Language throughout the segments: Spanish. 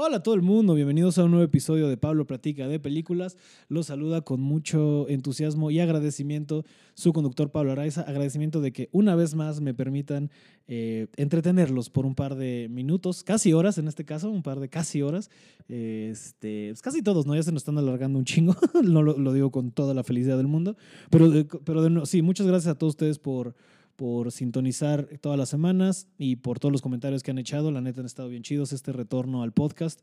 Hola a todo el mundo, bienvenidos a un nuevo episodio de Pablo Platica de Películas. Los saluda con mucho entusiasmo y agradecimiento su conductor Pablo Araiza. Agradecimiento de que una vez más me permitan eh, entretenerlos por un par de minutos, casi horas en este caso, un par de casi horas. Este, pues casi todos, ¿no? Ya se nos están alargando un chingo, no lo, digo con toda la felicidad del mundo. Pero, de- pero de, sí, muchas gracias a todos ustedes por por sintonizar todas las semanas y por todos los comentarios que han echado. La neta han estado bien chidos. Este retorno al podcast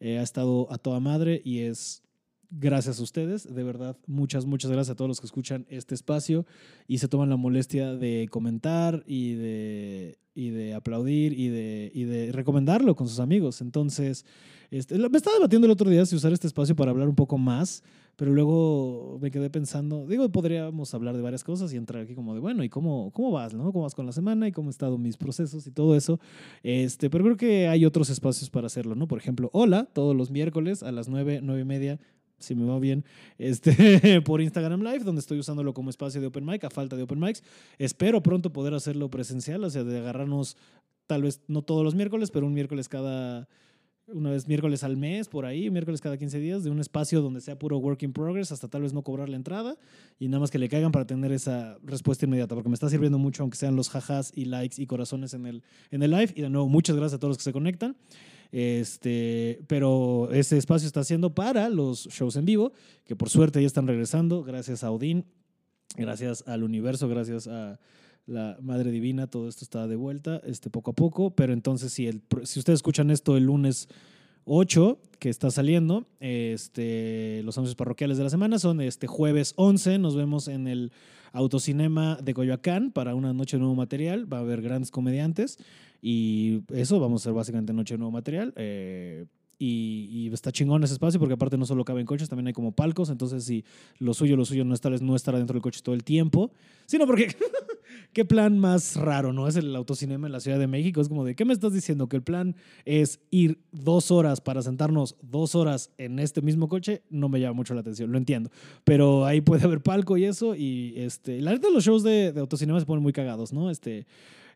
eh, ha estado a toda madre y es gracias a ustedes. De verdad, muchas, muchas gracias a todos los que escuchan este espacio y se toman la molestia de comentar y de, y de aplaudir y de, y de recomendarlo con sus amigos. Entonces, este, me estaba debatiendo el otro día si usar este espacio para hablar un poco más, pero luego me quedé pensando, digo, podríamos hablar de varias cosas y entrar aquí como de, bueno, ¿y cómo, cómo vas? ¿no? ¿Cómo vas con la semana? ¿Y cómo han estado mis procesos y todo eso? Este, pero creo que hay otros espacios para hacerlo, ¿no? Por ejemplo, hola, todos los miércoles a las 9, 9 y media, si me va bien, este, por Instagram Live, donde estoy usándolo como espacio de open mic, a falta de open mics. Espero pronto poder hacerlo presencial, o sea, de agarrarnos, tal vez no todos los miércoles, pero un miércoles cada una vez miércoles al mes, por ahí, miércoles cada 15 días, de un espacio donde sea puro work in progress, hasta tal vez no cobrar la entrada y nada más que le caigan para tener esa respuesta inmediata, porque me está sirviendo mucho, aunque sean los jajas y likes y corazones en el, en el live. Y de nuevo, muchas gracias a todos los que se conectan. Este, pero ese espacio está haciendo para los shows en vivo, que por suerte ya están regresando, gracias a Odín, gracias al universo, gracias a la Madre Divina, todo esto está de vuelta, este, poco a poco, pero entonces si, el, si ustedes escuchan esto el lunes 8, que está saliendo, este, los anuncios parroquiales de la semana son este jueves 11, nos vemos en el Autocinema de Coyoacán para una noche de nuevo material, va a haber grandes comediantes y eso, vamos a hacer básicamente noche de nuevo material. eh, y, está chingón ese espacio porque aparte no solo caben coches, también hay como palcos, entonces si lo suyo, lo suyo no es tal vez no estar dentro del coche todo el tiempo, sino porque qué plan más raro, ¿no? Es el autocinema en la Ciudad de México, es como de, ¿qué me estás diciendo? Que el plan es ir dos horas para sentarnos dos horas en este mismo coche, no me llama mucho la atención, lo entiendo, pero ahí puede haber palco y eso, y este, la neta los shows de, de autocinema se ponen muy cagados, ¿no? Este...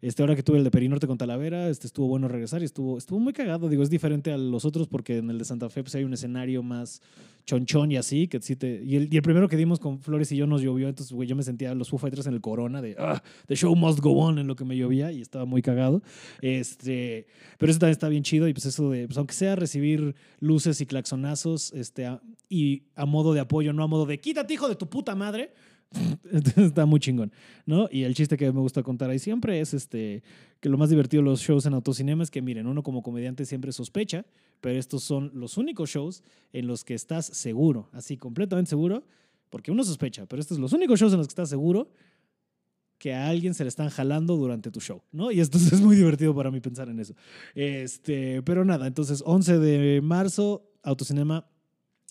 Este, ahora que tuve el de Perinorte con Talavera, este, estuvo bueno regresar y estuvo, estuvo muy cagado. Digo, es diferente a los otros porque en el de Santa Fe pues, hay un escenario más chonchón y así. Que sí y, el, primero que dimos con Flores y yo nos llovió, entonces güey, yo me sentía los Foo Fighters en el Corona de ah, The show must go on en lo que me llovía y estaba muy cagado. Este, pero eso también está bien chido y pues eso de, pues aunque sea recibir luces y claxonazos este, y a modo de apoyo, no a modo de quítate hijo de tu puta madre. Entonces, está muy chingón, ¿no? Y el chiste que me gusta contar ahí siempre es este que lo más divertido de los shows en autocinema es que miren, uno como comediante siempre sospecha, pero estos son los únicos shows en los que estás seguro, así completamente seguro, porque uno sospecha, pero estos son los únicos shows en los que estás seguro que a alguien se le están jalando durante tu show, ¿no? Y esto es muy divertido para mí pensar en eso. Este, pero nada, entonces 11 de marzo, autocinema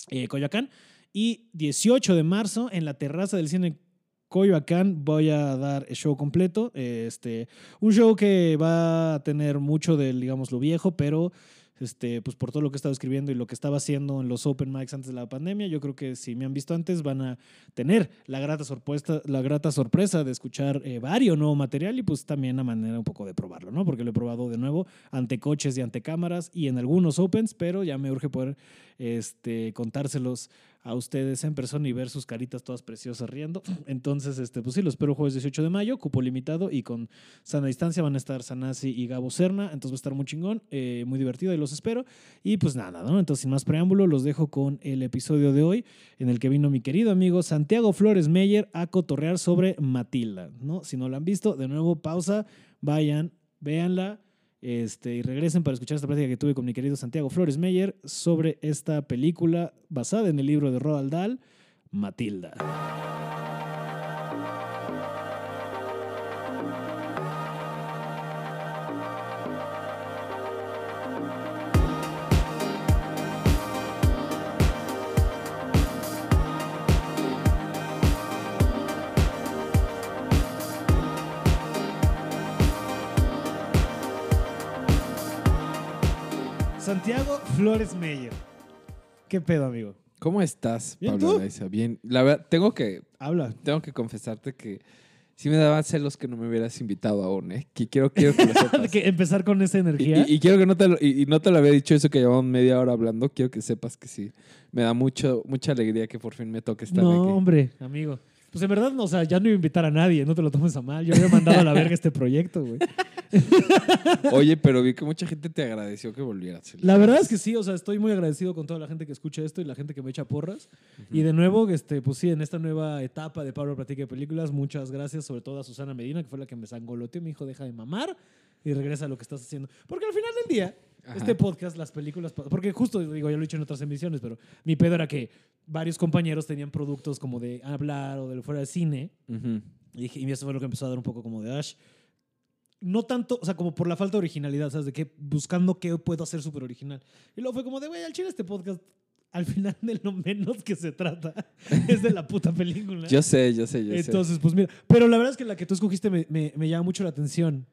eh, Coyoacán. Y 18 de marzo, en la terraza del cine Coyoacán, voy a dar el show completo. Este, un show que va a tener mucho del, digamos, lo viejo, pero este, pues por todo lo que he estado escribiendo y lo que estaba haciendo en los open mics antes de la pandemia, yo creo que si me han visto antes van a tener la grata sorpresa, la grata sorpresa de escuchar eh, varios nuevo material y pues también la manera un poco de probarlo, ¿no? Porque lo he probado de nuevo ante coches y ante cámaras y en algunos opens, pero ya me urge poder este, contárselos a ustedes en persona y ver sus caritas todas preciosas riendo. Entonces, este, pues sí, lo espero jueves 18 de mayo, cupo limitado y con sana distancia van a estar Sanasi y Gabo Serna, entonces va a estar muy chingón, eh, muy divertido y los espero. Y pues nada, ¿no? Entonces, sin más preámbulo, los dejo con el episodio de hoy en el que vino mi querido amigo Santiago Flores Meyer a cotorrear sobre Matilda, ¿no? Si no la han visto, de nuevo, pausa, vayan, véanla. Este, y regresen para escuchar esta plática que tuve con mi querido Santiago Flores Meyer sobre esta película basada en el libro de Roald Dahl, Matilda. Santiago Flores Meyer. ¿Qué pedo, amigo? ¿Cómo estás, Bien, Pablo ¿tú? Araiza? Bien. La verdad, tengo que, Habla. tengo que confesarte que Sí me daba celos que no me hubieras invitado aún, ¿eh? Que quiero, quiero que lo sepas. que empezar con esa energía. y- y quiero que no te lo, y, y no te lo había dicho eso que llevamos media hora hablando. Quiero que sepas que sí. Me da mucho, mucha alegría que por fin me toque estar no, aquí. hombre, amigo. Pues en verdad, no, o sea, ya no iba a invitar a nadie, no te lo tomes a mal. Yo había mandado a la verga este proyecto, güey. Oye, pero vi que mucha gente te agradeció que volvieras. La verdad es que sí, o sea, estoy muy agradecido con toda la gente que escucha esto y la gente que me echa porras. Y de nuevo, este, pues sí, en esta nueva etapa de Pablo Platica de Películas, muchas gracias, sobre todo a Susana Medina, que fue la que me sangoloteó, me dijo, deja de mamar y regresa a lo que estás haciendo. Porque al final del día, Ajá. este podcast, las películas, porque justo, digo, ya lo he dicho en otras emisiones, pero mi pedo era que varios compañeros tenían productos como de hablar o de fuera de cine. Ujú. Y, dije- y eso fue lo que empezó a dar un poco como de Ash. No tanto, o sea, como por la falta de originalidad, ¿sabes? De que buscando qué puedo hacer súper original. Y luego fue como de, güey, al chile este podcast, al final de lo menos que se trata, es de la puta película. Yo sé, yo sé, yo sé. Entonces, pues mira, pero la verdad es que la que tú escogiste me, me, me llama mucho la atención.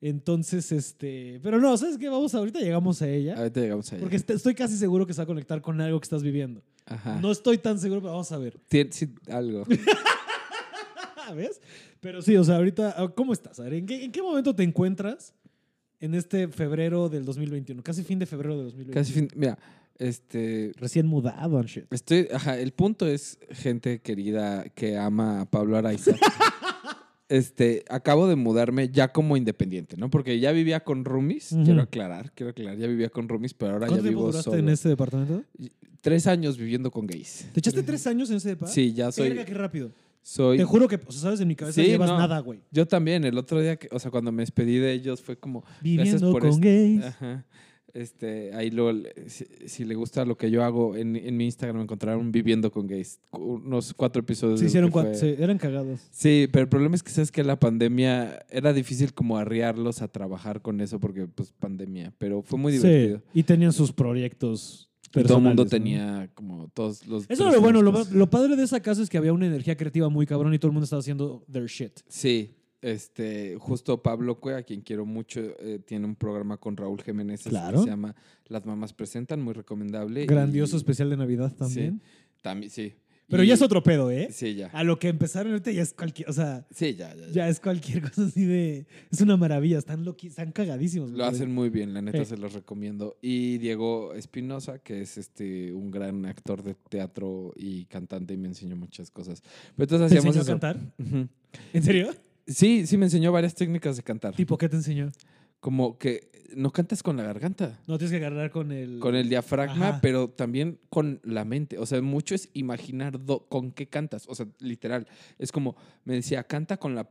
Entonces, este, pero no, ¿sabes qué? Vamos, ahorita llegamos a ella. Ahorita llegamos allá. Porque est- estoy casi seguro que se va a conectar con algo que estás viviendo. Ajá. No estoy tan seguro, pero vamos a ver. Tien- sí, algo. ¿Ves? Pero sí, o sea, ahorita, ah, ¿cómo estás? A ver, ¿en qué, en qué momento te encuentras en este febrero del 2021? Casi fin de febrero del 2021. Casi fin. Mira, este. Recién mudado and shit. Estoy, ajá, el punto es gente querida que ama a Pablo Araiza. este, acabo de mudarme ya como independiente, ¿no? Porque ya vivía con roomies, quiero aclarar, quiero aclarar, ya vivía con roomies, pero ahora ya ¿Cuánto tiempo vivo duraste solo. en ese departamento? Tres años viviendo con gays. ¿Te echaste tres años en ese depa? Sí, ya soy. Verga, qué rápido. soy Te juro que, o sea, sabes, en mi cabeza Sí, llevas no. nada, güey. yo también, el otro día, que, o sea, cuando me despedí de ellos fue como, Viviendo por con gays. Ajá. Este, ahí lo, si, si le gusta lo que yo hago, en, en mi Instagram encontraron Viviendo con Gays. Unos cuatro episodios. Se hicieron cuatro, sí, eran cagados. Sí, pero el problema es que sabes que la pandemia era difícil como arriarlos a trabajar con eso porque pues pandemia, pero fue muy divertido. Sí, y tenían sus proyectos Y todo el mundo tenía como todos los... Eso es lo bueno, lo, lo padre de esa casa es que había una energía creativa muy cabrón y todo el mundo estaba haciendo their shit. Sí, este, justo Pablo Cue, a quien quiero mucho, eh, tiene un programa con Raúl Jiménez que Claro. se llama Las Mamás Presentan, muy recomendable. Grandioso y- especial de Navidad también. También, sí. Pero Y- ya es otro pedo, ¿eh? Sí, ya. A lo que empezaron ahorita ya es cualquier, o sea, Sí, ya, ya. ya. ya es cualquier cosa así de, es una maravilla, están loqui, están cagadísimos. Lo hacen muy bien, la neta Sí. se los recomiendo. Y Diego Espinosa, que es este un gran actor de teatro y cantante y me enseñó muchas cosas. Pero entonces ¿Te hacíamos enseñó a cantar? ¿En serio? Sí, sí me enseñó varias técnicas de cantar. ¿Tipo qué te enseñó? Como que no cantas con la garganta, No tienes que agarrar con el... con el diafragma, Ajá. pero también con la mente. O sea, mucho es imaginar do- con qué cantas. O sea, literal. Es como, me decía, canta con la...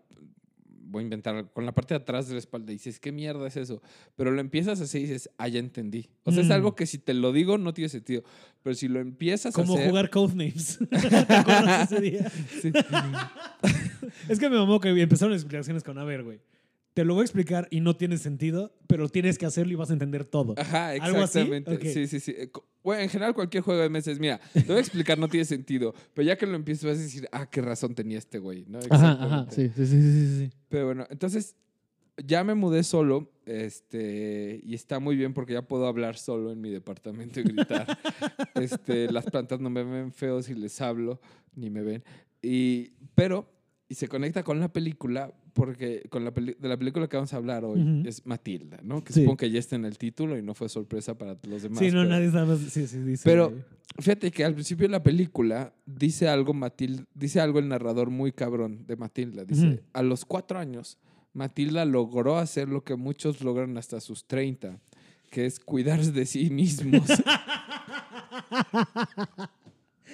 Voy a inventar, con la parte de atrás de la espalda. Y dices, ¿qué mierda es eso? Pero lo empiezas así y dices, ah, ya entendí. O sea, es Mm. algo que si te lo digo no tiene sentido. Pero si lo empiezas Como a hacer... jugar Codenames. ¿Te ese día? Sí. Es que me mamó que empezaron las explicaciones con, a ver, güey, te lo voy a explicar y no tiene sentido, pero tienes que hacerlo y vas a entender todo. Ajá, ¿Algo así? exactamente. Ok. Sí, sí, sí. Eh, Bueno, en general, cualquier juego de mesa es, mira, te voy a explicar, no tiene sentido. Pero ya que lo empiezas, vas a decir, ah, qué razón tenía este güey, ¿no? Exactamente. sí, sí, sí, sí, sí. Pero bueno, entonces ya me mudé solo este, y está muy bien porque ya puedo hablar solo en mi departamento y gritar. este, las plantas no me ven feo si les hablo, ni me ven. Y, pero, y se conecta con la película porque con la de la película que vamos a hablar hoy Ujú. es Matilda, ¿no? Que Sí. supongo que ya está en el título y no fue sorpresa para los demás. Sí, no, pero- nadie sabe. Sí, sí, dice. Pero- Fíjate que al principio de la película dice algo Matilda, dice algo el narrador muy cabrón de Matilda. Dice, Ujú. a los cuatro años, Matilda logró hacer lo que muchos logran hasta sus 30, que es cuidar de sí mismos.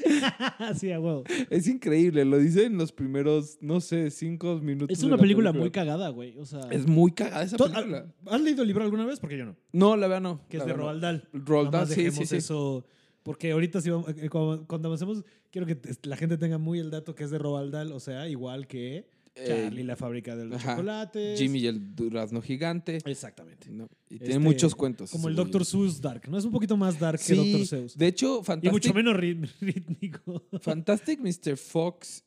sí, a huevo. es increíble, lo dice en los primeros, no sé, cinco minutos. Es una la película muy cagada, güey. O sea, Es muy cagada esa ¿Tú- película. ¿Has leído el libro alguna vez? Porque yo no. No, la verdad no. Que es de. Roald Dahl. Roald Dahl, sí, sí, eso. Porque ahorita sí vamos- eh, cuando, avancemos, quiero que la gente tenga muy el dato que es de Roald Dahl. O sea, igual que Eh, Charlie, la fábrica de los ajá. chocolates. Jimmy y el durazno gigante. Exactamente. ¿no? Y Este, tiene muchos cuentos. Como el yo. Seuss Dark. No es un poquito más dark que Dr. Seuss. de hecho, Y Fantastic, mucho menos rítmico. Fantastic Mr. Fox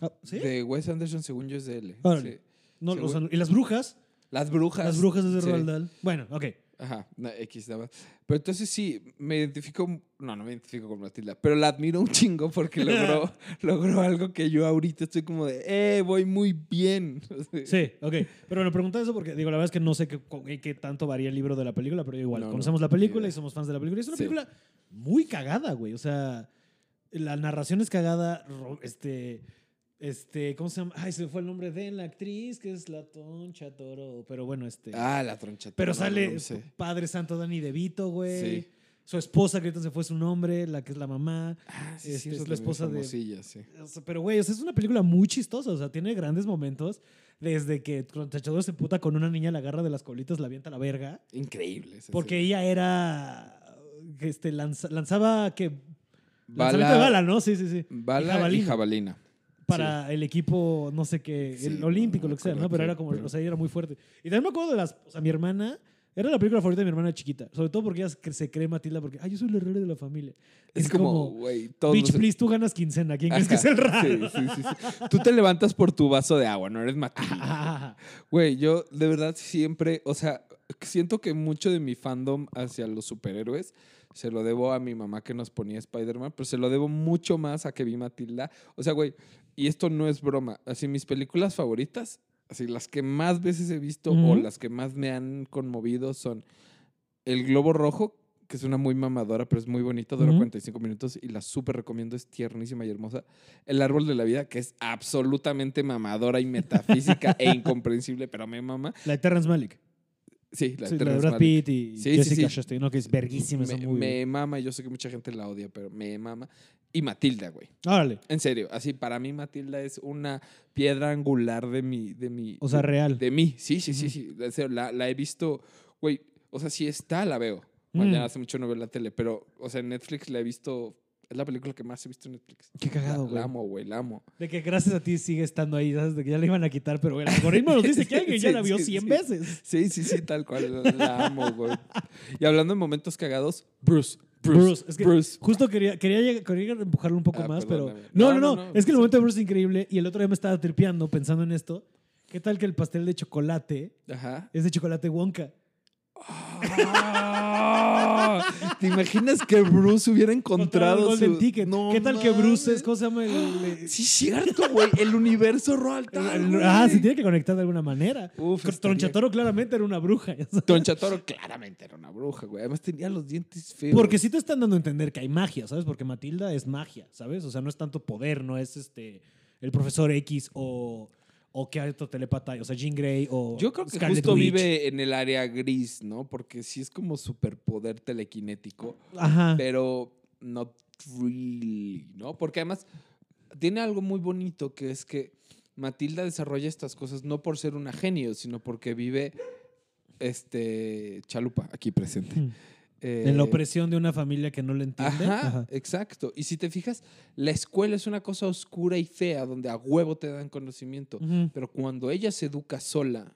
Ah, ¿Sí? de Wes Anderson, según yo, es de él. Sí. No, sea, y las brujas. Las brujas. Las brujas es de. Roald Dahl. Bueno, ok. Ajá, no, X nada más. Pero entonces sí, me identifico, no, no me identifico con Matilda, pero la admiro un chingo porque logró, logró algo que yo ahorita estoy como de, eh, voy muy bien. Sí, ok. Pero me pregunta eso porque, digo, la verdad es que no sé qué, qué tanto varía el libro de la película, pero igual, No, no, conocemos la película y somos fans de la película. Y es una Sí. película muy cagada, güey. O sea, la narración es cagada, este... Este, ¿cómo se llama? Ay, se me fue el nombre de la actriz, que es la Toncha Toro. Pero bueno, este. Ah, la troncha. pero no, no, sale no sé. Padre Santo Dani DeVito, güey. Sí. Su esposa, que se fue su nombre, la que es la mamá. Ah, sí, Este, sí, es la esposa de- sí. Pero, güey, o sea, es una película muy chistosa. O sea, tiene grandes momentos. Desde que Tachador se puta con una niña, la agarra de las colitas, la avienta a la verga. Increíble. Porque ella era. Este, lanza- lanzaba que. Bala- Lanzamiento de bala, ¿no? Sí, sí, sí. Bala y jabalina. jabalina. Para el equipo, no sé qué, Sí, el olímpico, no lo que sea, ¿no? Pero era como, pero- o sea, era muy fuerte. Y también me acuerdo de las, o sea, mi hermana, era la película favorita de mi hermana chiquita. Sobre todo porque ella se- cree Matilda porque, ay, yo soy el herrero de la familia. Es, como, güey, bitch, please, tú ganas quincena. ¿Quién crees que es el raro? Sí, sí, sí. Tú te levantas por tu vaso de agua, no eres Matilda. Güey, yo de verdad siempre, o sea, siento que mucho de mi fandom hacia los superhéroes se lo debo a mi mamá que nos ponía Spider-Man, pero se lo debo mucho más a que vi Matilda. O sea, güey, y esto no es broma. Así, mis películas favoritas, así, las que más veces he visto o las que más me han conmovido son El Globo Rojo, que es una muy mamadora, pero es muy bonita, dura Ujú. 45 minutos y la súper recomiendo, es tiernísima y hermosa. El Árbol de la Vida, que es absolutamente mamadora y metafísica e incomprensible, pero me mama. La de Terrence Malick. Sí, la, Sí, de Brad. Pitt y Sí, Jessica sí. Chastain, ¿no? Que es verguísima Me, me mama, yo sé que mucha gente la odia, pero me mama. Y Matilda, güey. Órale. En serio, así para mí Matilda es una piedra angular de mi... De mi O sea, real. De mí, sí, sí, sí, sí. En serio, la, la he visto, güey, o sea, si está, la veo. Mm. Mañana hace mucho no veo la tele, pero, o sea, en Netflix la he visto, es la película que más he visto en Netflix. Qué cagado, La, güey. la amo, güey, la amo. De que gracias a ti sigue estando ahí, ¿sabes? De que ya le iban a quitar, pero el algoritmo nos dice que alguien ya Sí, la vio sí, 100 sí. veces. Sí, sí, sí, tal cual, la, la amo, güey. Y hablando de momentos cagados, Bruce, Bruce, Bruce, es que Bruce. justo quería, quería, quería empujarlo un poco Ah, más, pero... perdóname. No, No, no, no, no, no, Es que el momento de Bruce es increíble y el otro día me estaba tripeando pensando en esto. ¿Qué tal que el pastel de chocolate Ajá. es de chocolate Wonka? ¿Te imaginas que Bruce hubiera encontrado Golden su... Ticket. No ¿Qué tal que Bruce es, ¿cómo se llama? El, el- Sí, cierto, güey. El universo Roald Dahl, ah, se tiene que conectar de alguna manera. Uf, Tronchatoro claramente era una bruja. Tronchatoro claramente era una bruja, güey. Además tenía los dientes feos. Porque sí te están dando a entender que hay magia, ¿sabes? Porque Matilda es magia, ¿sabes? O sea, no es tanto poder, no es este el profesor X o, o qué otro telepata, hay, o sea, Jean Grey o Yo creo que Scarlet justo Witch. vive en el área gris, ¿no? Porque sí es como superpoder telequinético, Ajá. pero not really, ¿no? Porque además tiene algo muy bonito que es que Matilda desarrolla estas cosas no por ser una genio, sino porque vive este Chalupa aquí presente. Mm. En la Eh, opresión de una familia que no le entiende. Ajá, Ajá. exacto. Y si te fijas, la escuela es una cosa oscura y fea donde a huevo te dan conocimiento. Pero cuando ella se educa sola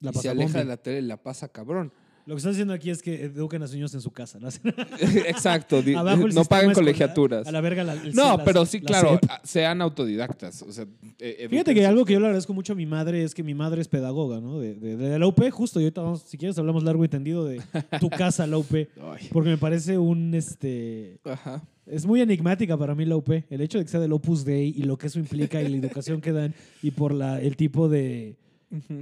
La y se aleja de la tele, la pasa cabrón. Lo que estás diciendo aquí es que eduquen a sus niños en su casa. ¿no? exacto. no pagan colegiaturas. A la verga la, el- No, la- pero sí, la claro, sean autodidactas. O sea, eh, Fíjate que algo que yo le agradezco mucho a mi madre es que mi madre es pedagoga, ¿no? De, de, de la UP, justo. Y ahorita vamos, si quieres, hablamos largo y tendido de tu casa, la UP. Porque me parece un, este... Ajá. Es muy enigmática para mí la UP. El hecho de que sea del Opus Dei y lo que eso implica y la educación que dan y por la, el tipo de...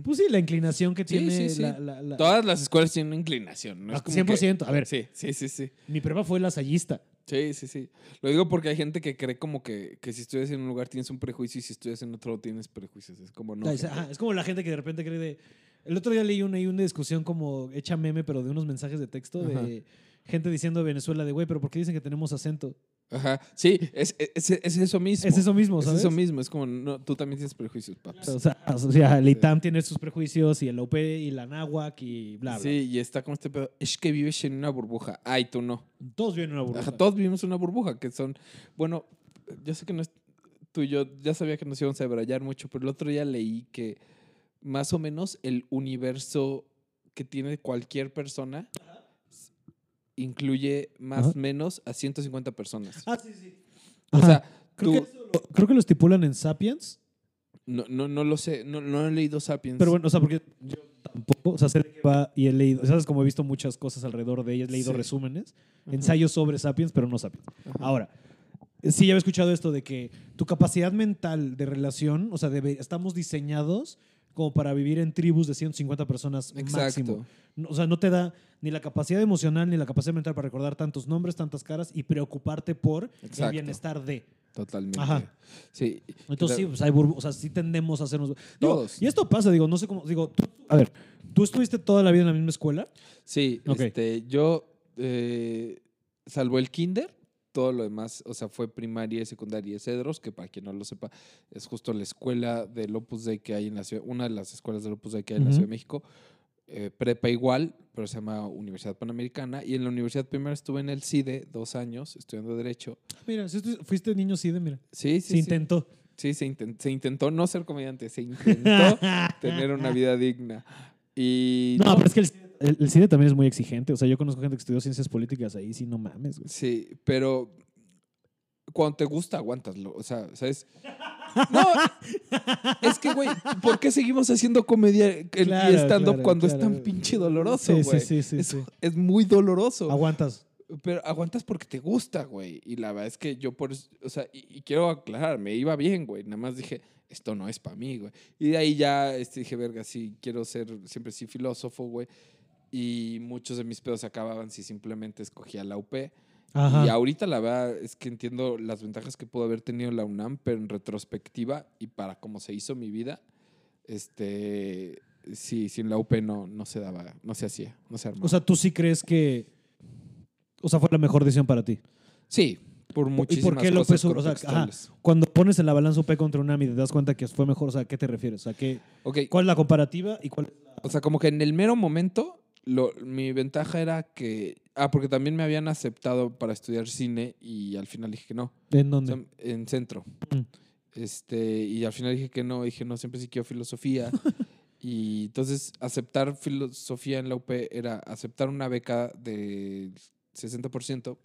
Pues sí, la inclinación que Sí, tiene sí, sí. la- la- la- Todas las escuelas tienen una inclinación. ¿no? Es Ah, como 100%, que- a ver. Sí, sí, sí, sí. Mi prepa fue lasallista. Sí, sí, sí. Lo digo porque hay gente que cree como que, que si estudias en un lugar tienes un prejuicio y si estudias en otro tienes prejuicios. Es como no. Ah, es, ajá, es como la gente que de repente cree de... El otro día leí una, hay una discusión como hecha meme, pero de unos mensajes de texto de gente diciendo de Venezuela de, güey, pero ¿por qué dicen que tenemos acento? Ajá. Sí, es, es, es eso mismo. Es eso mismo, Es ¿sabes? eso mismo. Es como, no, tú también tienes prejuicios, paps. O sea, o sea, el ITAM tiene sus prejuicios y el OP y la náhuac y bla, bla. Sí, y está como este pedo. Es que vives en una burbuja. Ay, tú no. Todos viven en una burbuja. Ajá, todos vivimos en una burbuja, que son. Bueno, yo sé que no es. Tú y yo ya sabía que nos íbamos a debrayar mucho, pero el otro día leí que más o menos el universo que tiene cualquier persona incluye más o menos a 150 personas. Ah, sí, sí. o Ajá. sea, creo, tú. que, lo- creo que lo estipulan en Sapiens. No, no, no lo sé, no, no he leído Sapiens. Pero bueno, o sea, porque yo tampoco. O sea, sé qué va y he leído. ¿Sabes? Como he visto muchas cosas alrededor de ella, he leído Sí. resúmenes, Ajá. ensayos sobre Sapiens, pero no Sapiens. Ajá. Ahora, sí, ya he escuchado esto de que tu capacidad mental de relación, o sea, debe- estamos diseñados como para vivir en tribus de 150 personas máximo. Exacto. No, O sea, no te da ni la capacidad emocional ni la capacidad mental para recordar tantos nombres, tantas caras y preocuparte por el bienestar de. Totalmente. Ajá. Sí. Entonces, sí, pues hay o sea, sí tendemos a hacernos. Digo, Todos. y esto pasa, digo, no sé cómo. Digo, tú- a ver, ¿tú estuviste toda la vida en la misma escuela? Sí, Ok. este, yo, eh, salvo el kinder, todo lo demás, o sea, fue primaria y secundaria y Cedros, que para quien no lo sepa, es justo la escuela del Opus Dei que hay en la ciudad, una de las escuelas del Opus Dei que hay en la. Ciudad de México, eh, prepa igual, pero se llama Universidad Panamericana, y en la universidad primero estuve en el CIDE dos años, estudiando Derecho. Mira, si fuiste niño CIDE, mira. Sí, Se sí, sí. intentó. Sí, se, inten- se intentó no ser comediante, se intentó tener una vida digna. Y No, pero es que el, el- el cine también es muy exigente. O sea, yo conozco gente que estudió ciencias políticas ahí, sí, no mames, güey. Sí, pero cuando te gusta, aguantaslo. O sea, ¿sabes? No, es que, güey, ¿por qué seguimos haciendo comedia Claro, y stand-up claro, cuando es tan pinche doloroso, Sí, güey? sí, sí, sí, es, sí. es muy doloroso. Aguantas. Pero aguantas porque te gusta, güey. Y la verdad es que yo por eso, o sea, y, y quiero aclarar, me iba bien, güey. Nada más dije, esto no es para mí, güey. Y de ahí ya este, dije, verga, sí, quiero ser siempre sí filósofo, güey. Y muchos de mis pedos se acababan si simplemente escogía la UP. Ajá. Y ahorita la verdad es que entiendo las ventajas que pudo haber tenido la UNAM, pero en retrospectiva y para cómo se hizo mi vida, este, sí, sin la UP no, no se daba, no se hacía, no se armaba. O sea, tú sí crees que. O sea, fue la mejor decisión para ti. sí, por ¿Y muchísimas por qué cosas López? O sea, ajá, cuando pones en la balanza UP contra UNAM y te das cuenta que fue mejor, o sea, ¿a qué te refieres? O sea, ¿qué, Ok, ¿cuál es la comparativa y cuál o sea, como que en el mero momento, lo- mi ventaja era que, ah, porque también me habían aceptado para estudiar cine y al final dije que no. ¿En O dónde? sea, en centro. Mm. Este, y al final dije que no, dije no, siempre sí quiero filosofía. y entonces aceptar filosofía en la UP era aceptar una beca del 60%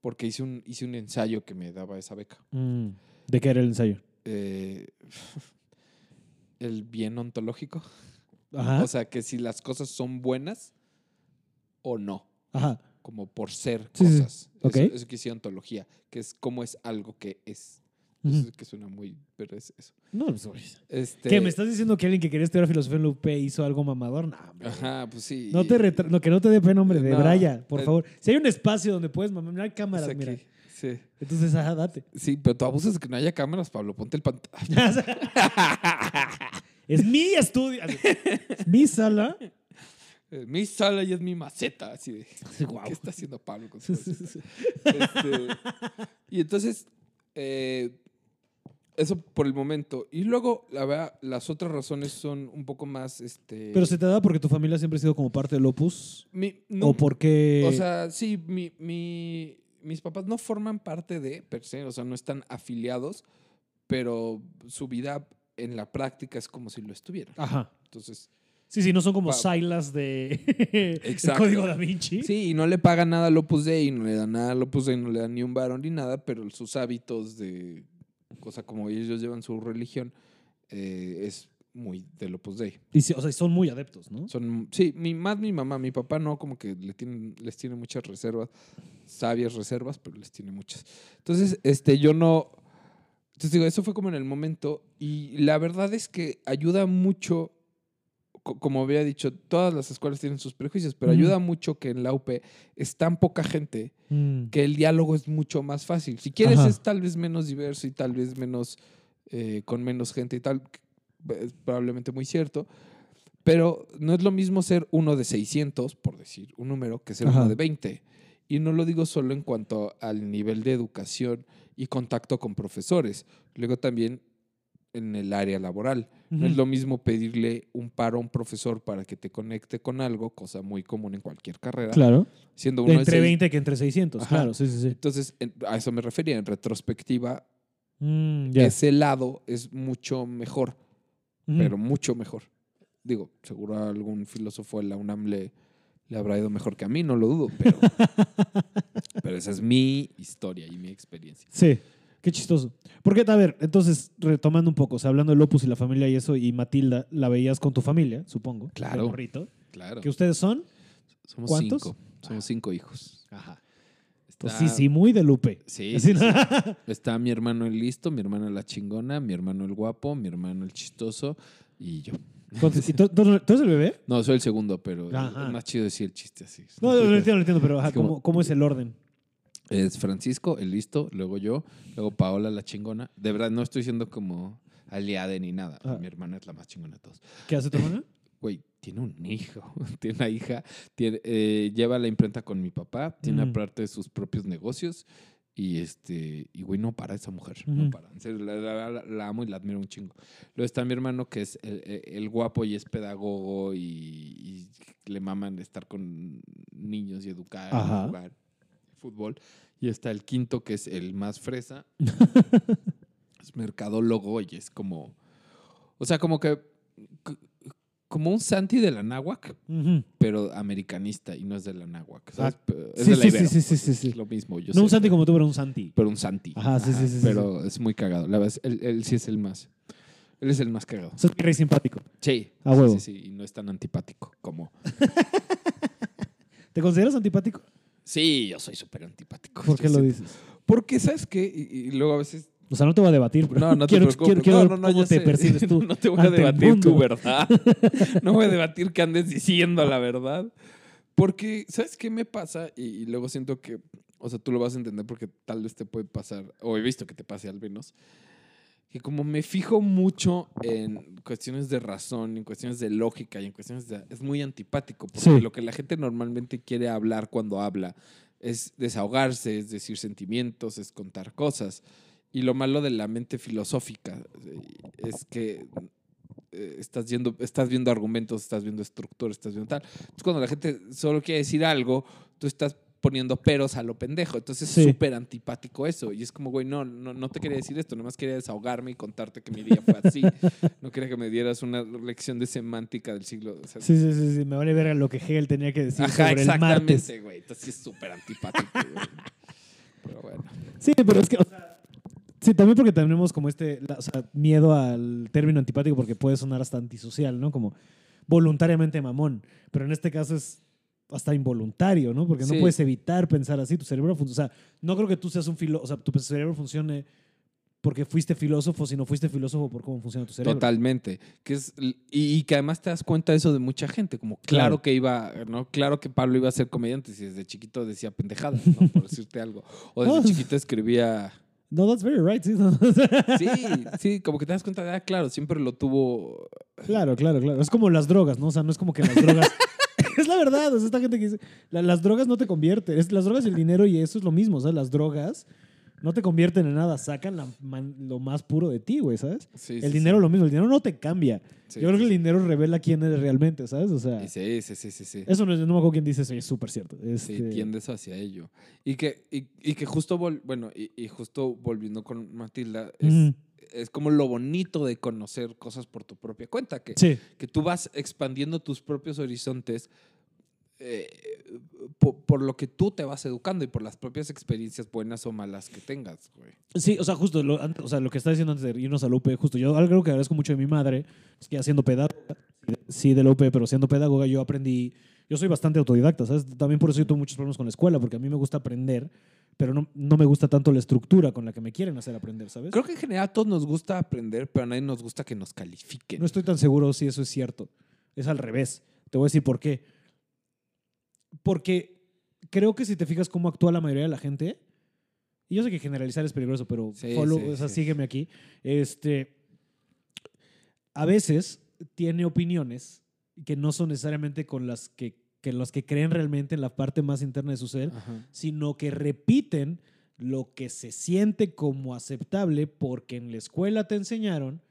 porque hice un, hice un ensayo que me daba esa beca. Mm, ¿De qué era el ensayo? Eh, el bien ontológico. Ajá. O sea, que si las cosas son buenas o no, Ajá. como por ser Sí, sí. cosas. Ok. Eso, eso que hice ontología, que es cómo es algo que es. Eso que suena muy, pero es eso. No, pues, güey. Este, ¿Qué? ¿Me estás diciendo que alguien que quería estudiar filosofía en la UP hizo algo mamador? No, hombre. Ajá, pues sí. No te retra- no, que no te dé pena, hombre, de No, Braya, por eh, favor. Si hay un espacio donde puedes mamar, no hay Es cámaras, aquí, mira. Sí. Entonces, ajá, date. Sí, pero tú abusas de que no haya cámaras, Pablo. Ponte el pantalla. es mi estudio. Es mi sala. mi sala y es mi maceta. Así de. Guau. ¿Qué está haciendo Pablo con su? Este, y entonces, eh, eso por el momento. Y luego, la verdad, las otras razones son un poco más. Este, Pero se te da porque tu familia siempre ha sido como parte del Opus. mi- no- o porque. O sea, sí, mi, mi- mis papás no forman parte de, per se, o sea, no están afiliados, pero su vida en la práctica es como si lo estuvieran. Ajá. Entonces, Sí, sí, no son como Silas de el código da Vinci. sí, y no le pagan nada al Opus Dei, no le dan nada al Opus Dei, no le dan ni un varón ni nada, pero sus hábitos de, cosa como ellos llevan su religión, eh, es muy del Opus Dei. Y sí, o sea, son muy adeptos, ¿no? Son, sí, mi, más mi mamá, mi papá no, como que le tienen, les tiene muchas reservas, sabias reservas, pero les tiene muchas. Entonces, este, yo no, entonces digo, eso fue como en el momento y la verdad es que ayuda mucho, co- como había dicho, todas las escuelas tienen sus prejuicios, pero ayuda mucho que en la UP es tan poca gente Mm. que el diálogo es mucho más fácil. Si quieres Ajá. es tal vez menos diverso y tal vez menos, eh, con menos gente y tal, es probablemente muy cierto, pero no es lo mismo ser uno de 600, por decir un número, que ser Ajá. uno de 20. Y no lo digo solo en cuanto al nivel de educación y contacto con profesores, luego también en el área laboral. No es lo mismo pedirle un paro a un profesor para que te conecte con algo, cosa muy común en cualquier carrera, Claro. siendo uno de Entre seis- 20 que entre 600, Ajá. claro, sí, sí, sí. entonces, en- a eso me refería. En retrospectiva, Mm, ese lado es mucho mejor, pero mucho mejor. Digo, seguro algún filósofo de la UNAM le, le habrá ido mejor que a mí, no lo dudo, pero, pero esa es mi historia y mi experiencia. Sí. Qué chistoso. Porque, a ver, entonces, retomando un poco, o sea, hablando del Opus y la familia y eso, y Matilda, la veías con tu familia, supongo. Claro. de morrito. Claro. ¿Que ustedes son? Somos ¿Cuántos? cinco. Somos cinco hijos. Ajá. Está, Pues sí, sí, muy de Lupe. Sí, sí. Está mi hermano el listo, mi hermana la chingona, mi hermano el guapo, mi hermano el chistoso y yo. Entonces, ¿y tú, tú- tú eres el bebé? No, soy el segundo, pero Ajá. es más chido decir el chiste así. No, lo entiendo, lo entiendo, pero ajá, ¿cómo, cómo es el orden? Es Francisco, el listo, luego yo, luego Paola, la chingona. De verdad, no estoy siendo como aliade ni nada. Ah. Mi hermana es la más chingona de todos. ¿Qué hace tu hermana? Güey, tiene un hijo, tiene una hija, tiene, eh, lleva la imprenta con mi papá, tiene Mm. aparte sus propios negocios y este, y güey, no para esa mujer, no para. En serio, la, la- la- la amo y la admiro un chingo. Luego está mi hermano que es el, el- el guapo y es pedagogo y, y le maman estar con niños y educar y jugar fútbol. Y está el quinto que es el más fresa, es mercadólogo y es como, o sea, como que como un Santi de la náhuac, pero americanista y no es de la náhuac. Ah, Es sí, de la sí, Ibero, sí, sí, sí, sí. Es lo mismo. Yo No un Santi como tú, pero un Santi. pero un Santi. Ajá, sí, sí, sí, sí, Pero es muy cagado. La verdad, él, él sí es el más. Él es el más cagado. Es rey simpático. Sí. A huevo. Sí, sí, y no es tan antipático como. ¿Te consideras antipático? Sí, yo soy súper antipático. ¿Por qué Yo lo siento- dices? Porque, ¿sabes qué? Y, y luego a veces. O sea, no te voy a debatir, pero No, no te quiero, preocupes. quiero, quiero no, cómo te sé. percibes tú. No te voy a debatir tu verdad. no voy a debatir que andes diciendo la verdad. Porque, ¿sabes qué me pasa? Y, y luego siento que, o sea, tú lo vas a entender porque tal vez te puede pasar, o he visto que te pase al menos, que como me fijo mucho en cuestiones de razón, en cuestiones de lógica y en cuestiones de... Es muy antipático, porque Sí. lo que la gente normalmente quiere hablar cuando habla es desahogarse, es decir sentimientos, es contar cosas. Y lo malo de la mente filosófica eh, es que eh, estás, yendo, estás viendo argumentos, estás viendo estructura, estás viendo tal. Entonces, cuando la gente solo quiere decir algo, tú estás poniendo peros a lo pendejo. Entonces Sí. es súper antipático eso. Y es como, güey, no, no, no te quería decir esto, nomás quería desahogarme y contarte que mi día fue así. no quería que me dieras una lección de semántica del siglo. o sea, Sí, sí, sí, sí, me vale ver lo que Hegel tenía que decir Ajá, sobre el martes. exactamente, güey. Entonces es súper antipático. güey. Pero bueno. Sí, pero es que, o sea, sí, también porque tenemos como este, la- o sea, miedo al término antipático porque puede sonar hasta antisocial, ¿no? Como voluntariamente mamón. Pero en este caso es hasta involuntario, ¿no? Porque Sí. no puedes evitar pensar así. Tu cerebro funciona. O sea, no creo que tú seas un filósofo, o sea, tu cerebro funcione porque fuiste filósofo, sino fuiste filósofo por cómo funciona tu cerebro. Totalmente. Que es, y, y que además te das cuenta de eso de mucha gente. Como claro, Claro. que iba, ¿no? Claro que Pablo iba a ser comediante si desde chiquito decía pendejadas, ¿no? Por decirte algo. O desde No. chiquito escribía. No, that's very right. Sí, no. Sí, sí, como que te das cuenta de, ah, claro, siempre lo tuvo. Claro, claro, claro. Es como las drogas, ¿no? O sea, no es como que las drogas. es la verdad, o sea, esta gente que dice, "La- las drogas no te convierten. Las drogas y el dinero y eso es lo mismo, o sea, las drogas no te convierten en nada, sacan la man- lo más puro de ti, güey, ¿sabes? Sí, el sí, dinero sí. lo mismo, el dinero no te cambia. Sí, Yo creo que el sí, dinero revela quién eres realmente, ¿sabes? O sea, Sí, sí, sí, sí, sí. eso no, es- no me acuerdo quién dice eso es súper cierto. Sí, Este, tiendes hacia ello. Y que, y, y que justo, vol- bueno, y, y justo volviendo con Matilda, es, es como lo bonito de conocer cosas por tu propia cuenta, que, Sí, que tú vas expandiendo tus propios horizontes eh, po- por, lo que tú te vas educando y por las propias experiencias buenas o malas que tengas, güey. Sí, o sea, justo, lo, o sea, lo que está diciendo antes de irnos a la UP, justo yo algo que agradezco mucho de mi madre es que haciendo pedagoga, sí de la UP, pero siendo pedagoga yo aprendí, yo soy bastante autodidacta, ¿sabes? También por eso yo tuve muchos problemas con la escuela, porque a mí me gusta aprender, pero no, no me gusta tanto la estructura con la que me quieren hacer aprender, ¿sabes? Creo que en general a todos nos gusta aprender, pero a nadie nos gusta que nos califiquen. No estoy tan seguro si eso es cierto. Es al revés. Te voy a decir por qué. Porque creo que si te fijas cómo actúa la mayoría de la gente, y yo sé que generalizar es peligroso, pero Sí, follow- sí, o sea, sí. sígueme aquí. Este, a veces tiene opiniones que no son necesariamente con las que, que las que creen realmente en la parte más interna de su ser, Ajá. sino que repiten lo que se siente como aceptable porque en la escuela te enseñaron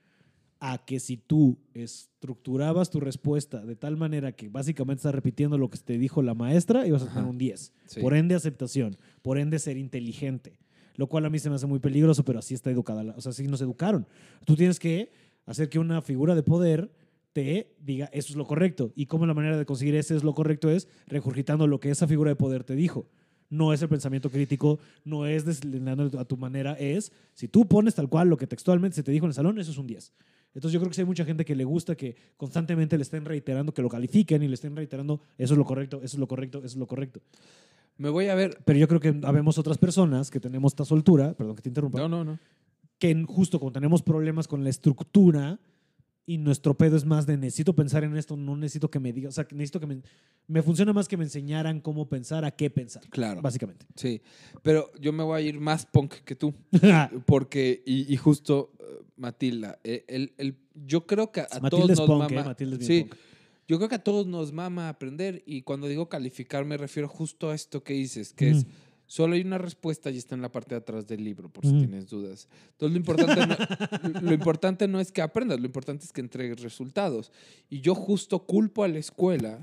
a que si tú estructurabas tu respuesta de tal manera que básicamente estás repitiendo lo que te dijo la maestra, ibas a tener un 10. Sí. Por ende, aceptación. Por ende, ser inteligente. Lo cual a mí se me hace muy peligroso, pero así está educada. la- O sea, así nos educaron. Tú tienes que hacer que una figura de poder te diga eso es lo correcto. Y cómo la manera de conseguir ese es lo correcto es regurgitando lo que esa figura de poder te dijo. no es el pensamiento crítico, no es deslinando a tu manera, es si tú pones tal cual lo que textualmente se te dijo en el salón, eso es un 10. Entonces yo creo que sí hay mucha gente que le gusta que constantemente le estén reiterando, que lo califiquen y le estén reiterando, eso es lo correcto, eso es lo correcto, eso es lo correcto. Me voy a ver. Pero yo creo que habemos otras personas que tenemos esta soltura, perdón que te interrumpa, No, no, no. que justo cuando tenemos problemas con la estructura y nuestro pedo es más de necesito pensar en esto, no necesito que me diga, o sea, necesito que me, me funciona más que me enseñaran cómo pensar, a qué pensar, Claro. básicamente. Sí. Pero yo me voy a ir más punk que tú. Porque, y, y justo, eh, Matilda, eh, el, el- yo creo que a es todos nos punk, ¿eh? mama. Es sí, punk. yo creo que a todos nos mama aprender. Y cuando digo calificar, me refiero justo a esto que dices, que es. Solo hay una respuesta y está en la parte de atrás del libro, por si Ujú. tienes dudas. Entonces, lo importante, no, lo importante no es que aprendas, lo importante es que entregues resultados. Y yo justo culpo a la escuela,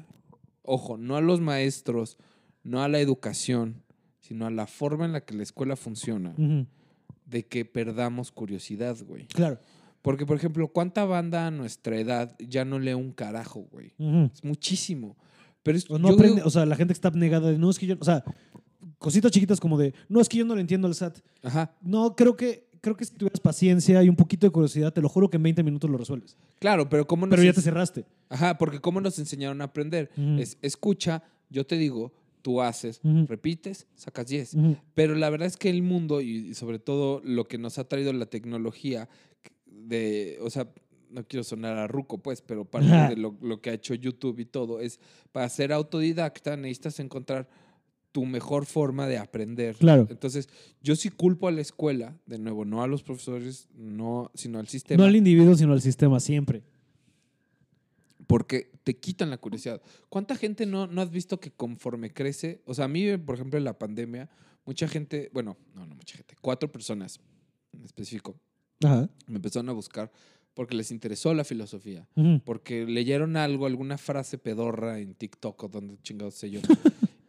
ojo, no a los maestros, no a la educación, sino a la forma en la que la escuela funciona, de que perdamos curiosidad, güey. Claro. Porque, por ejemplo, ¿cuánta banda a nuestra edad ya no lee un carajo, güey? Es muchísimo. Pero es, O, no aprende- digo- o sea, la gente que está negada de, no es que yo, o sea, cositas chiquitas como de, no es que yo no le entiendo al SAT. Ajá, No, creo que, creo que si tuvieras paciencia y un poquito de curiosidad, te lo juro que en 20 minutos lo resuelves. claro, pero ¿cómo nos Pero ya te cerraste. Ajá, porque ¿cómo nos enseñaron a aprender? Es escucha, yo te digo, tú haces, repites, sacas 10. Ujú. Pero la verdad es que el mundo y, sobre todo lo que nos ha traído la tecnología de, o sea, no quiero sonar a ruco, pues, pero parte de lo, lo que ha hecho YouTube y todo es para ser autodidacta necesitas encontrar tu mejor forma de aprender. Claro. Entonces, yo sí culpo a la escuela, de nuevo, no a los profesores, no, sino al sistema. No al individuo, sino al sistema, siempre. porque te quitan la curiosidad. ¿Cuánta gente no, no has visto que conforme crece? O sea, a mí, por ejemplo, en la pandemia, mucha gente, bueno, no, no mucha gente, cuatro personas en específico, Ajá. me empezaron a buscar porque les interesó la filosofía, porque leyeron algo, alguna frase pedorra en TikTok o donde chingados sé yo.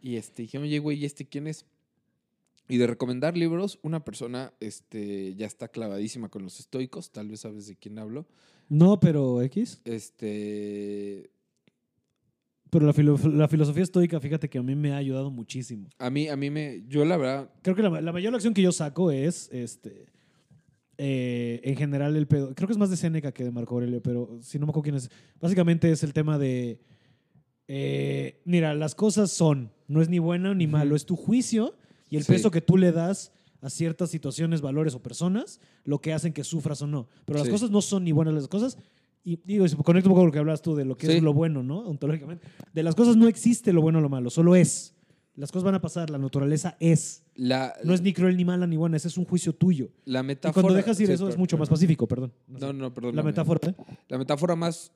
Y este, dijeron, oye, güey, ¿y este quién es? Y de recomendar libros, una persona este, ya está clavadísima con los estoicos, tal vez sabes de quién hablo. No, pero X. Este, Pero la, filo- la filosofía estoica, fíjate que a mí me ha ayudado muchísimo. a mí, a mí me, yo la verdad, Creo que la, la mayor lección que yo saco es, este, eh, en general, el pedo. Creo que es más de Séneca que de Marco Aurelio, pero si no me acuerdo quién es. Básicamente es el tema de, eh, mira, las cosas son, no es ni bueno ni malo, es tu juicio y el Sí. peso que tú le das a ciertas situaciones, valores o personas, lo que hacen que sufras o no. Pero las Sí. cosas no son ni buenas las cosas. Y digo, conecto un poco con lo que hablas tú de lo que Sí. es lo bueno, ¿no? Ontológicamente. De las cosas no existe lo bueno o lo malo, solo es. Las cosas van a pasar, la naturaleza es. la, No es ni cruel ni mala ni buena, ese es un juicio tuyo. la Y metáfora. cuando dejas ir sí, eso es mucho más pacífico, perdón. No, no, perdón. la metáfora. ¿eh? La metáfora más,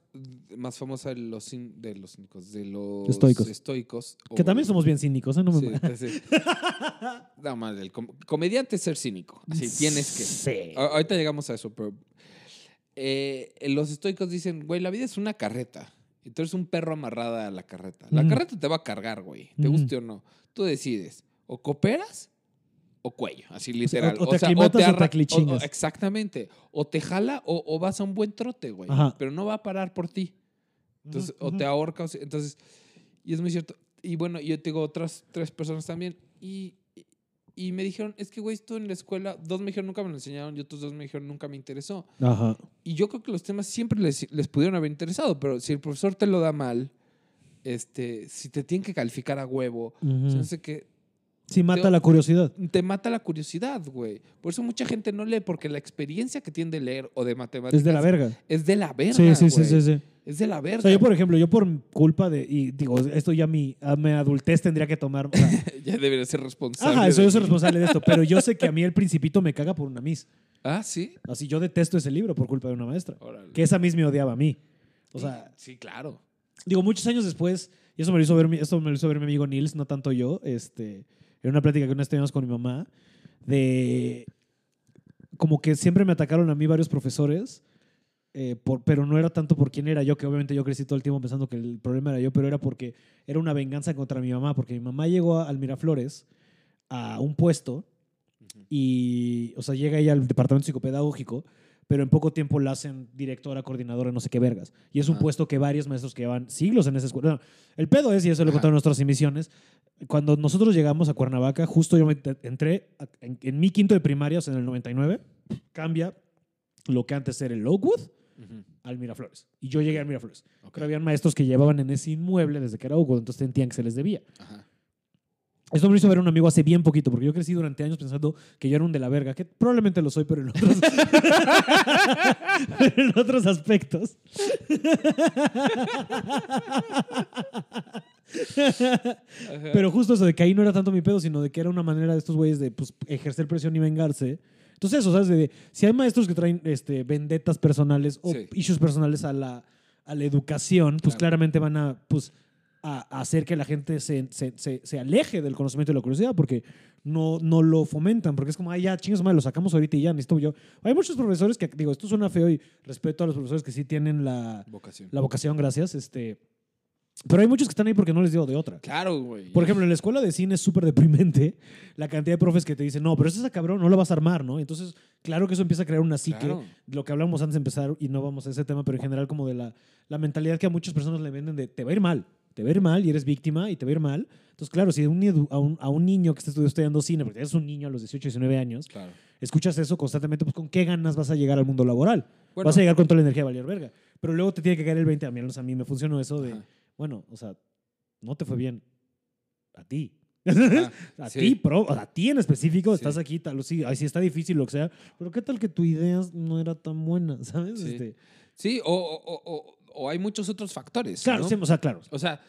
más famosa de los, cín- de los cínicos, de los Estoicos. estoicos, Que también somos bien cínicos, ¿eh? No me Sí, sí. No, madre, el com- comediante es ser cínico. Así tienes que. Sí. A- Ahorita llegamos a eso, pero. eh, los estoicos dicen, güey, la vida es una carreta. Y tú eres un perro amarrada a la carreta. La Ujú. carreta te va a cargar, güey. Te Ujú. guste o no. Tú decides. O cooperas o cuello. Así literal. o te aclimatas o te arra- aclichingas. exactamente. O te jala o, o vas a un buen trote, güey. Ajá. Pero no va a parar por ti. Entonces, o te ahorca. o se- entonces, y es muy cierto. Y bueno, yo tengo otras tres personas también. Y, y- me dijeron, es que, güey, esto en la escuela, dos me dijeron, nunca me lo enseñaron, y otros dos me dijeron, nunca me interesó. Ajá. Y yo creo que los temas siempre les, les pudieron haber interesado, pero si el profesor te lo da mal, este, si te tienen que calificar a huevo, no sé qué, Sí, mata Te- la curiosidad. te mata la curiosidad, güey. Por eso mucha gente no lee, porque la experiencia que tiene de leer o de matemáticas Es de la verga. Es de la verga, Sí, sí, sí, güey. sí, sí. Es de la verga. O sea, yo, por ejemplo, yo por culpa de, y digo, esto ya mi, a mi adultez tendría que tomar. o sea, ya debería ser responsable. ajá, eso yo soy responsable de esto, pero yo sé que a mí el principito me caga por una miss. Ah, sí. Así yo detesto ese libro por culpa de una maestra. Órale. Que esa miss me odiaba a mí. O sea, sí, claro. digo, muchos años después, y eso me lo hizo ver esto me lo hizo ver mi amigo Nils, no tanto yo, este, en una plática que una vez teníamos con mi mamá, de como que siempre me atacaron a mí varios profesores, eh, por- pero no era tanto por quién era yo, que obviamente yo crecí todo el tiempo pensando que el problema era yo, pero era porque era una venganza contra mi mamá, porque mi mamá llegó a- al Miraflores a un puesto y, o sea, llega ella al departamento psicopedagógico pero en poco tiempo la hacen directora, coordinadora, no sé qué vergas. Y es un Ajá. puesto que varios maestros que llevan siglos en esa escuela. no, el pedo es, y eso lo he contado en nuestras emisiones, cuando nosotros llegamos a Cuernavaca, justo yo me entré en, en mi quinto de primaria, o sea, en el 99, cambia lo que antes era el Oakwood Ujú. al Miraflores. Y yo llegué al Miraflores. Ok. Pero habían maestros que llevaban en ese inmueble desde que era Oakwood, entonces sentían que se les debía. Ajá. Esto me lo hizo ver un amigo hace bien poquito, porque yo crecí durante años pensando que yo era un de la verga, que probablemente lo soy, pero en otros, en otros aspectos. Pero justo eso de que ahí no era tanto mi pedo, sino de que era una manera de estos güeyes de pues, ejercer presión y vengarse. Entonces, eso, ¿sabes? De, si hay maestros que traen este, vendetas personales o Sí. issues personales a la, a la educación, pues Claro. claramente van a, pues, a, hacer que la gente se, se, se, se aleje del conocimiento y la curiosidad porque no, no lo fomentan. Porque es como, ay, ya, chingas madre, lo sacamos ahorita y ya, necesito yo. Hay muchos profesores que, digo, esto suena feo y respeto a los profesores que sí tienen la, Vocación. la vocación, gracias. Este, pero hay muchos que están ahí porque no les dio de otra. Claro, güey. Por ejemplo, en la escuela de cine es súper deprimente la cantidad de profes que te dicen, no, pero ese es cabrón, no lo vas a armar, ¿no? Entonces, claro que eso empieza a crear una psique, Claro. lo que hablamos antes de empezar, y no vamos a ese tema, pero en general como de la, la mentalidad que a muchas personas le venden de, te va a ir mal, te va a ir mal y eres víctima y te va a ir mal. Entonces, claro, si un a, un, a un niño que está estu- estudiando cine, porque eres un niño a los 18, 19 años, Claro. escuchas eso constantemente, pues con qué ganas vas a llegar al mundo laboral. Bueno, vas a llegar con toda la energía de valer verga. Pero luego te tiene que caer el 20, a mí, a mí me funcionó eso de, ajá. bueno, o sea, no te fue bien a ti. Ajá. A Sí. ti, pro, a ti en específico, Sí. estás aquí, tal, sí, ay, sí está difícil, lo que sea, pero qué tal que tu idea no era tan buena, ¿sabes? Sí. Este, Sí, o, o- o- o hay muchos otros factores. claro, ¿no? sí, o sea, claro. O sea,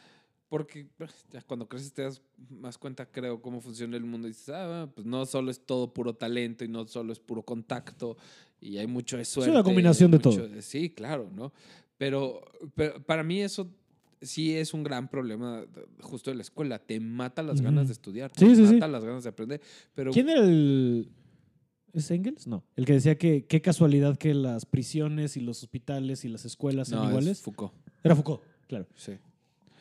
porque pues, ya cuando creces te das más cuenta, creo, cómo funciona el mundo y dices, ah, pues no solo es todo puro talento y no solo es puro contacto y hay mucho de suerte. una combinación de todo. Sí, claro, ¿no? Pero, pero para mí eso sí es un gran problema justo de la escuela. Te mata las ganas de estudiar, te sí, sí. mata las ganas de aprender. Pero ¿Quién era el. ¿Es Engels? No. El que decía que qué casualidad que las prisiones y los hospitales y las escuelas sean no, es iguales. Foucault. Era Foucault, claro. Sí.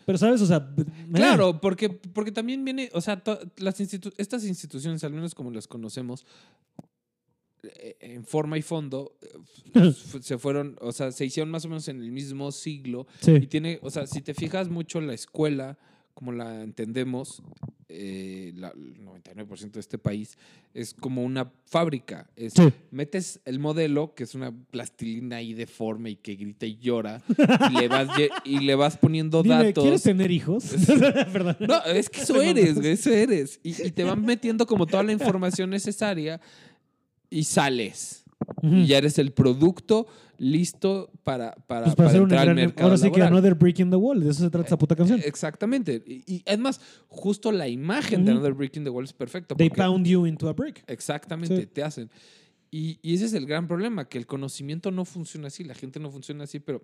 Pero, ¿sabes? O sea. Claro, porque, porque también viene, o sea, to- las institu- estas instituciones, al menos como las conocemos, eh, en forma y fondo, eh, se fueron, o sea, se hicieron más o menos en el mismo siglo. Y Sí. tiene, o sea, si te fijas mucho la escuela, como la entendemos, eh, la- el 99% de este país, es como una fábrica. Es, Sí. Metes el modelo, que es una plastilina ahí deforme y que grita y llora, y le vas, y le vas poniendo Dime, datos. ¿quieres tener hijos? Perdón. No, es que eso eres, güey, eso eres. Y, y te van metiendo como toda la información necesaria y sales. Ujú. Y ya eres el producto listo para, para, Pues para para entrar al gran. mercado Ahora sí que laboral. Another Break in the Wall. De eso se trata esa puta canción. Exactamente. Y, y es más, justo la imagen de Ujú. Another Brick in the Wall es perfecta. They pound you into a brick. Exactamente, Sí. te hacen. Y, y ese es el gran problema, que el conocimiento no funciona así, la gente no funciona así, pero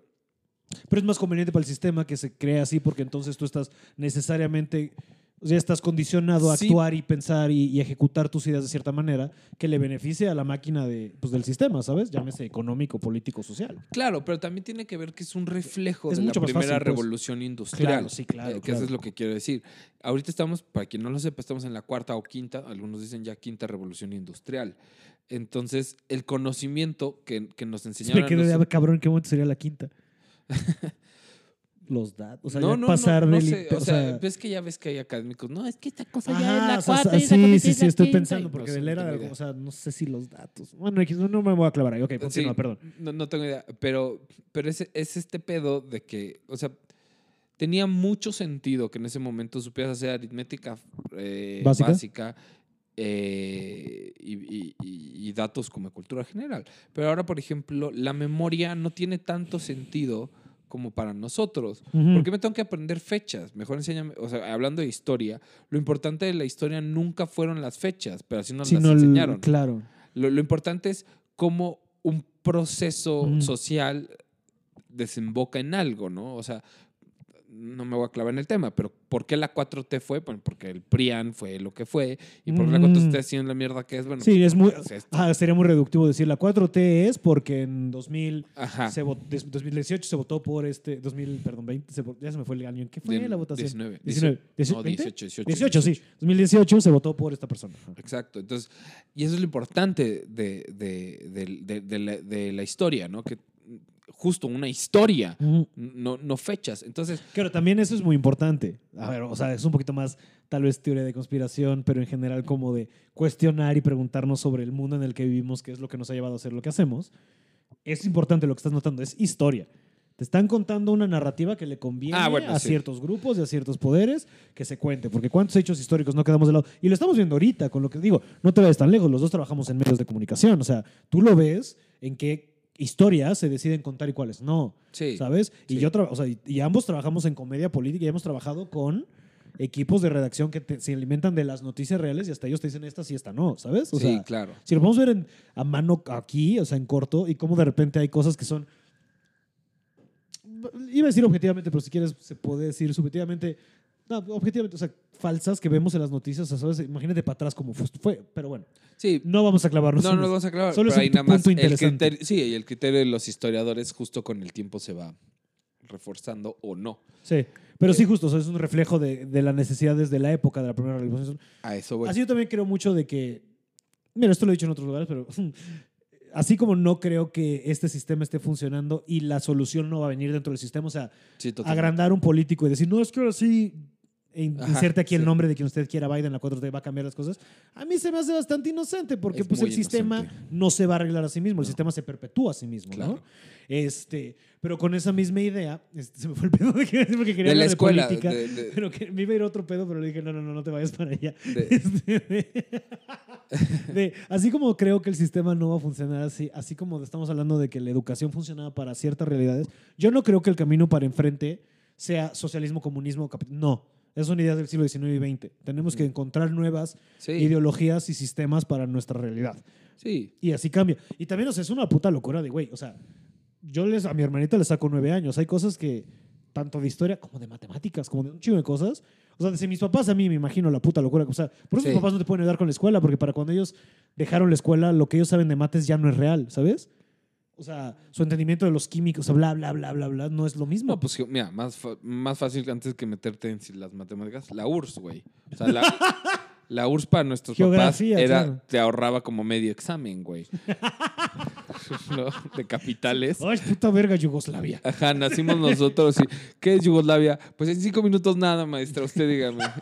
Pero es más conveniente para el sistema que se crea así porque entonces tú estás necesariamente, sea, estás condicionado a Sí. actuar y pensar y, y ejecutar tus ideas de cierta manera que le beneficie a la máquina de, pues, del sistema, ¿sabes? Llámese económico, político, social. Claro, pero también tiene que ver que es un reflejo Es de la mucho más primera fácil, pues. revolución industrial. Claro, sí, claro, eh, que claro. eso es lo que quiero decir. Ahorita estamos, para quien no lo sepa, estamos en la cuarta o quinta, algunos dicen ya quinta revolución industrial. Entonces, el conocimiento que, que nos enseñaron. Espera, que a de- nosotros- cabrón, ¿en qué momento sería la quinta? Los datos. O sea, no, no, pasar no, no del. sé, o o sea, ves que ya ves que hay académicos. No, es que esta cosa ya es la o sea, cuarta sí, sí, sí, estoy pensando, porque de era idea. o sea, no sé si los datos. Bueno, no, no me voy a clavar ahí. Ok, continúa, Sí, perdón. No, no tengo idea, pero, pero es, es este pedo de que, o sea, tenía mucho sentido que en ese momento supieras hacer aritmética eh, ¿Básica? básica, eh, y, y- y- y datos como cultura general. Pero ahora, por ejemplo, la memoria no tiene tanto sentido como para nosotros. Ujú. ¿Por qué me tengo que aprender fechas? Mejor enséñame, o sea, hablando de historia, lo importante de la historia nunca fueron las fechas, pero así nos Si las no, enseñaron. Claro. Lo, lo importante es cómo un proceso social desemboca en algo, ¿no? O sea, no me voy a clavar en el tema, pero ¿por qué la 4T fue? Bueno, porque el PRIAN fue lo que fue. ¿Y por qué la 4T Mm. haciendo la mierda que es? Bueno, Sí, es muy. pues esto. Ah, sería muy reductivo decir la 4T es porque en 2000 Ajá. se vot- des- 2018 se votó por este 2000, perdón, 20, se ya se me fue el año. ¿En qué fue la votación? 19. 19. No, 20? 18, 18. 18, sí. 2018 se votó por esta persona. Ajá. Exacto. Entonces, y eso es lo importante de, de- de- de- de la, de la historia, ¿no? Que justo una historia, no, no fechas. Entonces, Claro, también eso es muy importante. A ver, o sea, es un poquito más tal vez teoría de conspiración, pero en general como de cuestionar y preguntarnos sobre el mundo en el que vivimos, qué es lo que nos ha llevado a hacer lo que hacemos. Es importante lo que estás notando, es historia. Te están contando una narrativa que le conviene Ah, bueno, a sí. ciertos grupos y a ciertos poderes que se cuente, porque cuántos hechos históricos no quedamos de lado. Y lo estamos viendo ahorita, con lo que digo, no te vayas tan lejos, los dos trabajamos en medios de comunicación, o sea, tú lo ves en qué historias se deciden contar y cuáles no. sí. ¿sabes? Y sí. yo o sea, y, y ambos trabajamos en comedia política y hemos trabajado con equipos de redacción que te- se alimentan de las noticias reales y hasta ellos te dicen esta sí, esta no, ¿sabes? O sí, sea, claro. si lo podemos ver en- a mano aquí, o sea, en corto, y cómo de repente hay cosas que son. Iba a decir objetivamente, pero si quieres, se puede decir subjetivamente. No, objetivamente, o sea, falsas que vemos en las noticias, o sea, ¿sabes? Imagínate para atrás como fu- fue, pero bueno, Sí. no vamos a clavarnos. No, no eso. vamos a aclarar. Solo es pero un ahí nada más punto el interesante. criterio, sí, y el criterio de los historiadores justo con el tiempo se va reforzando o no. Sí, pero Eh, sí, justo, o sea, es un reflejo de, de las necesidades de la época de la primera revolución. A eso voy. Así yo también creo mucho de que, mira, esto lo he dicho en otros lugares, pero así como no creo que este sistema esté funcionando y la solución no va a venir dentro del sistema, o sea, Sí, agrandar un político y decir, no, es que ahora sí, inserte aquí el sí. nombre de quien usted quiera, Biden, la 4T va a cambiar las cosas, a mí se me hace bastante inocente porque Es pues el sistema inocente. no se va a arreglar a sí mismo, el No. sistema se perpetúa a sí mismo, ¿no? Claro. Este, pero con esa misma idea, este, se me fue el pedo de que porque quería de la escuela. política. de- de- Pero que me iba a ir otro pedo, pero le dije, no, no, no, no te vayas para allá. de- Este, de- de- así como creo que el sistema no va a funcionar así, así como estamos hablando de que la educación funcionaba para ciertas realidades, yo no creo que el camino para enfrente sea socialismo, comunismo, capi- no. Es una idea del siglo XIX y XX. Tenemos que encontrar nuevas sí, ideologías y sistemas para nuestra realidad. sí. Y así cambia. Y también, o sea, es una puta locura de, güey, o sea, yo les, a mi hermanita le saco nueve años. Hay cosas que, tanto de historia como de matemáticas, como de un chingo de cosas. O sea, desde mis papás a mí me imagino la puta locura. O sea, por eso Sí. mis papás no te pueden ayudar con la escuela, porque para cuando ellos dejaron la escuela, lo que ellos saben de mates ya no es real, ¿sabes? O sea, su entendimiento de los químicos, bla, bla, bla, bla, bla, no es lo mismo. No, pues mira, más, más fácil antes que meterte en las matemáticas, la URSS, güey. O sea, la, la URSS para nuestros Geografía, papás era, claro. te ahorraba como medio examen, güey. ¿No? De capitales. Ay, puta verga, Yugoslavia. Ajá, nacimos nosotros y ¿qué es Yugoslavia? Pues en cinco minutos nada, maestra, usted dígame.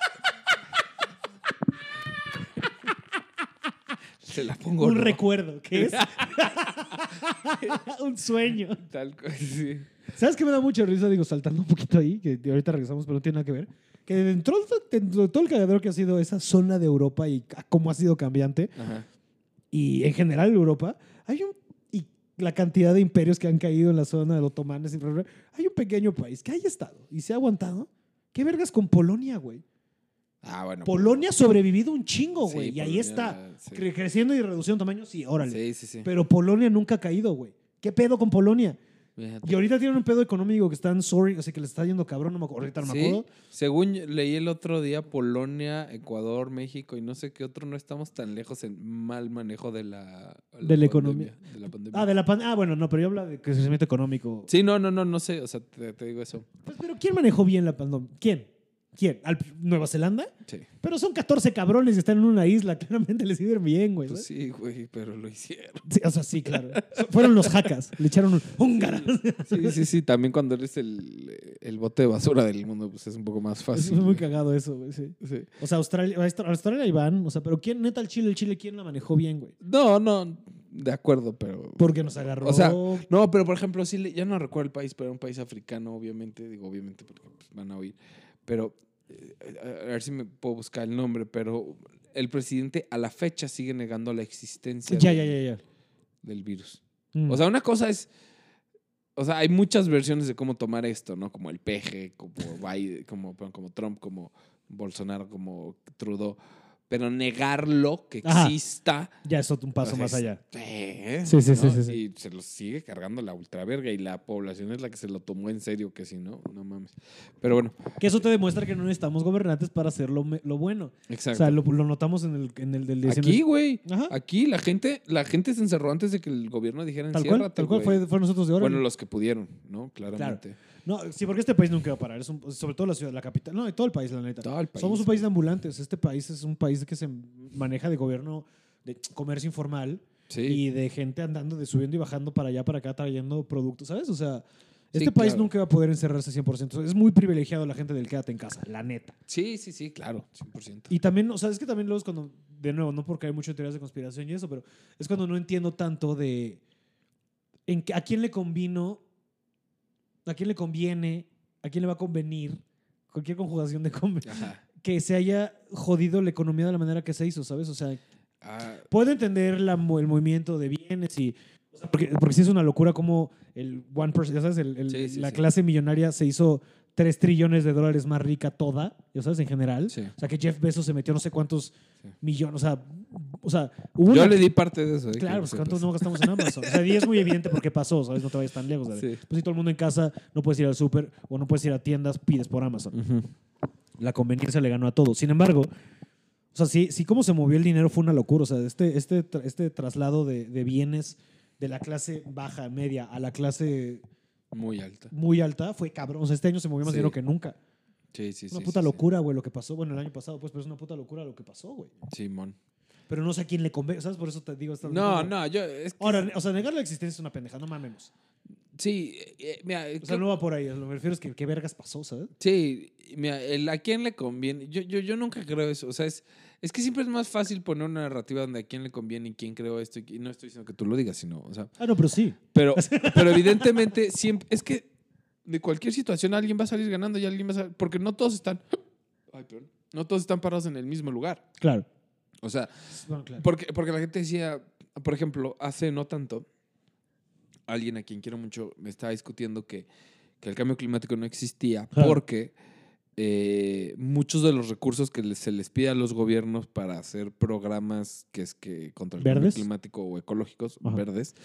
Se la pongo. Un ¿no? recuerdo, ¿qué es? un sueño. Tal cual, sí. ¿Sabes qué me da mucha risa? Digo, saltando un poquito ahí, que ahorita regresamos, pero no tiene nada que ver. Que dentro de, dentro de todo el cagadero que ha sido esa zona de Europa y cómo ha sido cambiante, Ajá. y en general Europa, hay un. Y la cantidad de imperios que han caído en la zona de los otomanes, hay un pequeño país que haya estado y se ha aguantado. ¿Qué vergas con Polonia, güey? Ah, bueno. Polonia ha sobrevivido un chingo, Sí, güey. y ahí Polonia, está. sí. Creciendo y reduciendo tamaño, sí, órale. Sí, sí, sí. Pero Polonia nunca ha caído, güey. ¿Qué pedo con Polonia? Fíjate. Y ahorita tienen un pedo económico que están soaring, así que les está yendo cabrón, no me acuerdo, ahorita no me acuerdo. según leí el otro día, Polonia, Ecuador, México y no sé qué otro, no estamos tan lejos en mal manejo de la, De la economía. pandemia, de la pandemia. Ah, de la pan ah, bueno, no, pero yo hablo de crecimiento económico. Sí, no, no, no, no sé, o sea, te, te digo eso. Pues, pero ¿quién manejó bien la pandemia? ¿Quién? ¿Quién? ¿Al- ¿Nueva Zelanda? Sí. Pero son 14 cabrones y están en una isla, claramente les iba bien, güey. Pues sí, güey, pero lo hicieron. Sí, o sea, sí, claro. Fueron los jacas, le echaron un húngara. Sí, sí, sí, también cuando eres el, el bote de basura del mundo, pues es un poco más Es fácil. muy güey. cagado eso, güey, sí. Sí. O sea, Australia, Austra- Australia y van, o sea, pero ¿quién, neta, el Chile, el Chile, quién la manejó bien, güey? No, no, de acuerdo, pero... Porque nos agarró. O sea, No, pero por ejemplo, sí, ya no recuerdo el país, pero era un país africano, obviamente, digo obviamente porque pues, van a oír, pero eh, a ver si me puedo buscar el nombre, pero el presidente a la fecha sigue negando la existencia ya, del, ya, ya, ya. del virus. Mm. O sea, una cosa es, o sea, hay muchas versiones de cómo tomar esto, ¿no? Como el peje, como Biden, como, como Trump, como Bolsonaro, como Trudeau. Pero negarlo que Ajá. exista. Ya es un paso sea, más allá. eh, Sí, sí, sí, ¿no? sí, sí. Y se los sigue cargando la ultraverga y la población es la que se lo tomó en serio, que si no, no mames. Pero bueno, Que eso te demuestra que no necesitamos gobernantes para hacer lo, lo bueno. exacto. O sea, lo, lo notamos en el, en el del 19. Aquí, güey. Aquí la gente, la gente se encerró antes de que el gobierno dijera Tal cual, enciérrate, tal cual güey". fue, fue nosotros de ahora. Bueno, los que pudieron, ¿no? Claramente. No, sí, porque este país nunca va a parar. Es un- sobre todo la ciudad, la capital. No, y todo el país, la neta. Todo el país, Somos un país de ambulantes. Este país es un país que se maneja de gobierno, de comercio informal Sí. y de gente andando, de subiendo y bajando para allá, para acá, trayendo productos, ¿sabes? O sea, este Sí, país claro. nunca va a poder encerrarse 100%. Es muy privilegiado la gente del quédate en casa, la neta. sí, sí, sí, claro, 100%. Y también, o sea, es que también luego es cuando, de nuevo, no porque hay muchas teorías de conspiración y eso, pero es cuando no entiendo tanto de en a quién le convino, a quién le conviene, a quién le va a convenir, cualquier conjugación de que se haya jodido la economía de la manera que se hizo, ¿sabes? O sea, Ah, puedo entender la el movimiento de bienes y... o sea, porque, porque sí es una locura como el one person, ya sabes, el- el- Sí, sí, la sí. clase millonaria se hizo 3 trillones de dólares más rica toda, ya sabes, en general. O sea, que Jeff Bezos se metió no sé cuántos millones. O sea, o sea hubo Yo una- le di parte de eso. eh, Claro, pues sepas. cuánto no gastamos en Amazon. O sea, y es muy evidente por qué pasó, ¿sabes? No te vayas tan lejos. Sí. Pues si todo el mundo en casa no puedes ir al súper o no puedes ir a tiendas, pides por Amazon. La conveniencia le ganó a todo. Sin embargo, o sea, sí, sí cómo se movió el dinero fue una locura. O sea, este, este, este traslado de, de bienes de la clase baja, media, a la clase Muy alta. muy alta fue cabrón. O sea, este año se movió más Sí. dinero que nunca. Sí, sí, sí. una sí, puta sí. locura, güey, lo que pasó. Bueno, el año pasado, pues, pero es una puta locura lo que pasó, güey. Simón. Pero no sé a quién le conviene, ¿sabes? Por eso te digo. esta- No, no, yo. Es que- Ahora, o sea, negar la existencia es una pendeja, no mamemos. sí, eh, mira. O sea, no va por ahí. Lo que me refiero es que qué vergas pasó, ¿sabes? Sí, mira, el a quién le conviene. Yo, yo, yo nunca creo eso. O sea, es, es que siempre es más fácil poner una narrativa donde a quién le conviene y quién creo esto. Y no estoy diciendo que tú lo digas, sino. O sea, Ah, no, pero sí. pero, pero evidentemente siempre. Es que de cualquier situación alguien va a salir ganando y alguien va a salir. Porque no todos están. Ay, perdón. No todos están parados en el mismo lugar. Claro. O sea, Bueno, claro. porque, porque la gente decía, por ejemplo, hace no tanto, alguien a quien quiero mucho me estaba discutiendo que, que el cambio climático no existía porque eh, muchos de los recursos que se les pide a los gobiernos para hacer programas que es que contra el ¿Verdes? cambio climático o ecológicos Ajá. verdes,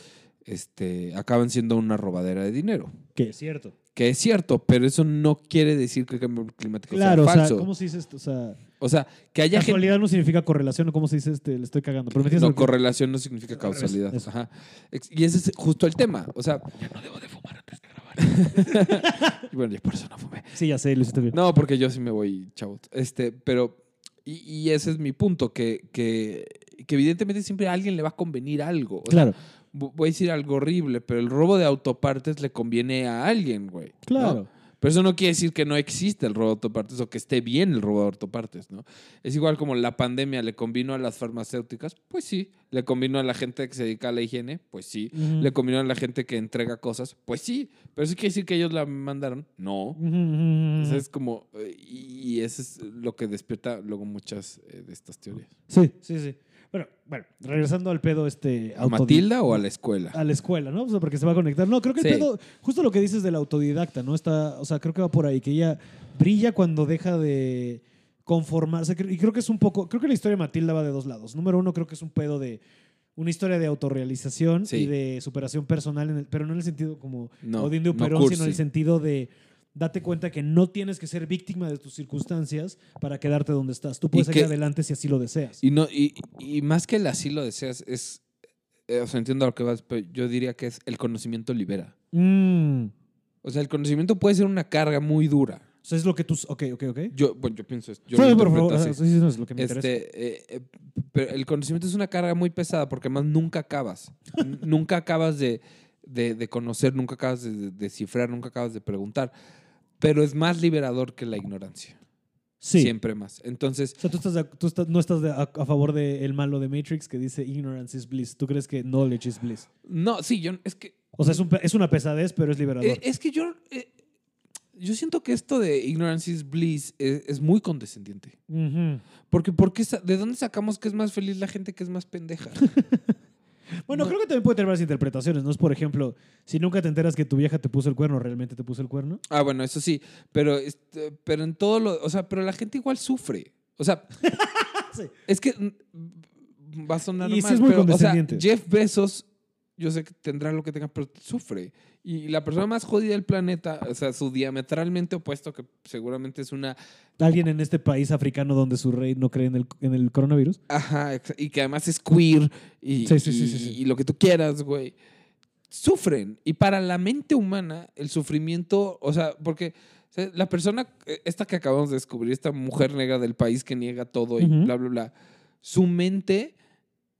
este, acaban siendo una robadera de dinero. Que es cierto. Que es cierto, pero eso no quiere decir que el cambio climático Claro, o sea sea, falso. ¿cómo se dice esto? O sea, O sea, que haya gente casualidad no significa correlación, o cómo se dice este, le estoy cagando. Pero No, que- correlación no significa causalidad. eso. Ajá. Y ese es justo el tema. O sea, ya no debo de fumar antes de grabar. y bueno, ya por eso no fumé. Sí, ya sé, lo hiciste bien. No, porque yo sí me voy, chavos. Este, pero, y, y ese es mi punto, que, que, que evidentemente siempre a alguien le va a convenir algo. O sea, claro, voy a decir algo horrible, pero el robo de autopartes le conviene a alguien, güey. ¿no? claro. Pero eso no quiere decir que no existe el robo de autopartes o que esté bien el robo de autopartes, ¿no? Es igual como la pandemia le convino a las farmacéuticas, pues sí. Le convino a la gente que se dedica a la higiene, pues sí. Le convino a la gente que entrega cosas, pues sí. Pero eso quiere decir que ellos la mandaron, no. Sea, es como, eh, y y eso es lo que despierta luego muchas eh, de estas teorías. Sí, sí, sí. Bueno, bueno, regresando al pedo este... ¿A Matilda o a la escuela? A la escuela, ¿no? O sea, porque se va a conectar. No, creo que el Sí. pedo, justo lo que dices del autodidacta, ¿no? Está, o sea, creo que va por ahí, que ella brilla cuando deja de conformarse. Y creo que es un poco, creo que la historia de Matilda va de dos lados. Número uno, creo que es un pedo de una historia de autorrealización Sí. y de superación personal, en el- pero no en el sentido como No, Odín de no Uperón, sino en el sentido de date cuenta que no tienes que ser víctima de tus circunstancias para quedarte donde estás. Tú puedes salir que- adelante si así lo deseas. Y, no, y, y más que el así lo deseas, es, eh, o sea, entiendo a lo que vas, pero yo diría que es el conocimiento libera. Mm. O sea, el conocimiento puede ser una carga muy dura. O sea, es lo que tú... Ok, ok, ok. Yo, bueno, yo pienso esto. Yo Sí, por favor, así. sí, es lo que me interesa. Este, eh, eh, pero el conocimiento es una carga muy pesada porque además nunca acabas. Nunca acabas de, de- de conocer, nunca acabas de, de descifrar, nunca acabas de preguntar. Pero es más liberador que la ignorancia. Sí. Siempre más. Entonces, O sea, tú, estás de- tú estás- no estás de- a, a favor del malo de Matrix que dice ignorance is bliss. ¿Tú crees que knowledge is bliss? no, sí, yo, es que O sea, es, un pe- es una pesadez, pero es liberador. Eh, es que yo, eh, yo siento que esto de ignorance is bliss es, es muy condescendiente. Porque, porque ¿de dónde sacamos que es más feliz la gente que es más pendeja? Bueno, No. creo que también puede tener varias interpretaciones, ¿no? Es, por ejemplo, si nunca te enteras que tu vieja te puso el cuerno, ¿realmente te puso el cuerno? ah, bueno, eso sí. Pero, este, pero en todo lo. O sea, pero la gente igual sufre. O sea, Sí. Es que mm, va a sonar Y sí mal, es muy pero, o sea, condescendiente. Jeff Bezos, yo sé que tendrá lo que tenga, pero sufre. Y la persona más jodida del planeta, o sea, su diametralmente opuesto, que seguramente es una... Alguien en este país africano donde su rey no cree en el, en el coronavirus. Ajá, y que además es queer y, Sí, sí, sí, y- lo que tú quieras, güey. Sufren. Y para la mente humana, el sufrimiento, o sea, porque la persona, eh, esta que acabamos de descubrir, esta mujer negra del país que niega todo y Ujú. bla, bla, bla, su mente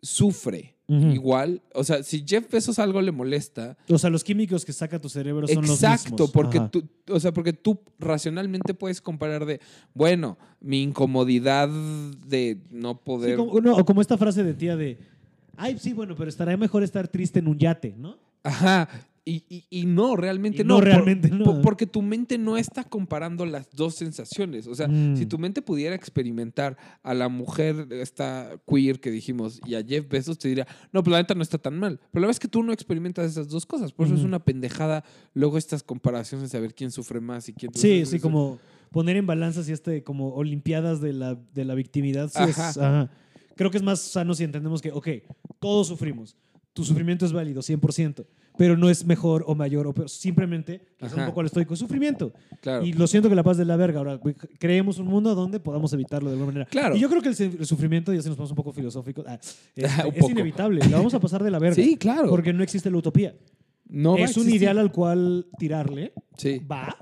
sufre. Igual, o sea, si Jeff Bezos algo le molesta, O sea, los químicos que saca tu cerebro son los exacto, mismos. porque Ajá. tú, o sea, porque tú racionalmente puedes comparar de, bueno, mi incomodidad de no Sí, poder como, no, o como esta frase de tía de, ay, sí, bueno, pero estaría mejor estar triste en un yate, ¿no? Ajá. Y, y- y no, realmente Y no. no, por- realmente no. por- porque tu mente no está comparando las dos sensaciones. O sea, Mm. si tu mente pudiera experimentar a la mujer, esta queer que dijimos, y a Jeff Bezos, te diría, no, pues la neta no está tan mal. Pero la verdad es que tú no experimentas esas dos cosas. Por eso es una pendejada luego estas comparaciones de ver quién sufre más y quién... Sí, sí, como poner en balanzas y este, como olimpiadas de la, de la victimidad. sí es- Ajá. ajá. Creo que es más sano si entendemos que, ok, todos sufrimos. Tu sufrimiento es válido, 100%, pero no es mejor o mayor o peor. Simplemente, es un poco al estoico, es sufrimiento. Claro. Y lo siento que la paz de la verga. Ahora, creemos un mundo donde podamos evitarlo de alguna manera. Claro. Y yo creo que el, sufrimiento, ya se nos ponemos un poco filosóficos, ah, este, Un es poco. inevitable. La vamos a pasar de la verga. Sí, claro. Porque no existe la utopía. no es un ideal al cual tirarle. Sí, Va,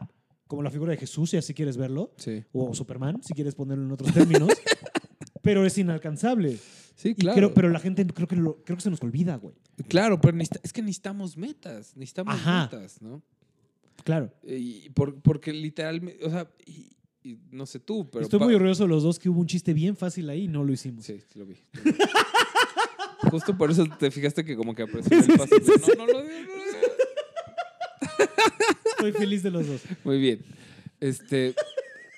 como la figura de Jesús, si así quieres verlo. sí. O Superman, si quieres ponerlo en otros términos. pero es inalcanzable. Sí, Y claro. creo- pero la gente creo que, lo- creo que se nos olvida, güey. Claro, pero es que necesitamos metas. Necesitamos Ajá. metas, ¿no? Claro. Y por- porque literalmente, o sea, y, y no sé tú, pero... Estoy muy orgulloso de los dos que hubo un chiste bien fácil ahí y no lo hicimos. Sí, lo vi. lo vi. Justo por eso te fijaste que como que apresuré el paso. no, no no vi. Estoy feliz de los dos. Muy bien. Este,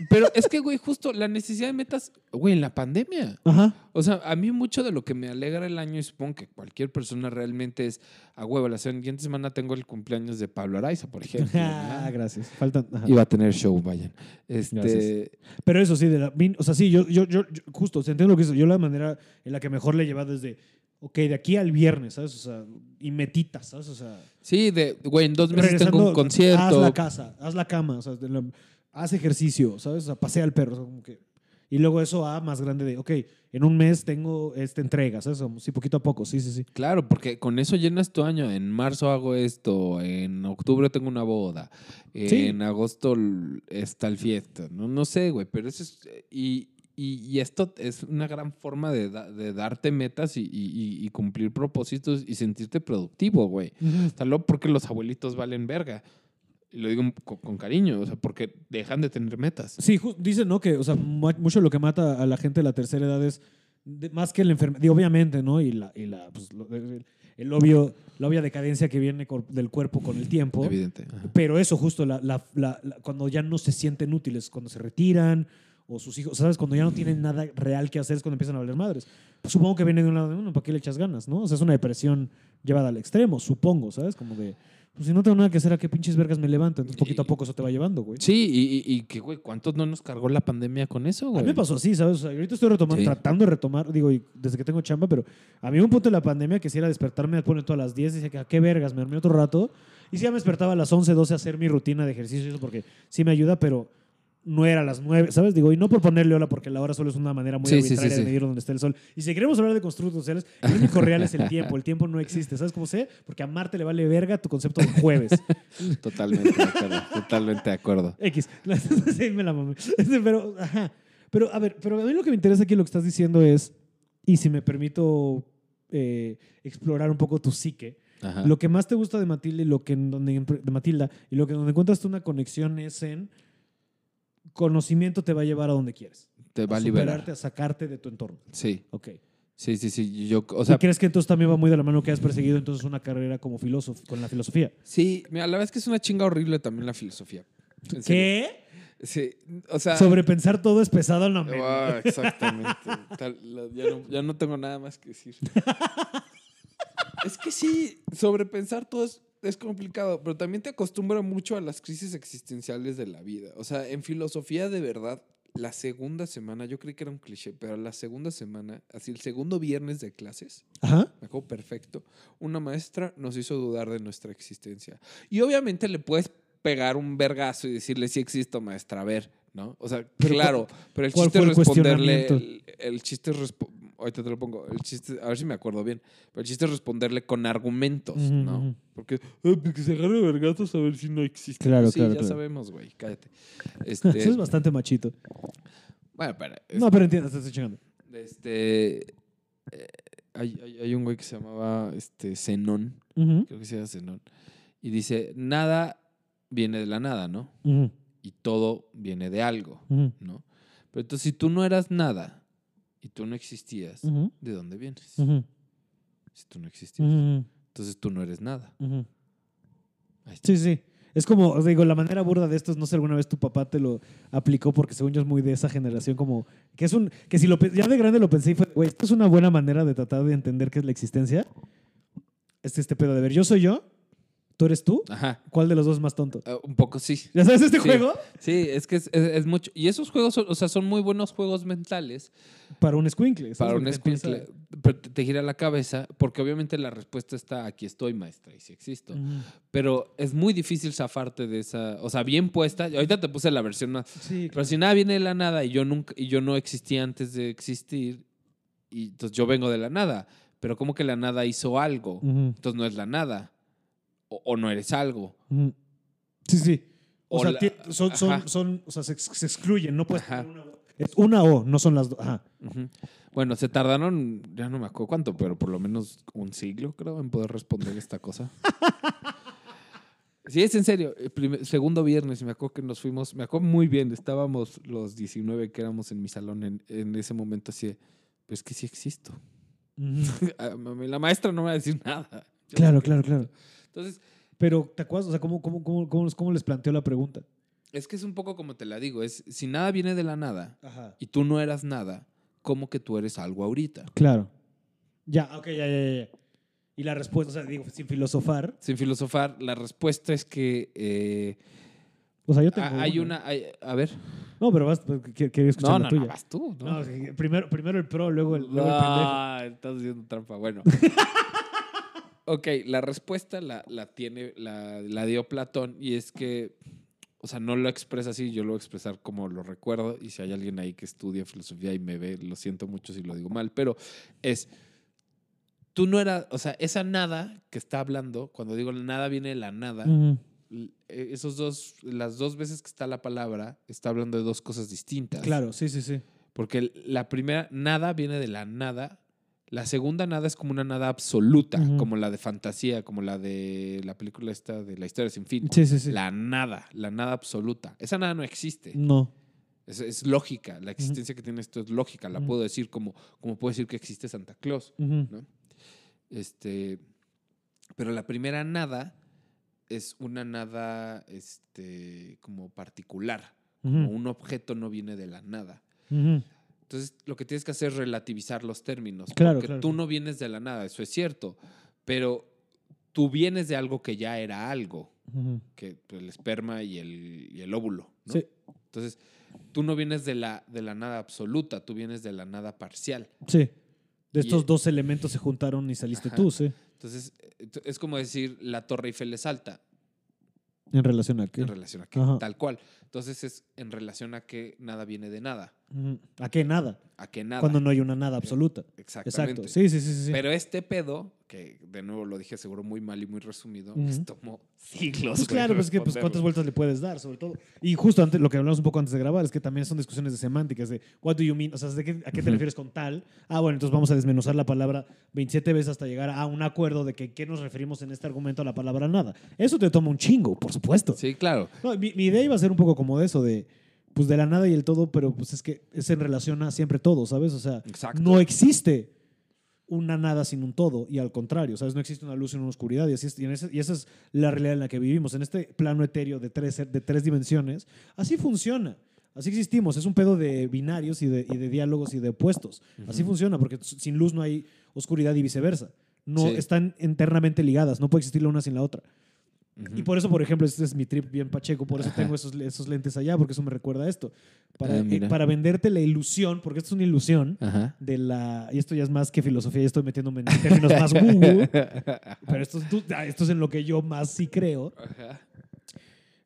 pero es que, güey, justo la necesidad de metas, güey, en la pandemia. Ajá. O sea, a mí mucho de lo que me alegra el año y supongo que cualquier persona realmente es a huevo. La siguiente semana tengo el cumpleaños de Pablo Araiza, por ejemplo. Ah, gracias. Faltan. Iba a tener show, vayan. Este, Gracias. Pero eso sí, de la, o sea, sí, yo, yo, yo, yo- justo, o sea, entiendo lo que dices. Yo la manera en la que mejor le he llevado es de, ok, de aquí al viernes, ¿sabes? O sea, y metitas, ¿sabes? O sea, sí, de, güey, en dos meses tengo un concierto. Haz la casa, haz la cama, o sea, de la- haz ejercicio, ¿sabes? O sea, pasea al perro. o sea, como que- y luego eso a más grande de, ok, en un mes tengo esta entrega, ¿sabes? Sí, poquito a poco, sí, sí, sí. Claro, porque con eso llenas tu año. En marzo hago esto, en octubre tengo una boda, Sí. en agosto l- está el fiesta. No, no sé, güey, pero eso es... Y, y, y esto es una gran forma de, da- de darte metas y, y- y- cumplir propósitos y sentirte productivo, güey. Tal vez porque los abuelitos valen verga. Y lo digo con, con cariño, o sea, porque dejan de tener metas. Sí, dicen, ¿no? Que, o sea, mu- mucho lo que mata a la gente de la tercera edad es de- más que la enfermedad, obviamente, ¿no? Y la, y la, pues, lo- el, el obvio, la obvia decadencia que viene del cuerpo con el tiempo. Evidente. ajá. Pero eso, justo, la, la- la- la- cuando ya no se sienten útiles, cuando se retiran, o sus hijos, ¿sabes? Cuando ya no tienen nada real que hacer es cuando empiezan a valer madres. Pues supongo que viene de un lado de uno, ¿para qué le echas ganas, no? O sea, es una depresión llevada al extremo, supongo, ¿sabes? Como de, pues si no tengo nada que hacer, ¿a qué pinches vergas me levanto? Entonces poquito a poco eso te va llevando, güey. Sí, y, y, y que, güey, ¿cuántos no nos cargó la pandemia con eso, A güey? mí me pasó así, ¿sabes? O sea, ahorita estoy retomando, Sí. tratando de retomar, digo, y desde que tengo chamba, pero a mí un punto de la pandemia que si era despertarme, pone todas las 10, decía que a qué vergas, me dormí otro rato. Y sí, ya me despertaba a las 11, 12 a hacer mi rutina de ejercicio, y eso porque sí me ayuda, pero no era a las 9, ¿sabes? Digo, y no por ponerle hora, porque la hora solo es una manera muy Sí, arbitraria sí, sí. de medir dónde está el sol. Y si queremos hablar de constructos sociales, el único real es el tiempo. El tiempo no existe, ¿sabes cómo sé? Porque a Marte le vale verga tu concepto de jueves. Totalmente de acuerdo. totalmente de acuerdo. X. sí, me la mamé. Este, Pero, ajá. Pero, a ver, pero a mí lo que me interesa aquí, lo que estás diciendo es, y si me permito eh, explorar un poco tu psique, Ajá. lo que más te gusta de Matilda y lo que en donde, de Matilda y lo que donde encuentras tú una conexión es en conocimiento te va a llevar a donde quieres. Te va a superarte, liberar. a sacarte de tu entorno. Sí, Ok. sí, sí, sí. Yo, o ¿Y sea, crees que entonces también va muy de la mano que has perseguido entonces una carrera como filósofo, con la filosofía? sí, mira, la verdad es que es una chinga horrible también la filosofía. Serio. ¿Qué? Sí, o sea. Sobrepensar todo es pesado, no me. Ah, exactamente. Tal- ya, no, ya no tengo nada más que decir. es que sí, sobrepensar todo es, es complicado, pero también te acostumbra mucho a las crisis existenciales de la vida. O sea, en filosofía de verdad, la segunda semana, yo creí que era un cliché, pero la segunda semana, así el segundo viernes de clases, Ajá. me acuerdo perfecto, una maestra nos hizo dudar de nuestra existencia. Y obviamente le puedes pegar un vergazo y decirle, sí existo, maestra, a ver, ¿no? O sea, claro, pero el chiste es responderle, el, chiste es respo- ahorita te lo pongo, el chiste, a ver si me acuerdo bien, pero el chiste es responderle con argumentos, ¿no? Porque, "Ah, pues que se agarre vergazos a ver si no existe. Claro, sí, claro, ya claro. sabemos, güey, cállate. Eso Este, es bastante machito. bueno, pero, No, pero entiendes, te estoy chingando. este, eh, hay, hay- hay un güey que se llamaba este, Zenón, creo que se llama Zenón, y dice, nada viene de la nada, ¿no? Y todo viene de algo, ¿no? Pero entonces, si tú no eras nada y tú no existías, ¿de dónde vienes? Si tú no existías, entonces tú no eres nada. Sí, sí. Es como, os digo, la manera burda de esto es, no sé, alguna vez tu papá te lo aplicó porque según yo es muy de esa generación, como que es un, que si lo, ya de grande lo pensé y fue, güey, esto es una buena manera de tratar de entender qué es la existencia. Este, este pedo de ver, yo soy yo, tú eres tú, Ajá, ¿cuál de los dos es más tonto? eh, un poco sí. ¿Ya sabes este Sí. juego? Sí, es que es, es- es mucho. Y esos juegos, son, o sea, son muy buenos juegos mentales Para un squinkle. para un escuincle. Pero te, te gira la cabeza, porque obviamente la respuesta está aquí estoy, maestra, y sí existo. Pero es muy difícil zafarte de esa. O sea, bien puesta. Ahorita te puse la versión más. Sí, Pero si nada viene de la nada y yo nunca y yo no existí antes de existir, y entonces yo vengo de la nada. Pero como que la nada hizo algo. Entonces no es la nada. O, o no eres algo. Sí, sí. O, O sea, la- son, son, son, o sea, se, ex- se excluyen, no puedes poner una o. Es una o, no son las dos. Ajá. Bueno, se tardaron, ya no me acuerdo cuánto, pero por lo menos un siglo, creo, en poder responder esta cosa. Sí, es en serio. El primer- segundo viernes, me acuerdo que nos fuimos, me acuerdo muy bien, estábamos los 19 que éramos en mi salón en, en ese momento así, de, pues que sí existo. Ujú. A mí La maestra no me va a decir nada. Yo Claro, claro, claro. Entonces, Pero, ¿te acuerdas? O sea, ¿cómo, cómo, cómo, cómo, les planteó la pregunta? es que es un poco como te la digo, es si nada viene de la nada Ajá. y tú no eras nada, ¿cómo que tú eres algo ahorita? Claro. Ya, ok, ya, ya, ya. Y la respuesta, o sea, digo, sin filosofar. Sin filosofar, la respuesta es que eh, O sea, yo tengo. Hay una. hay- a ver. No, pero vas, pues, quería escuchar No, la no, tuya. no, vas tú. No, No, primero, primero el pro, luego el, luego el pendejo. Ah, estás haciendo trampa. Bueno. ok, la respuesta la, la tiene, la, la dio Platón y es que, o sea, no lo expresa así, yo lo voy a expresar como lo recuerdo y si hay alguien ahí que estudia filosofía y me ve, lo siento mucho si lo digo mal, pero es, tú no eras, o sea, esa nada que está hablando, cuando digo nada viene de la nada, Ujú. l- eh, esos dos, las dos veces que está la palabra, está hablando de dos cosas distintas. Claro, sí, sí, sí. Porque la primera, nada viene de la nada. La segunda nada es como una nada absoluta, como la de fantasía, como la de la película esta de la historia sin fin. Sí, sí, sí. La nada, la nada absoluta. Esa nada no existe. No. Es, es lógica. La existencia que tiene esto es lógica. La puedo decir como, como puedo decir que existe Santa Claus. ¿no? Este, pero la primera nada es una nada este, como particular. Como un objeto no viene de la nada. Entonces, lo que tienes que hacer es relativizar los términos. Claro, porque claro. tú no vienes de la nada, eso es cierto. Pero tú vienes de algo que ya era algo, que el esperma y el, y el óvulo. ¿no? Sí, Entonces, tú no vienes de la, de la nada absoluta, tú vienes de la nada parcial. sí. De Y- estos dos elementos se juntaron y saliste Ajá. tú, sí. Entonces, eh, es como decir la Torre Eiffel es alta. En relación a qué. En relación a qué, Ajá. tal cual. Entonces, es en relación a que nada viene de nada. ¿A qué nada? A que nada. Cuando no hay una nada absoluta. Exactamente. Exacto. Sí, sí, sí, sí. Pero este pedo, que de nuevo lo dije seguro muy mal y muy resumido, les tomó siglos. Pues claro, pues, que, pues cuántas vueltas le puedes dar, sobre todo. Y justo antes, lo que hablamos un poco antes de grabar es que también son discusiones de semánticas, de what do you mean, o sea, ¿de qué- ¿a qué te refieres con tal? Ah, bueno, entonces vamos a desmenuzar la palabra 27 veces hasta llegar a un acuerdo de que qué nos referimos en este argumento a la palabra nada. Eso te toma un chingo, por supuesto. Sí, claro. No, mi, mi idea iba a ser un poco como de eso, de pues de la nada y el todo, pero pues es que es en relación a siempre todo, ¿sabes? O sea, Exacto. no existe una nada sin un todo y al contrario, ¿sabes? No existe una luz sin una oscuridad y, así es- y, ese- y esa es la realidad en la que vivimos. En este plano etéreo de tres, de tres dimensiones, así funciona. Así existimos. Es un pedo de binarios y de, y de diálogos y de opuestos. Así Ujú. funciona porque sin luz no hay oscuridad y viceversa. No Sí. están internamente ligadas. No puede existir la una sin la otra. Y por eso, por ejemplo, este es mi trip bien pacheco, por eso tengo esos, esos lentes allá, porque eso me recuerda a esto. Para, Ah, eh, para venderte la ilusión, porque esto es una ilusión Ajá. de la... Y esto ya es más que filosofía, ya estoy metiéndome en términos más woo pero esto, es- ah, esto es en lo que yo más sí creo. Ajá.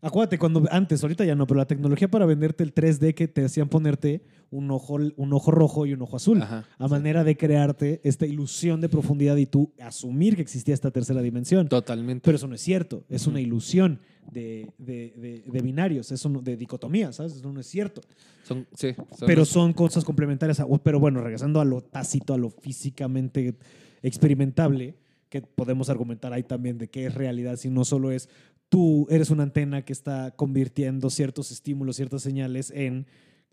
Acuérdate, cuando antes, ahorita ya no, pero la tecnología para venderte el 3D que te hacían ponerte un ojo, un ojo rojo y un ojo azul, Ajá, a manera de crearte esta ilusión de profundidad y tú asumir que existía esta tercera dimensión. Totalmente. Pero eso no es cierto, es una ilusión de, de- de- de binarios, no- de dicotomía, ¿sabes? Eso no es cierto. son, sí, son Pero son cosas complementarias. a- pero bueno, regresando a lo tácito, a lo físicamente experimentable, que podemos argumentar ahí también de qué es realidad, si no solo es tú eres una antena que está convirtiendo ciertos estímulos, ciertas señales en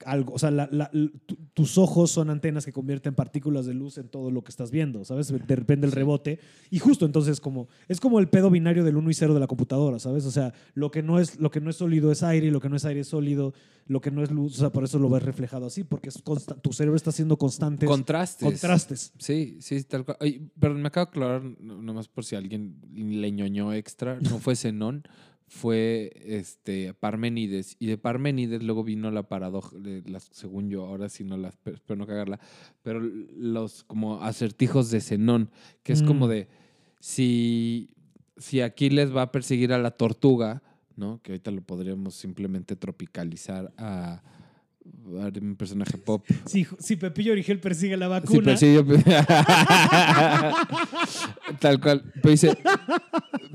algo. O sea, la- la- l- tu- tus ojos son antenas que convierten partículas de luz en todo lo que estás viendo, ¿sabes? Depende del rebote. Y justo entonces como es como el pedo binario del 1 y 0 de la computadora, ¿sabes? O sea, lo que no es lo que no es sólido es aire y lo que no es aire es sólido, lo que no es luz, o sea, por eso lo ves reflejado así, porque es tu cerebro está haciendo constantes contrastes. contrastes. Sí, sí, tal cual. Ay, pero me acabo de aclarar, no- nomás por si alguien le ñoñó extra, no fue Zenón, fue este Parménides. Y de Parménides luego vino la paradoja, las- según yo, ahora sí no las, espero no cagarla, pero los como acertijos de Zenón, que es como Mm. de si, si Aquiles va a perseguir a la tortuga, ¿no? Que ahorita lo podríamos simplemente tropicalizar a un personaje pop. Si, si Pepillo Origel persigue la vacuna, sí, yo- Tal cual. Pero dice,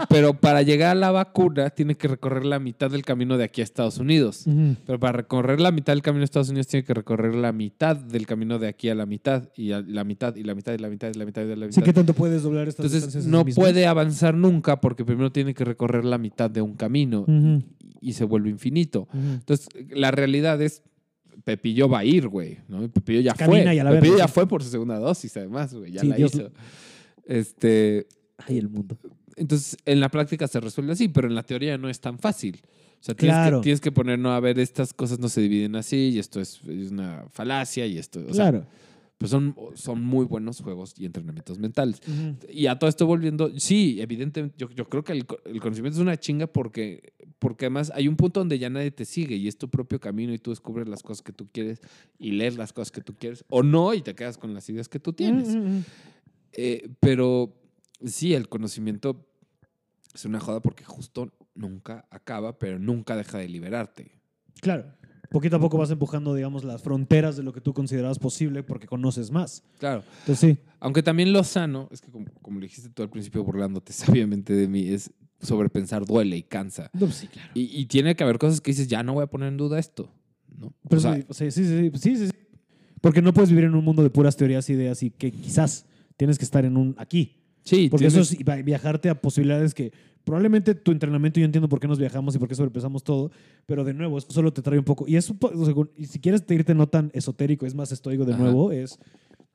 pero para llegar a la vacuna tiene que recorrer la mitad del camino de aquí a Estados Unidos. Pero para recorrer la mitad del camino a Estados Unidos tiene que recorrer la mitad del camino de aquí a la mitad y a la mitad y la mitad y la mitad y la mitad y la mitad. Sí, ¿qué tanto puedes doblar estas Entonces no mismas? puede avanzar nunca porque primero tiene que recorrer la mitad de un camino y se vuelve infinito. Entonces, la realidad es, Pepillo va a ir, güey, ¿no? Pepillo ya Camina fue. y a la Pepillo verga, ya fue por su segunda dosis, además, güey, ya Sí, la Dios- hizo. Este, Ay, el mundo. entonces, en la práctica se resuelve así, pero en la teoría no es tan fácil. O sea, tienes, Claro. que, tienes que poner, no, a ver, estas cosas no se dividen así, y esto es, es una falacia, y esto, o sea, claro. Pues son, son muy buenos juegos y entrenamientos mentales. Ujú. Y a todo esto volviendo, sí, evidentemente, yo, yo creo que el, el conocimiento es una chinga porque, porque además hay un punto donde ya nadie te sigue y es tu propio camino y tú descubres las cosas que tú quieres y lees las cosas que tú quieres o no y te quedas con las ideas que tú tienes. Eh, pero sí, el conocimiento es una joda porque justo nunca acaba, pero nunca deja de liberarte. Claro. Poquito a poco vas empujando, digamos, las fronteras de lo que tú considerabas posible porque conoces más. Claro. Entonces, sí. Aunque también lo sano, es que como, como le dijiste tú al principio burlándote sabiamente de mí, es sobrepensar duele y cansa. No, pues sí, claro. Y, y tiene que haber cosas que dices, ya no voy a poner en duda esto. ¿no? Pero o sea, sí, sí, sí, sí, sí, sí, sí. Porque no puedes vivir en un mundo de puras teorías, ideas y que quizás tienes que estar en un aquí. Sí, Porque eso es viajarte a posibilidades que probablemente tu entrenamiento, yo entiendo por qué nos viajamos y por qué sobrepensamos todo, pero de nuevo, esto solo te trae un poco. Y eso, o sea, y si quieres te irte no tan esotérico, es más estoico de Ajá. nuevo, es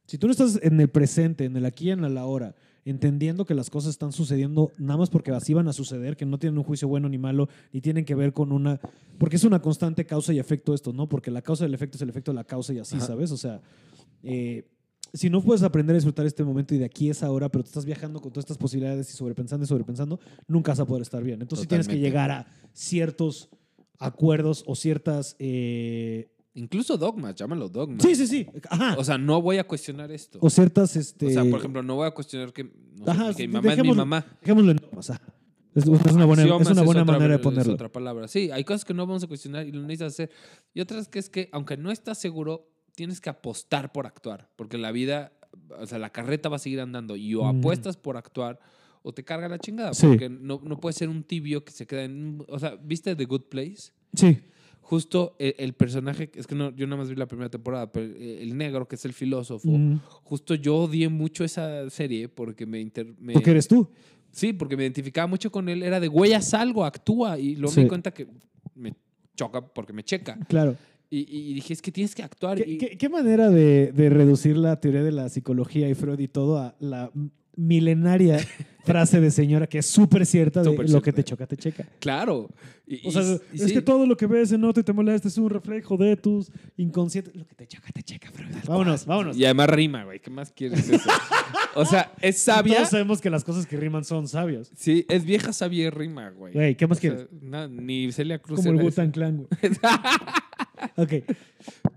si tú no estás en el presente, en el aquí y en el ahora, entendiendo que las cosas están sucediendo nada más porque así van a suceder, que no tienen un juicio bueno ni malo, ni tienen que ver con una... Porque es una constante causa y efecto esto, ¿no? Porque la causa del efecto es el efecto de la causa y así, Ajá. ¿sabes? O sea, eh, si no puedes aprender a disfrutar este momento y de aquí es ahora, pero te estás viajando con todas estas posibilidades y sobrepensando y sobrepensando, nunca vas a poder estar bien. Entonces sí tienes que llegar a ciertos acuerdos o ciertas... eh, Incluso dogmas, llámalo dogmas. Sí, sí, sí. Ajá. O sea, no voy a cuestionar esto. O ciertas... Este, O sea, por ejemplo, no voy a cuestionar que, no sé, que mi mamá es mi mamá. Dejémoslo en dogmas, ajá. Es, es una buena, es una buena otra- manera de Es ponerlo. otra palabra. Sí, hay cosas que no vamos a cuestionar y lo necesitas hacer. Y otras que es que, aunque no estás seguro, tienes que apostar por actuar. Porque la vida, o sea, la carreta va a seguir andando. Y o apuestas por actuar o te carga la chingada. Sí. Porque no, no puede ser un tibio que se queda en... O sea, ¿viste The Good Place? Sí. Justo el, el personaje, es que no, yo nada más vi la primera temporada, pero eh, el negro, que es el filósofo, Mm. justo yo odié mucho esa serie porque me... inter- me- Porque eres tú. Sí, porque me identificaba mucho con él. Era de, güey, haz algo, actúa. Y luego Sí. me di cuenta que me choca porque me checa. Claro. Y, y dije, es que tienes que actuar. ¿Qué, y- qué- qué manera de, de reducir la teoría de la psicología y Freud y todo a la milenaria frase de señora que es súper cierta de lo que te choca, te checa. Claro. Y- O sea, y es sí, que todo lo que ves se nota y te molesta es un reflejo de tus inconscientes. Lo que te choca, te checa, Freud. Vámonos, vámonos. Y además rima, güey. ¿Qué más quieres eso? o sea, es sabia. Todos sabemos que las cosas que riman son sabias. Sí, es vieja, sabia y rima, güey. Güey, ¿qué más O sea, quieres? na- ni Celia Cruz Como el Wu-Tang Clan, güey. ok.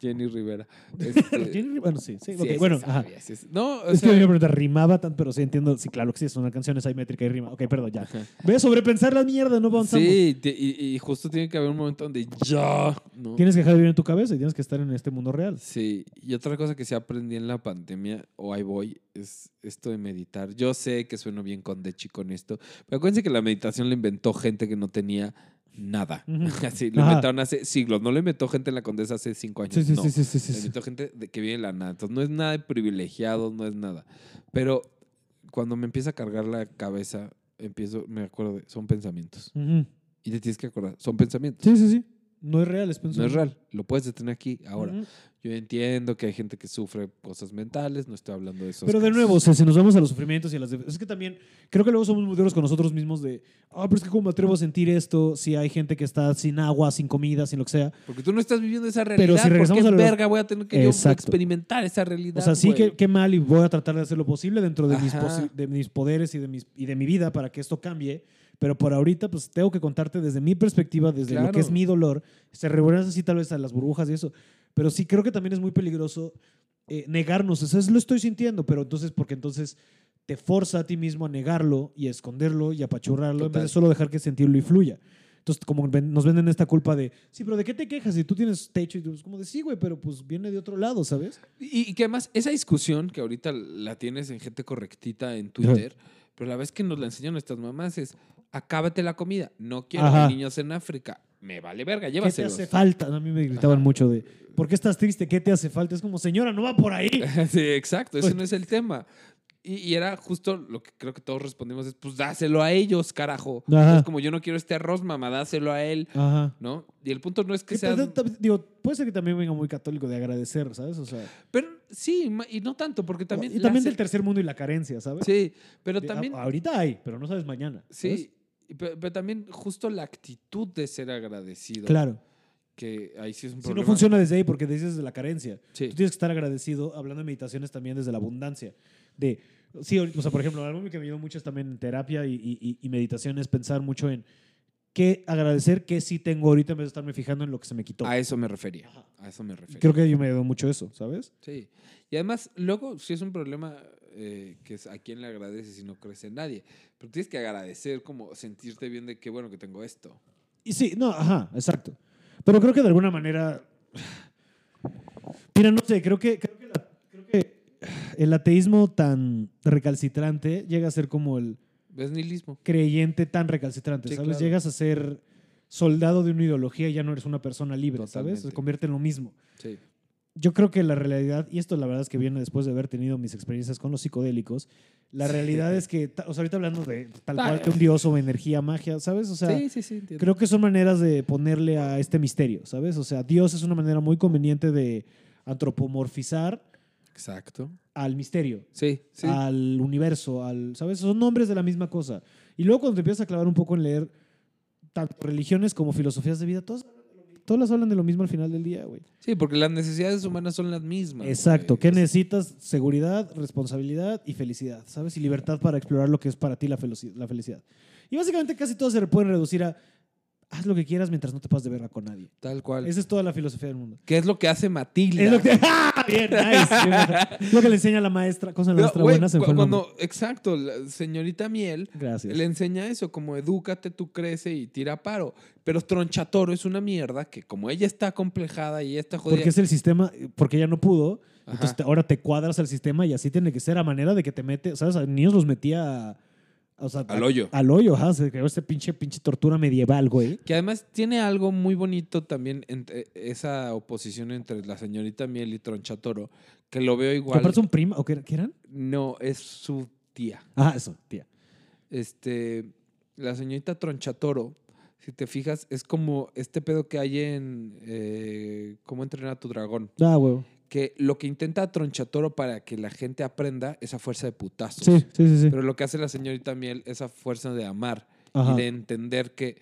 Jenny Rivera. Este, Jenny- Bueno, sí, sí. sí, ok, esa bueno, ajá. sí No, o Es que sea, me iba a preguntar, rimaba tanto, pero sí entiendo. Sí, claro que sí, es una canción, es métrica y rima. Ok, perdón, ya. Ajá. Ve a sobrepensar la mierda, no avanzamos. Sí, te- y, y justo tiene que haber un momento donde ya. ¿no? Tienes que dejar de vivir en tu cabeza y tienes que estar en este mundo real. Sí, y otra cosa que sí aprendí en la pandemia, o ahí voy, es esto de meditar. Yo sé que sueno bien con Dechi con esto, pero acuérdense que la meditación la inventó gente que no tenía nada. Así, lo inventaron hace siglos. No lo inventó gente en la Condesa hace cinco años. Sí, sí, no. sí, sí, sí, sí, Lo inventó gente de- que vive en la nada. Entonces, no es nada de privilegiado, no es nada. Pero cuando me empieza a cargar la cabeza, empiezo, me acuerdo de, son pensamientos. Y te tienes que acordar, son pensamientos. Sí, sí, sí. No es real, es No es real, lo puedes detener aquí, ahora. Yo entiendo que hay gente que sufre cosas mentales, no estoy hablando de eso. Pero de nuevo, o sea, si nos vamos a los sufrimientos y a las... Es que también creo que luego somos muy duros con nosotros mismos de, ah, pero es que cómo me atrevo a sentir esto si hay gente que está sin agua, sin comida, sin lo que sea. Porque tú no estás viviendo esa realidad. Pero si regresamos a lo- verga voy a tener que yo experimentar esa realidad. O sea, sí, qué, qué mal y voy a tratar de hacer lo posible dentro de mis, de mis poderes y de, mis, y de mi vida para que esto cambie. Pero por ahorita, pues tengo que contarte desde mi perspectiva, desde lo que es mi dolor. Se revuelven así tal vez a las burbujas y eso. Pero sí creo que también es muy peligroso eh, negarnos. Eso es lo estoy sintiendo, pero entonces, porque entonces te forza a ti mismo a negarlo y a esconderlo y a apachurrarlo en vez Total. de solo dejar que sentirlo y fluya. Entonces, como nos venden esta culpa de, sí, pero ¿de qué te quejas? Si tú tienes techo y tú, es como de, sí, güey, pero pues viene de otro lado, ¿sabes? Y, y que además, esa discusión que ahorita la tienes en gente correctita en Twitter, pero la vez que nos la enseñan nuestras mamás es, acábate la comida, no quiero Ajá. niños en África. Me vale verga, ¿Qué te llévaselos. hace falta? A mí me gritaban Ajá. mucho de, ¿por qué estás triste? ¿Qué te hace falta? Es como, señora, no va por ahí. sí, exacto, ese Pues- no es el tema. Y, y era justo lo que creo que todos respondimos es, pues dáselo a ellos, carajo. Ajá. Es como yo no quiero este arroz, mamá, dáselo a él, Ajá. ¿no? Y el punto no es que sea... digo, puede ser que también venga muy católico de agradecer, ¿sabes? O sea, Pero sí, y no tanto, porque también... y también del tercer mundo y la carencia, ¿sabes? Sí, pero también... ahorita hay, pero no sabes mañana. ¿sabes? Sí, y pe- pero, también justo la actitud de ser agradecido. Claro. Que ahí sí es un Si problema. no funciona desde ahí, porque dices desde la carencia. Sí. Tú tienes que estar agradecido, hablando de meditaciones también desde la abundancia. De, sí, o sea, por ejemplo, algo que me ayudó mucho es también en terapia y, y, y- meditación es pensar mucho en qué agradecer, qué sí tengo ahorita en vez de estarme fijando en lo que se me quitó. A eso me refería. Ajá. A eso me refería. Creo que yo me ayudó mucho eso, ¿sabes? Sí. Y además, luego, sí es un problema eh, que es a quién le agradeces si no crees en nadie. Pero tienes que agradecer, como sentirte bien de qué bueno que tengo esto. Y sí, no, ajá, exacto. Pero creo que de alguna manera. Mira, no sé, creo que, creo que, la- creo que el ateísmo tan recalcitrante llega a ser como el ¿Ves nihilismo? creyente tan recalcitrante, Sí, ¿sabes? claro. Llegas a ser soldado de una ideología y ya no eres una persona libre, ¿sabes? Se Totalmente. convierte en lo mismo. Sí. Yo creo que la realidad, y esto la verdad es que viene después de haber tenido mis experiencias con los psicodélicos, la realidad es que, o sea, ahorita hablando de tal Ah, cual de un dios o energía, magia, ¿sabes? O sea, sí, sí, sí, entiendo. Creo que son maneras de ponerle a este misterio, ¿sabes? O sea, Dios es una manera muy conveniente de antropomorfizar Exacto. al misterio, Sí, sí. al universo, al, ¿sabes? Son nombres de la misma cosa. Y luego cuando te empiezas a clavar un poco en leer tanto religiones como filosofías de vida, todas, todas hablan de lo mismo al final del día, güey. Sí, porque las necesidades humanas son las mismas. Exacto. güey. ¿Qué Es- necesitas? Seguridad, responsabilidad y felicidad, ¿sabes? Y libertad para explorar lo que es para ti la la felicidad. Y básicamente casi todo se pueden reducir a haz lo que quieras mientras no te pases de verga con nadie. Tal cual. Esa es toda la filosofía del mundo. ¿Qué es lo que hace Matilda? Es lo que, ¡Ah! Bien, nice. Lo que le enseña la maestra. Cosa la maestra buena se cu- cuando, exacto, la señorita Miel Gracias. le enseña eso, como edúcate, tú crece y tira paro. Pero Tronchatoro es una mierda que como ella está complejada y está jodida. Porque es el sistema, porque ella no pudo. Ajá. Entonces ahora te cuadras al sistema y así tiene que ser a manera de que te mete, ¿sabes? A niños los metía a- o sea, Al a- hoyo. Al hoyo, ajá. Se creó este pinche, pinche tortura medieval, güey. Que además tiene algo muy bonito también entre esa oposición entre la señorita Miel y Tronchatoro, que lo veo ¿Que igual. aparte son prima? ¿O qué, qué eran? No, es su tía. Ah, eso, tía. Este, la señorita Tronchatoro, si te fijas, es como este pedo que hay en eh, Cómo entrenar a tu dragón. Ah, huevo. Que lo que intenta Tronchatoro para que la gente aprenda es a fuerza de putazos. Sí, sí, sí. sí. Pero lo que hace la señorita Miel es a fuerza de amar Ajá. y de entender que,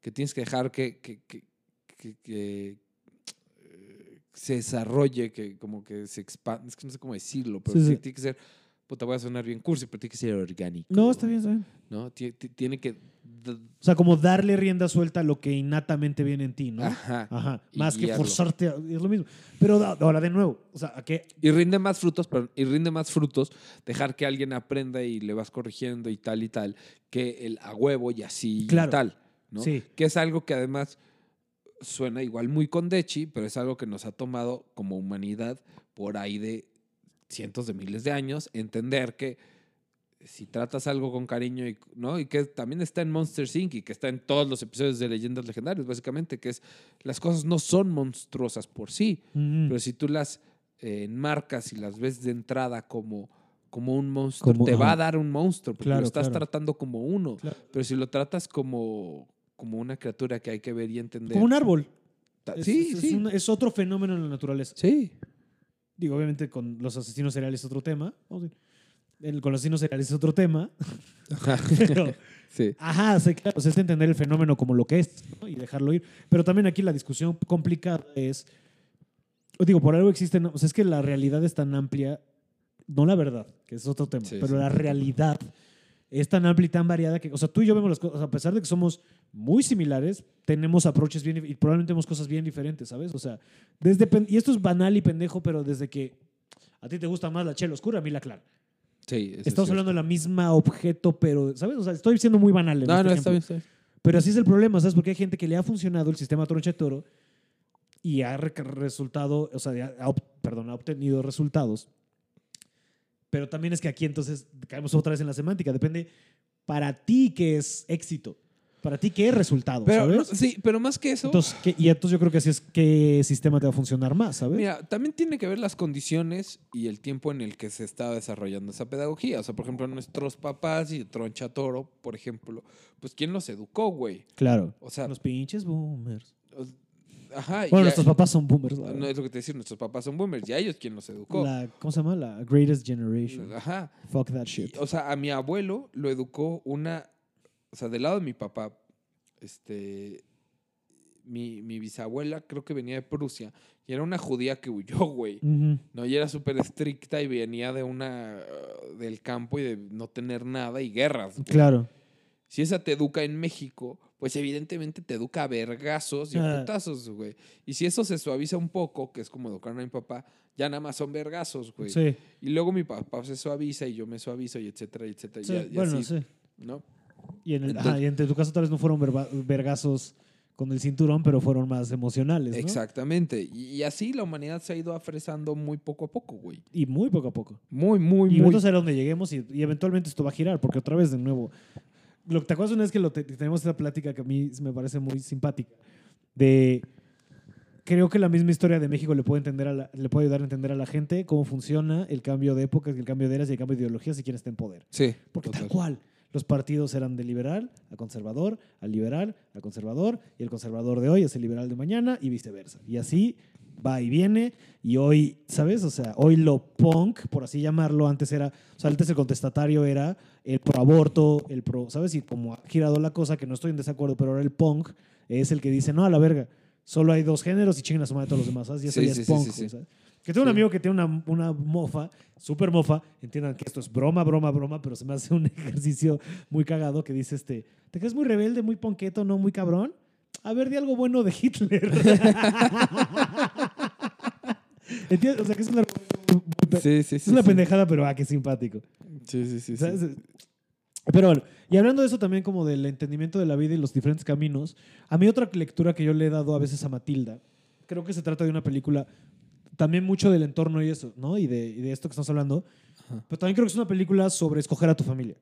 que tienes que dejar que, que, que- que- que, eh, se desarrolle, que como que se expanda. Es que no sé cómo decirlo, pero Sí, tiene que ser. Puta, voy a sonar bien cursi, pero tiene que ser orgánico. No, está bien, está bien. ¿no? Ti- ti- Tiene que. O sea, como darle rienda suelta a lo que innatamente viene en ti, ¿no? Ajá. Más que guiarlo. forzarte, a- es lo mismo. Pero ahora de nuevo, o sea, ¿a qué? Y rinde más frutos, perdón, y rinde más frutos dejar que alguien aprenda y le vas corrigiendo y tal y tal, que el a huevo y así Claro. y tal, ¿no? Sí. Que es algo que además suena igual muy condechi, pero es algo que nos ha tomado como humanidad por ahí de cientos de miles de años entender que si tratas algo con cariño y, ¿no? y que también está en Monster Inc. y que está en todos los episodios de Leyendas Legendarias, básicamente, que es las cosas no son monstruosas por sí, pero si tú las eh, enmarcas y las ves de entrada como, como un monstruo, Como- te va a dar un monstruo, porque Claro, lo estás claro. tratando como uno. Claro. Pero si lo tratas como, como una criatura que hay que ver y entender. Como un árbol. Es- sí, es, sí. un- es otro fenómeno en la naturaleza. Sí. Digo, obviamente con los asesinos seriales es otro tema. Vamos a. El- con los asesinos seriales es otro tema. Pero, sí. ajá, sí, claro. O sea, es entender el fenómeno como lo que es ¿no? y dejarlo ir. Pero también aquí la discusión complicada es. Digo, por algo existen. O sea, es que la realidad es tan amplia. No la verdad, que es otro tema. Sí, pero sí. la realidad es tan amplia y tan variada que, o sea, tú y yo vemos las cosas, a pesar de que somos muy similares, tenemos approaches bien y probablemente vemos cosas bien diferentes, ¿sabes? O sea, desde, y esto es banal y pendejo, pero desde que a ti te gusta más la chela oscura, a mí la clara. Sí, es Estamos cierto. hablando de la misma objeto, pero, ¿sabes? O sea, estoy siendo muy banal. en No, este no, ejemplo. está bien, está bien. Pero así es el problema, ¿sabes? Porque hay gente que le ha funcionado el sistema troncha de toro y ha re- resultado, o sea, ha, perdón, ha obtenido resultados. Pero también es que aquí entonces caemos otra vez en la semántica. Depende para ti qué es éxito. Para ti qué es resultado, Pero, no, ¿sabes? sí, pero más que eso, Entonces, ¿qué- y entonces yo creo que así es qué sistema te va a funcionar más, ¿sabes? mira, también tiene que ver las condiciones y el tiempo en el que se está desarrollando esa pedagogía. O sea, por ejemplo, nuestros papás y Troncha Toro, por ejemplo, pues ¿quién los educó, güey? claro. O sea, Los pinches boomers. ajá. Bueno, a- nuestros papás son boomers. la No es lo que te decir, nuestros papás son boomers y a ellos quién los educó. La, ¿Cómo se llama? La greatest generation. Ajá. Fuck that Y, shit. o sea, a mi abuelo lo educó una, o sea, del lado de mi papá, este, mi, mi bisabuela creo que venía de Prusia y era una judía que huyó, güey. No, y era súper estricta y venía de una, uh, del campo y de no tener nada y guerras. güey. Claro. Si esa te educa en México, pues evidentemente te educa a vergazos y a Ah. putazos, güey. Y si eso se suaviza un poco, que es como educaron a mi papá, ya nada más son vergazos, güey. Sí. Y luego mi papá se suaviza y yo me suavizo y etcétera, etcétera. Sí, y bueno, así, sí. ¿no? Y en, el, Entonces- ajá, y en tu caso tal vez no fueron verba- vergazos con el cinturón, pero fueron más emocionales, ¿no? Exactamente. Y, y así la humanidad se ha ido afresando muy poco a poco, güey. Y muy poco a poco. Muy, muy, y muy. entonces a donde lleguemos y, y eventualmente esto va a girar, porque otra vez de nuevo, lo que te acuerdas una vez que lo te- tenemos esta plática que a mí me parece muy simpática, de creo que la misma historia de México le puede, entender a la- le puede ayudar a entender a la gente cómo funciona el cambio de épocas, el cambio de eras y el cambio de ideologías y quién está en poder. Sí. Porque total. tal cual. Los partidos eran de liberal a conservador, al liberal a conservador, y el conservador de hoy es el liberal de mañana y viceversa. Y así va y viene. Y hoy, ¿sabes? O sea, hoy lo punk, por así llamarlo, antes era, o sea, antes el contestatario era el pro aborto, el pro, ¿sabes? Y como ha girado la cosa, que no estoy en desacuerdo, pero ahora el punk es el que dice, no, a la verga, solo hay dos géneros y chinguen a su madre todos los demás, ¿sabes? Y eso Sí, ya sí, es punk. Que tengo un amigo que tiene una, una mofa, súper mofa, entiendan que esto es broma, broma, broma, pero se me hace un ejercicio muy cagado que dice este, ¿te crees muy rebelde, muy ponqueto, no muy cabrón? A ver, di algo bueno de Hitler. ¿Entiendes? O sea, que es una, es una pendejada, pero ah, qué simpático. Sí, sí, sí. sí. ¿Sabes? Pero bueno, y hablando de eso también como del entendimiento de la vida y los diferentes caminos, a mí otra lectura que yo le he dado a veces a Matilda, creo que se trata de una película también mucho del entorno y eso, ¿no? Y de, y de esto que estamos hablando, Ajá. pero también creo que es una película sobre escoger a tu familia.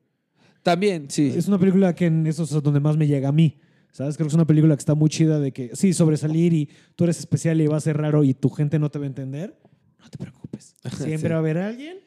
También, sí. Es una película que en eso es donde más me llega a mí. ¿Sabes? Creo que es una película que está muy chida de que, sí, sobresalir y tú eres especial y va a ser raro y tu gente no te va a entender. No te preocupes. Siempre Sí. va a haber alguien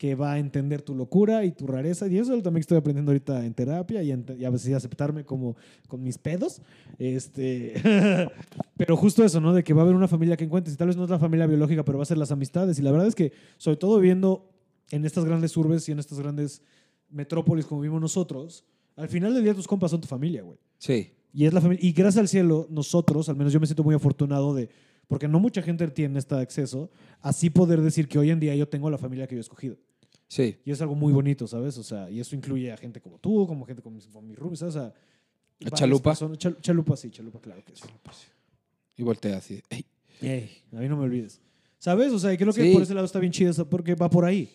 que va a entender tu locura y tu rareza. Y eso también estoy aprendiendo ahorita en terapia y, ent- y a veces aceptarme como con mis pedos. Este, pero justo eso, ¿no? De que va a haber una familia que encuentres y tal vez no es la familia biológica, pero va a ser las amistades. Y la verdad es que, sobre todo viviendo en estas grandes urbes y en estas grandes metrópolis como vivimos nosotros, al final del día tus compas son tu familia, güey. Sí. Y es la familia. Y gracias al cielo, nosotros, al menos yo me siento muy afortunado de, porque no mucha gente tiene este acceso, así poder decir que hoy en día yo tengo la familia que yo he escogido. Sí. Y es algo muy bonito, ¿sabes? O sea, y eso incluye a gente como tú, como gente como como mis rubis, ¿sabes? O sea, varias Chalupa? personas- Chal- chalupa, sí, chalupa, claro que sí. Y voltea así. "Ey". Ey, a mí no me olvides. ¿Sabes? O sea, y creo que Sí. por ese lado está bien chido eso, porque va por ahí.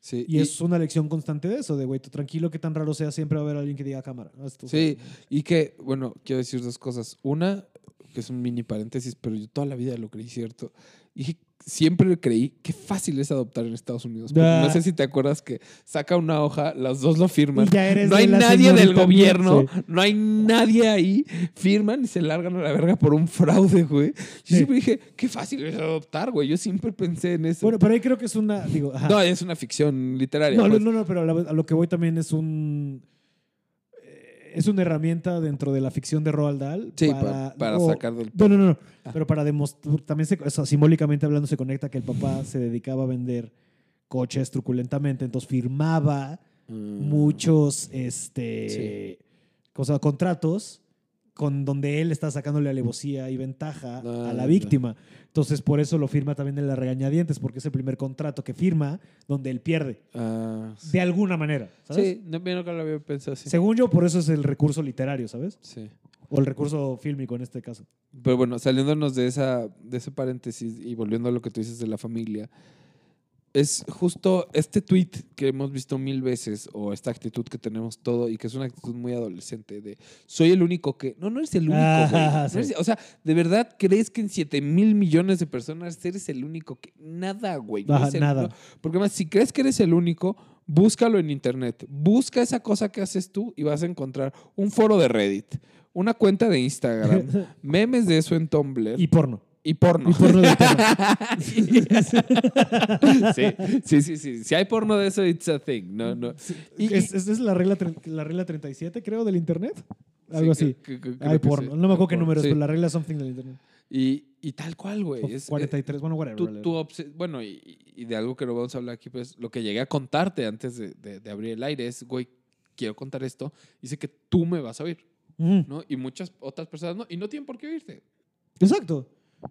Sí. Y, es una lección constante de eso, de güey, tranquilo que tan raro sea, siempre va a haber alguien que diga cámara. tú". Sí, y que, bueno, quiero decir dos cosas. Una, que es un mini paréntesis, pero yo toda la vida lo creí cierto. Y siempre creí que fácil es adoptar en Estados Unidos. Porque Ah. no sé si te acuerdas que saca una hoja, los dos lo firman. Ya eres No hay nadie del gobierno, sí. no hay nadie ahí. Firman y se largan a la verga por un fraude, güey. Yo Sí. siempre dije, qué fácil es adoptar, güey. Yo siempre pensé en eso. Bueno, pero ahí creo que es una, digo, ajá. no, es una ficción literaria. No, pues. no, no, pero a lo que voy también es un. Es una herramienta dentro de la ficción de Roald Dahl. Sí, para o- sacar del... No, no, no. no, Ah. Pero para demostrar. También, se, o sea, simbólicamente hablando, se conecta que el papá se dedicaba a vender coches truculentamente. Entonces firmaba Mm. muchos este, cosa, contratos con donde él está sacándole alevosía y ventaja Ah, a la ya. víctima. Entonces, por eso lo firma también en la regañadientes, porque es el primer contrato que firma donde él pierde, Ah, sí. de alguna manera. ¿sabes? Sí, no, yo nunca lo había pensado así. Según yo, por eso es el recurso literario, ¿sabes? Sí. O el recurso fílmico en este caso. Pero bueno, saliéndonos de, esa, de ese paréntesis y volviendo a lo que tú dices de la familia, es justo este tweet que hemos visto mil veces, o esta actitud que tenemos todo, y que es una actitud muy adolescente de soy el único que. No, no eres el único, güey. No sí. eres- o sea, ¿de verdad crees que en 7 mil millones de personas eres el único que. Nada, güey. no nada. porque además, si crees que eres el único, búscalo en internet. Busca esa cosa que haces tú y vas a encontrar un foro de Reddit, una cuenta de Instagram, memes de eso en Tumblr y y, porno. Y porno de porno. sí, sí, sí, sí. Si hay porno de eso, it's a thing. No, no. Y- es, es- es la, regla, la regla 37, creo, del internet. Algo Sí, así. que- que- creo Hay porno. sí. No me acuerdo qué número es, pero la regla something del internet. Y, y tal cual, güey. Es- 43, bueno, whatever. tú, bueno, y, y de algo que no vamos a hablar aquí, pues lo que llegué a contarte antes de, de- de abrir el aire es, güey, quiero contar esto. Dice que tú me vas a oír. ¿no? Y muchas otras personas no, y no tienen por qué oírte. Exacto.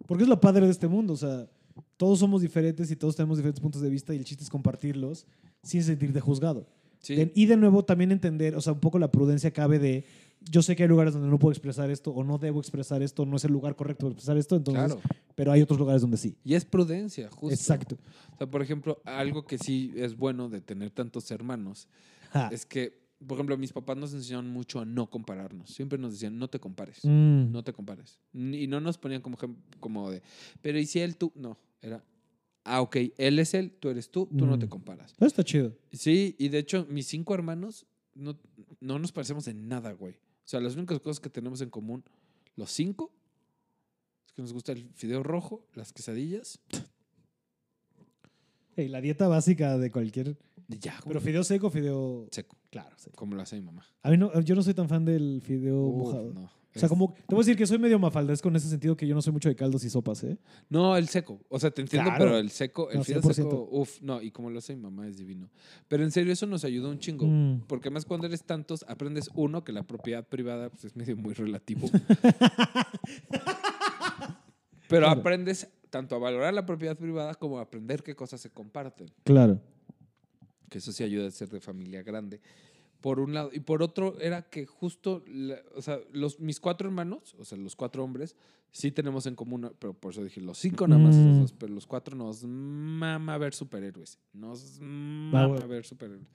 Porque es lo padre de este mundo. O sea, todos somos diferentes y todos tenemos diferentes puntos de vista y el chiste es compartirlos sin sentirte juzgado. Sí. De- y de nuevo también entender, o sea, un poco la prudencia cabe de, yo sé que hay lugares donde no puedo expresar esto o no debo expresar esto, no es el lugar correcto para expresar esto, entonces, claro. pero hay otros lugares donde sí. Y es prudencia, justo. Exacto. O sea, por ejemplo, algo que sí es bueno de tener tantos hermanos Ja. es que, por ejemplo, mis papás nos enseñaron mucho a no compararnos. Siempre nos decían, no te compares. Mm. No te compares. Y no nos ponían como, como de, pero ¿y si él tú? No, era, ah, ok, él es él, tú eres tú, tú no te Mm. comparas. Eso está chido. Sí, y de hecho, mis cinco hermanos no, no nos parecemos en nada, güey. O sea, las únicas cosas que tenemos en común, los cinco, es que nos gusta el fideo rojo, las quesadillas, Ey, la dieta básica de cualquier... y ya, güey. Pero fideo seco, fideo... seco, Claro, como lo hace mi mamá. A mí no, yo no soy tan fan del fideo Uf, mojado. no. O sea, como, te voy a decir que soy medio mafaldesco en ese sentido que yo no soy mucho de caldos y sopas, ¿eh? No, el seco. O sea, te entiendo, Claro. pero el seco, el No, fideo 100%. seco, uff, no, y como lo hace mi mamá es divino. Pero en serio, eso nos ayuda un chingo. Mm. Porque más cuando eres tantos, aprendes uno, que la propiedad privada pues, es medio muy relativo. Pero Claro. aprendes tanto a valorar la propiedad privada como a aprender qué cosas se comparten. Claro. Que eso sí ayuda a ser de familia grande. Por un lado. Y por otro, era que justo, la- o sea, los, mis cuatro hermanos, o sea, los cuatro hombres, sí tenemos en común, pero por eso dije, los cinco nada más, Mm. pero los cuatro nos mama ver superhéroes. Nos mama ver superhéroes.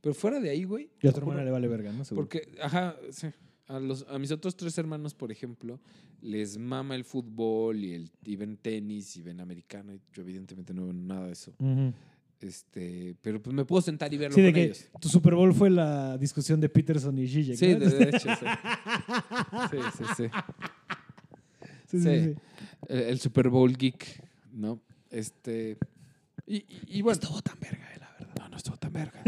Pero fuera de ahí, güey. Y a tu juro- hermana le vale verga, ¿no? Seguro. porque, ajá, sí. A, los, a mis otros tres hermanos, por ejemplo, les mama el fútbol y, el, y ven tenis y ven americano. Y yo, evidentemente, no veo nada de eso. Este, pero pues me puedo sentar y verlo Sí, de con que ellos. tu Super Bowl fue la discusión de Peterson y Zizek, Sí, ¿no? de, de hecho, sí. Sí, sí, sí. Sí, sí, sí. sí. El, el Super Bowl geek, ¿no? Este. Y, y- y bueno. Estuvo tan verga, eh, la verdad. No, estuvo tan verga.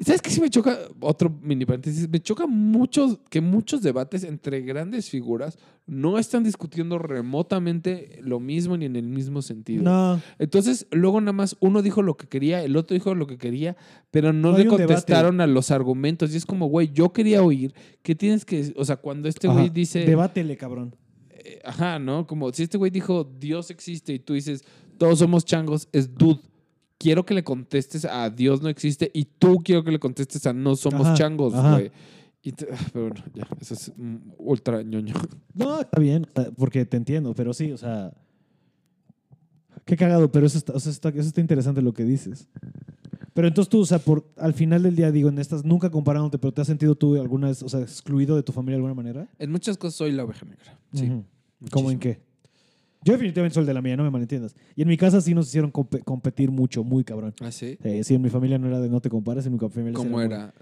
¿Y ¿Sabes qué sí me choca? Otro mini paréntesis. Me choca mucho que muchos debates entre grandes figuras no están discutiendo remotamente lo mismo ni en el mismo sentido. No, Entonces, luego nada más uno dijo lo que quería, el otro dijo lo que quería, pero no, No le contestaron a los argumentos. Y es como, güey, yo quería oír. ¿Qué tienes que.? O sea, cuando este güey dice. Debátele, cabrón. eh, Ajá, ¿no? Como si este güey dijo Dios existe y tú dices todos somos changos, es dude. Quiero que le contestes a Dios no existe y tú quiero que le contestes a no somos Ajá, changos, güey. Ah, pero bueno, ya, eso es mm, ultra ñoño. No, está bien, sea, porque te entiendo, pero sí, o sea. Qué cagado, pero eso está, o sea, está- eso está interesante lo que dices. Pero entonces tú, o sea, por, al final del día, digo, en estas, nunca comparándote, pero ¿te has sentido tú alguna vez, o sea, excluido de tu familia de alguna manera? En muchas cosas soy la oveja negra. Sí. ¿Cómo en qué? Yo definitivamente soy el de la mía, no me malentiendas. Y en mi casa sí nos hicieron compe- competir mucho, muy cabrón. ¿Ah, sí? Sí, sí, en mi familia no era de no te compares, en mi familia ¿Cómo muy- era?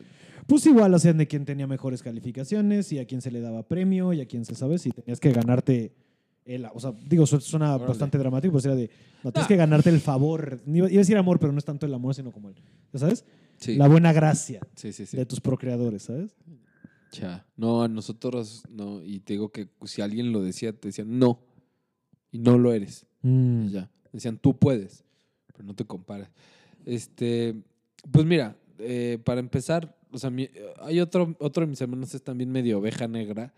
Pues igual, o sea, de quién tenía mejores calificaciones y a quién se le daba premio y a quién se sabe si tenías que ganarte el, o sea, digo, su- suena Órale. bastante dramático, pues era de, no, tienes Ah. que ganarte el favor, iba a decir amor, pero no es tanto el amor, sino como el, ¿ya ¿sabes? Sí. La buena gracia Sí, sí, sí. de tus procreadores, ¿sabes? Cha. No, a nosotros no. Y te digo que si alguien lo decía, te decían no. Y no lo eres. Mm. Ya. Decían, tú puedes, pero no te compares. Este, pues mira, eh, para empezar, o sea, mi- hay otro, otro de mis hermanos es también medio oveja negra,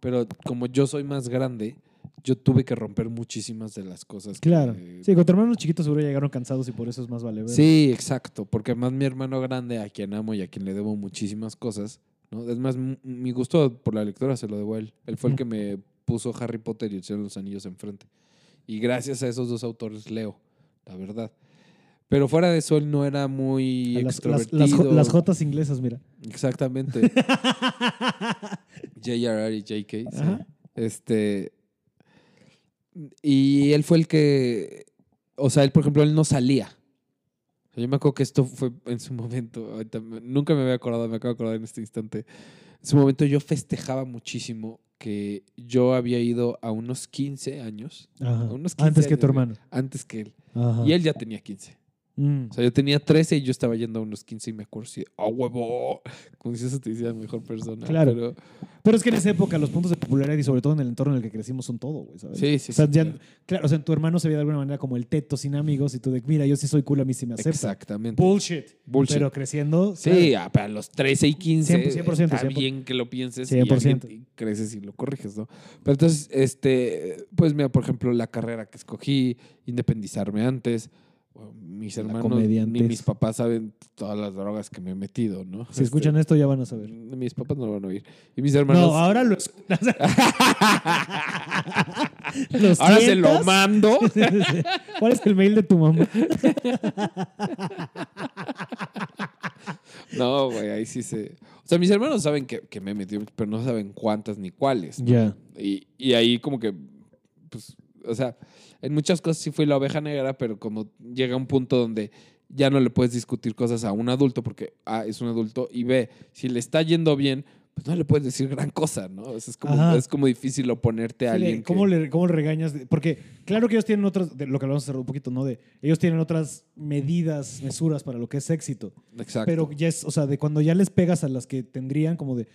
pero como yo soy más grande, yo tuve que romper muchísimas de las cosas. que- Claro. Sí, con tu hermano chiquito seguro llegaron cansados y por eso es más vale ver. Sí, exacto, porque además mi hermano grande, a quien amo y a quien le debo muchísimas cosas, ¿no? Es más, mi gusto por la lectura se lo debo a él. Él fue el que me puso Harry Potter y el Señor de los Anillos enfrente. Y gracias a esos dos autores leo, la verdad. Pero fuera de eso, él no era muy A Las, las, extrovertido. las, jo- las jotas inglesas, mira. Exactamente. J.R.R. y J.K. sí. Este. Y él fue el que. O sea, él, por ejemplo, él no salía. Yo me acuerdo que esto fue en su momento. nunca me había acordado, me acabo de acordar en este instante. En su momento yo festejaba muchísimo que yo había ido a unos 15 años Ajá. Unos 15 Antes que tu años, hermano. antes que él. Ajá. Y él ya tenía 15. Mm. O sea, yo tenía 13 y yo estaba yendo a unos 15 y me acuerdo así, ¡ah, huevo! Como si eso te hiciera mejor persona. Claro. Pero, Pero es que en esa época los puntos de popularidad y sobre todo en el entorno en el que crecimos son todo, güey, ¿sabes? sí, sí, O sea, sí, ya- claro. claro, o sea, tu hermano se veía de alguna manera como el teto sin amigos y tú de, mira, yo sí soy cool, a mí sí me acepta. Exactamente. Bullshit. Bullshit. Pero creciendo. Sí, claro. ah, para los 13 y 15 100%, 100%, está 100%. bien que lo pienses 100%. y alguien- y creces y lo corriges, ¿no? Pero entonces, este, pues mira, por ejemplo, la carrera que escogí, independizarme antes, mis hermanos ni mis papás saben todas las drogas que me he metido, ¿no? Si escuchan esto ya van a saber. Mis papás no lo van a oír. Y mis hermanos... No, ahora lo. ¿Los Ahora se lo mando. ¿Cuál es el mail de tu mamá? No, güey, ahí sí se... O sea, mis hermanos saben que, que me he metido, pero no saben cuántas ni cuáles. ¿no? Ya. Y, y ahí como que, pues, o sea, en muchas cosas sí fui la oveja negra, pero como llega un punto donde ya no le puedes discutir cosas a un adulto porque A, es un adulto y B, si le está yendo bien, pues no le puedes decir gran cosa, ¿no? O sea, es, como, es como difícil oponerte a Sí, alguien ¿Cómo, que... le, ¿Cómo le regañas? Porque claro que ellos tienen otras, de lo que hablamos hace un poquito, ¿no? De ellos tienen otras medidas, mesuras para lo que es éxito. Exacto. Pero ya es, o sea, de cuando ya les pegas a las que tendrían, como de,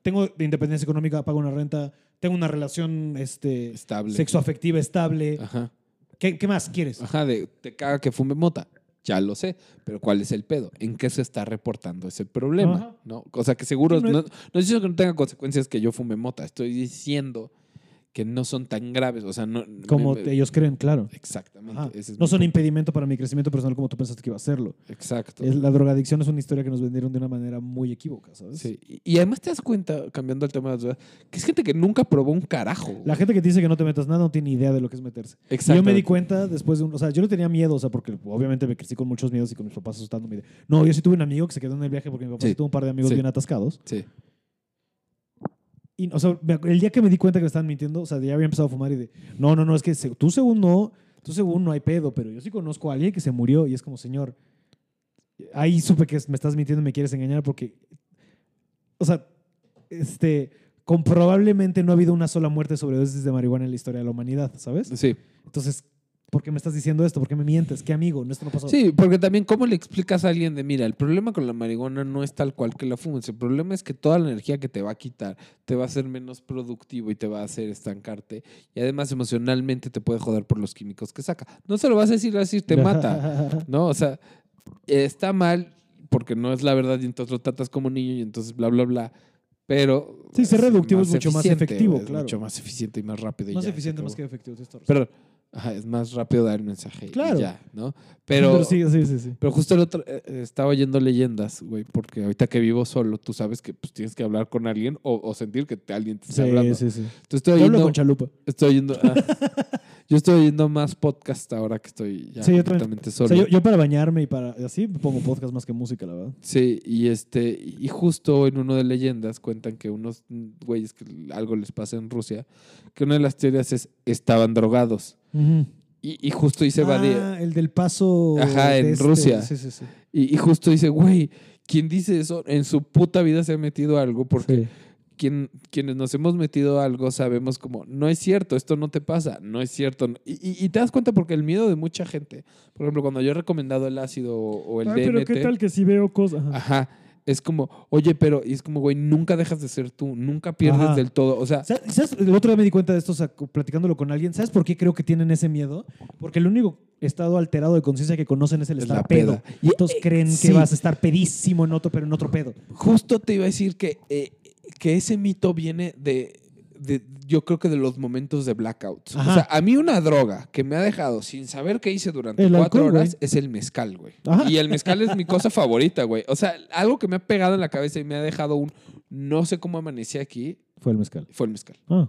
tengo de independencia económica, pago una renta, tengo una relación este, Estable. sexoafectiva estable. Ajá. ¿Qué, qué más quieres? Ajá, de te caga que fume mota. Ya lo sé, pero ¿cuál es el pedo? ¿En qué se está reportando ese problema? Ajá. ¿No? O sea, que seguro, Sí, no no, es- no, estoy diciendo que no tenga consecuencias que yo fume mota, estoy diciendo que no son tan graves, o sea, no... Como me- ellos creen, claro. Exactamente. Ajá. ese es No son punto. impedimento para mi crecimiento personal como tú pensaste que iba a serlo. Exacto. La drogadicción es una historia que nos vendieron de una manera muy equívoca, ¿sabes? Sí. Y, y además te das cuenta, cambiando el tema de las drogas, que es gente que nunca probó un carajo. La gente que te dice que no te metas nada no tiene idea de lo que es meterse. Exacto. yo me di cuenta después de un... O sea, yo no tenía miedo, o sea, porque obviamente me crecí con muchos miedos y con mis papás asustándome. No, yo sí tuve un amigo que se quedó en el viaje porque mi papá Sí. sí tuvo un par de amigos Sí. bien atascados. Sí. Y, o sea, el día que me di cuenta que me estaban mintiendo, o sea, ya había empezado a fumar y de... No, no, no, es que tú según no, tú según no hay pedo, pero yo sí conozco a alguien que se murió y es como, señor, ahí supe que me estás mintiendo y me quieres engañar porque... O sea, este... Comprobablemente no ha habido una sola muerte sobre dosis de marihuana en la historia de la humanidad, ¿sabes? Sí. Entonces, ¿por qué me estás diciendo esto? ¿Por qué me mientes? ¿Qué amigo? No, Esto no pasó. Sí, porque también, ¿cómo le explicas a alguien de, mira, el problema con la marihuana no es tal cual que la fumes, el problema es que toda la energía que te va a quitar te va a hacer menos productivo y te va a hacer estancarte y además emocionalmente te puede joder por los químicos que saca. No se lo vas a decir así, te mata, ¿no? O sea, está mal porque no es la verdad y entonces lo tratas como niño y entonces bla, bla, bla. Pero. Sí, ser reductivo es mucho más efectivo, es claro. mucho más eficiente y más rápido. y más ya, eficiente, más que efectivo. Perdón. Ajá, es más rápido dar el mensaje. y Claro. ya, ¿no? Pero. sí, sí, sí, sí. Pero justo el otro, eh, eh, estaba oyendo leyendas, güey, porque ahorita que vivo solo, tú sabes que pues, tienes que hablar con alguien o, o sentir que te- alguien te está Sí, hablando. sí, sí. Entonces estoy Yo hablo oyendo, con Chalupa. estoy oyendo, ah, yo estoy oyendo más podcast ahora que estoy ya Sí, yo también. completamente O solo. sea, yo, yo para bañarme y para así pongo podcast más que música, la verdad. Sí, y este, y justo en uno de leyendas cuentan que unos güeyes que algo les pasa en Rusia, que una de las teorías es estaban drogados. Y, y justo dice Badia, Ah, el del paso. Ajá, de en este. Rusia. Sí, sí, sí. y, y justo dice, güey, quien dice eso en su puta vida se ha metido a algo porque. Quien, quienes nos hemos metido a algo sabemos como, no es cierto, esto no te pasa, no es cierto. Y, y- y te das cuenta porque el miedo de mucha gente, por ejemplo, cuando yo he recomendado el ácido o, el Ay, DMT, pero qué tal que si veo cosas. Ajá. es como, oye, pero, y es como, güey, nunca dejas de ser tú, nunca pierdes Ajá. del todo. O sea, ¿Sabes? El otro día me di cuenta de esto, o sea, platicándolo con alguien. ¿Sabes por qué creo que tienen ese miedo? Porque el único estado alterado de conciencia que conocen es el Es estar pedo. Y entonces Eh, creen sí. que vas a estar pedísimo en otro, pero en otro pedo. justo te iba a decir que, eh, que ese mito viene de, de- yo creo que de los momentos de blackouts. Ajá. O sea, a mí una droga que me ha dejado sin saber qué hice durante El cuatro alcohol, horas es el mezcal, güey. Y el mezcal es mi cosa favorita, güey. O sea, algo que me ha pegado en la cabeza y me ha dejado un no sé cómo amanecí aquí Fue el mezcal. fue el mezcal. Ah.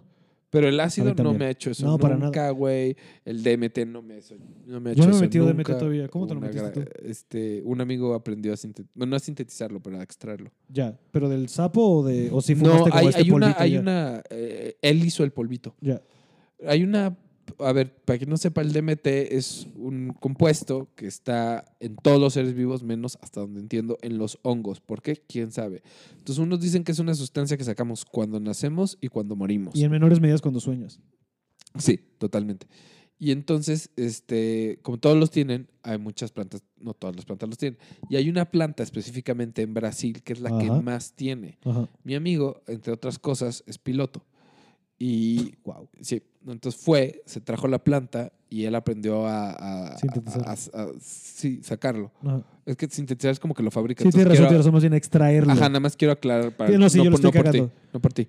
Pero el ácido no me ha hecho eso No, para nunca, güey. El DMT no me, eso- no me ha Yo hecho no me he metido DMT nunca. todavía. ¿Cómo te lo Una metiste gra- Este, un amigo aprendió a sintetizarlo. Bueno, no a sintetizarlo, pero a extraerlo. Ya. ¿Pero del sapo o de.? O si no, fumaste como hay, este hay una, polvito hay ya? una, eh, él hizo el polvito. Ya. Hay una, a ver, para quien no sepa, el DMT es un compuesto que está en todos los seres vivos, menos hasta donde entiendo, en los hongos. ¿Por qué? ¿Quién sabe? Entonces, unos dicen que es una sustancia que sacamos cuando nacemos y cuando morimos. Y en menores medidas cuando sueñas. Sí, totalmente. Y entonces, este, como todos los tienen, hay muchas plantas, no todas las plantas los tienen. Y hay una planta específicamente en Brasil que es la que más tiene. Ajá. Mi amigo, entre otras cosas, es piloto. Y Wow. sí, entonces fue, se trajo la planta y él aprendió a, a- Sintetizar. a- a- a- sí, sacarlo. Ajá. Es que sintetizar es como que lo fabrica. Sí, tienes razón, tienes razón, más bien extraerlo. Ajá, nada más quiero aclarar para Sí, no, sí, yo lo por- ti, no por ti.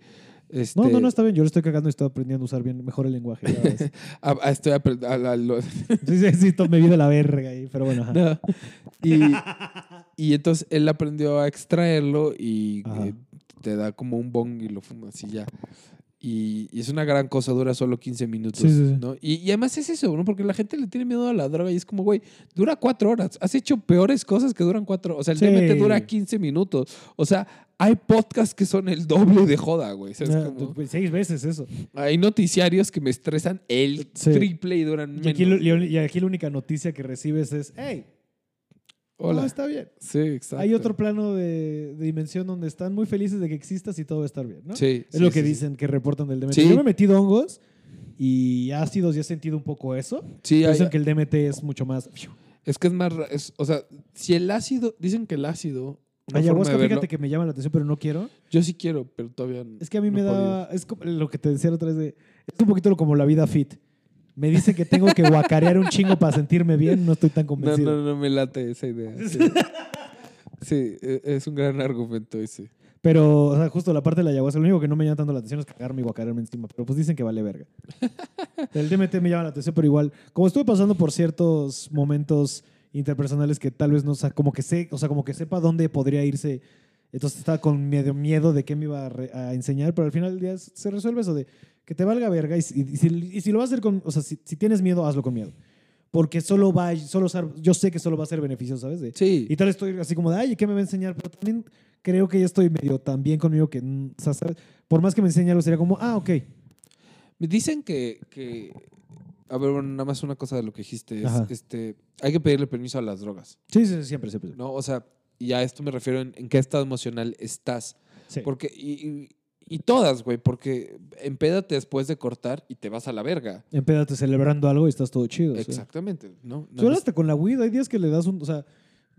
Este, No, no, no, está bien. Yo lo estoy cagando y estoy aprendiendo a usar bien, mejor el lenguaje. ah, ah, estoy apre- a- a- lo- sí, sí, sí, me vi de la verga ahí, pero bueno. ajá. No. Y, y entonces él aprendió a extraerlo y eh, te da como un bong y lo fumas y ya. Y, y es una gran cosa, dura solo 15 minutos. Sí, sí, sí. ¿no? Y, y además es eso, ¿no? Porque la gente le tiene miedo a la droga y es como, güey, dura cuatro horas. Has hecho peores cosas que duran cuatro O sea, el. DMT dura 15 minutos. O sea, hay podcasts que son el doble de joda, güey. ¿sabes Ah, pues, Seis veces eso. Hay noticiarios que me estresan el triple y duran Y aquí, menos. lo- y aquí la única noticia que recibes es, hey, Hola. todo está bien. Sí, exacto. Hay otro plano de, de dimensión donde están muy felices de que existas y todo va a estar bien, ¿no? Sí, Es sí, lo que sí, sí. dicen, que reportan del DMT. Sí. Yo me he metido hongos y ácidos y he sentido un poco eso. Sí, hay- Dicen que el DMT es mucho más... Es que es más, es- o sea, si el ácido, dicen que el ácido, Ayahuasca, fíjate que me llama la atención, pero no quiero. yo sí quiero, pero todavía n- Es que a mí no me podido. da... Es como lo que te decía la otra vez de... Es un poquito como la vida fit. Me dice que tengo que guacarear un chingo para sentirme bien, no estoy tan No, convencido. no, no me late esa idea. Sí, Sí, e- es un gran argumento ese. Pero, o sea, justo la parte de la ayahuasca, lo único que no me llama tanto la atención es cagarme y guacarearme encima. Pero pues dicen que vale verga. El DMT me llama la atención, pero igual, como estuve pasando por ciertos momentos interpersonales que tal vez no, o sea, como que sé, o sea, como que sepa dónde podría irse. Entonces estaba con miedo, miedo de qué me iba a, re- a enseñar, pero al final del día se resuelve eso de que te valga verga y, si- y si, y si lo vas a hacer con, o sea, si, si tienes miedo, hazlo con miedo. Porque solo va, solo, yo sé que solo va a ser beneficioso, ¿sabes? De, Sí, y tal estoy así como de, ay, ¿qué me va a enseñar? Pero también creo que ya estoy medio tan bien conmigo que, mm, o sea, ¿sabes? por más que me enseñe algo, sería como, ah, ok. me dicen que, que- a ver, bueno, nada más una cosa de lo que dijiste es, Ajá. este, hay que pedirle permiso a las drogas, Sí, sí, siempre, siempre. ¿no? O sea, y a esto me refiero en, en qué estado emocional estás. Sí. Porque, y, y- Y todas, güey, porque empédate después de cortar y te vas a la verga. Empédate celebrando algo y estás todo chido. sí. Exactamente, ¿no? Solo más- hasta con la weed, hay días que le das un. O sea,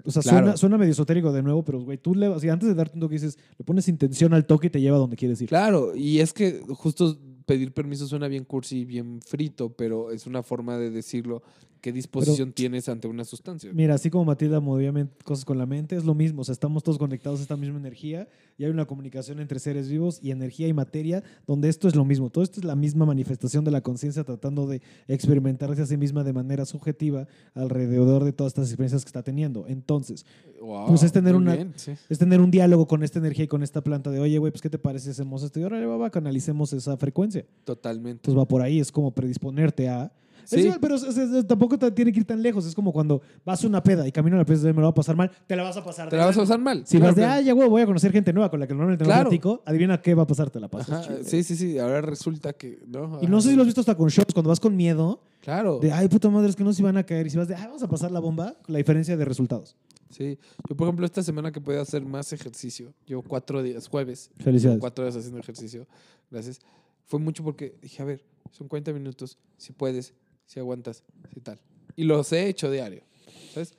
o sea Claro. suena, suena medio esotérico de nuevo, pero güey, tú le vas. Y antes de darte un toque dices, le pones intención al toque y te lleva a donde quieres ir. Claro, y es que justo pedir permiso suena bien cursi y bien frito, pero es una forma de decirlo. ¿Qué disposición tienes ante una sustancia? Mira, así como Matilda movía cosas con la mente, es lo mismo. O sea, estamos todos conectados a esta misma energía y hay una comunicación entre seres vivos y energía y materia, donde esto es lo mismo. Todo esto es la misma manifestación de la conciencia tratando de experimentarse a sí misma de manera subjetiva alrededor de todas estas experiencias que está teniendo. Entonces, Wow, Pues es tener una- bien, sí. es tener un diálogo con esta energía y con esta planta de, oye, güey, pues, ¿qué te parece si hacemos esto? Y ahora va, canalicemos esa frecuencia. Totalmente. Entonces va por ahí, es como predisponerte a... Sí. Es igual, pero tampoco tiene que ir tan lejos. Es como cuando vas a una peda y camino a la peda y me lo va a pasar mal, te la vas a pasar. Te la vas a pasar mal. Si claro vas de, ah, ya, güey, voy a conocer gente nueva con la que normalmente no Claro. platico, adivina qué va a pasar, te la pasas. Ajá, sí, sí, sí. Ahora resulta que. ¿no? Y no sé si lo has visto hasta con shows, cuando vas con miedo, Claro. de, ay, puta madre, es que no se van a caer. Y si vas de, ah, vamos a pasar la bomba, la diferencia de resultados. Sí. Yo, por ejemplo, esta semana que podía hacer más ejercicio, llevo cuatro días, jueves, Felicidades. cuatro días haciendo ejercicio, gracias. Fue mucho porque dije, a ver, son 40 minutos, si puedes, si aguantas, si tal. Y los he hecho diario, ¿sabes?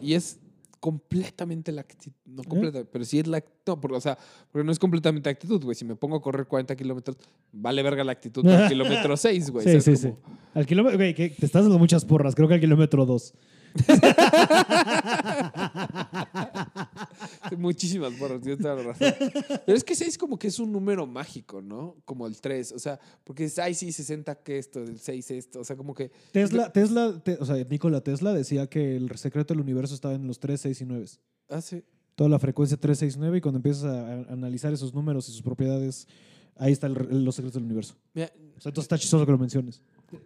Y es completamente la actitud, no completa, pero sí es la no, porque, o sea, porque no es completamente actitud, güey. Si me pongo a correr 40 kilómetros, vale verga la actitud al kilómetro 6, güey. Sí, sí, sí. Al kilómetro, güey, que te estás dando muchas porras, creo que al kilómetro 2. Muchísimas porras, tienes toda la razón. Pero es que 6 como que es un número mágico, ¿no? Como el 3, o sea, porque es, ay, sí, 60 que esto, el 6 esto, o sea, como que... Tesla, Tesla, te- o sea, Nikola Tesla decía que el secreto del universo estaba en los 3, 6 y 9. Hace... Toda la frecuencia 3, 6, 9 y cuando empiezas a, a analizar esos números y sus propiedades, ahí están los secretos del universo. Mira, O sea, entonces está chistoso que lo menciones.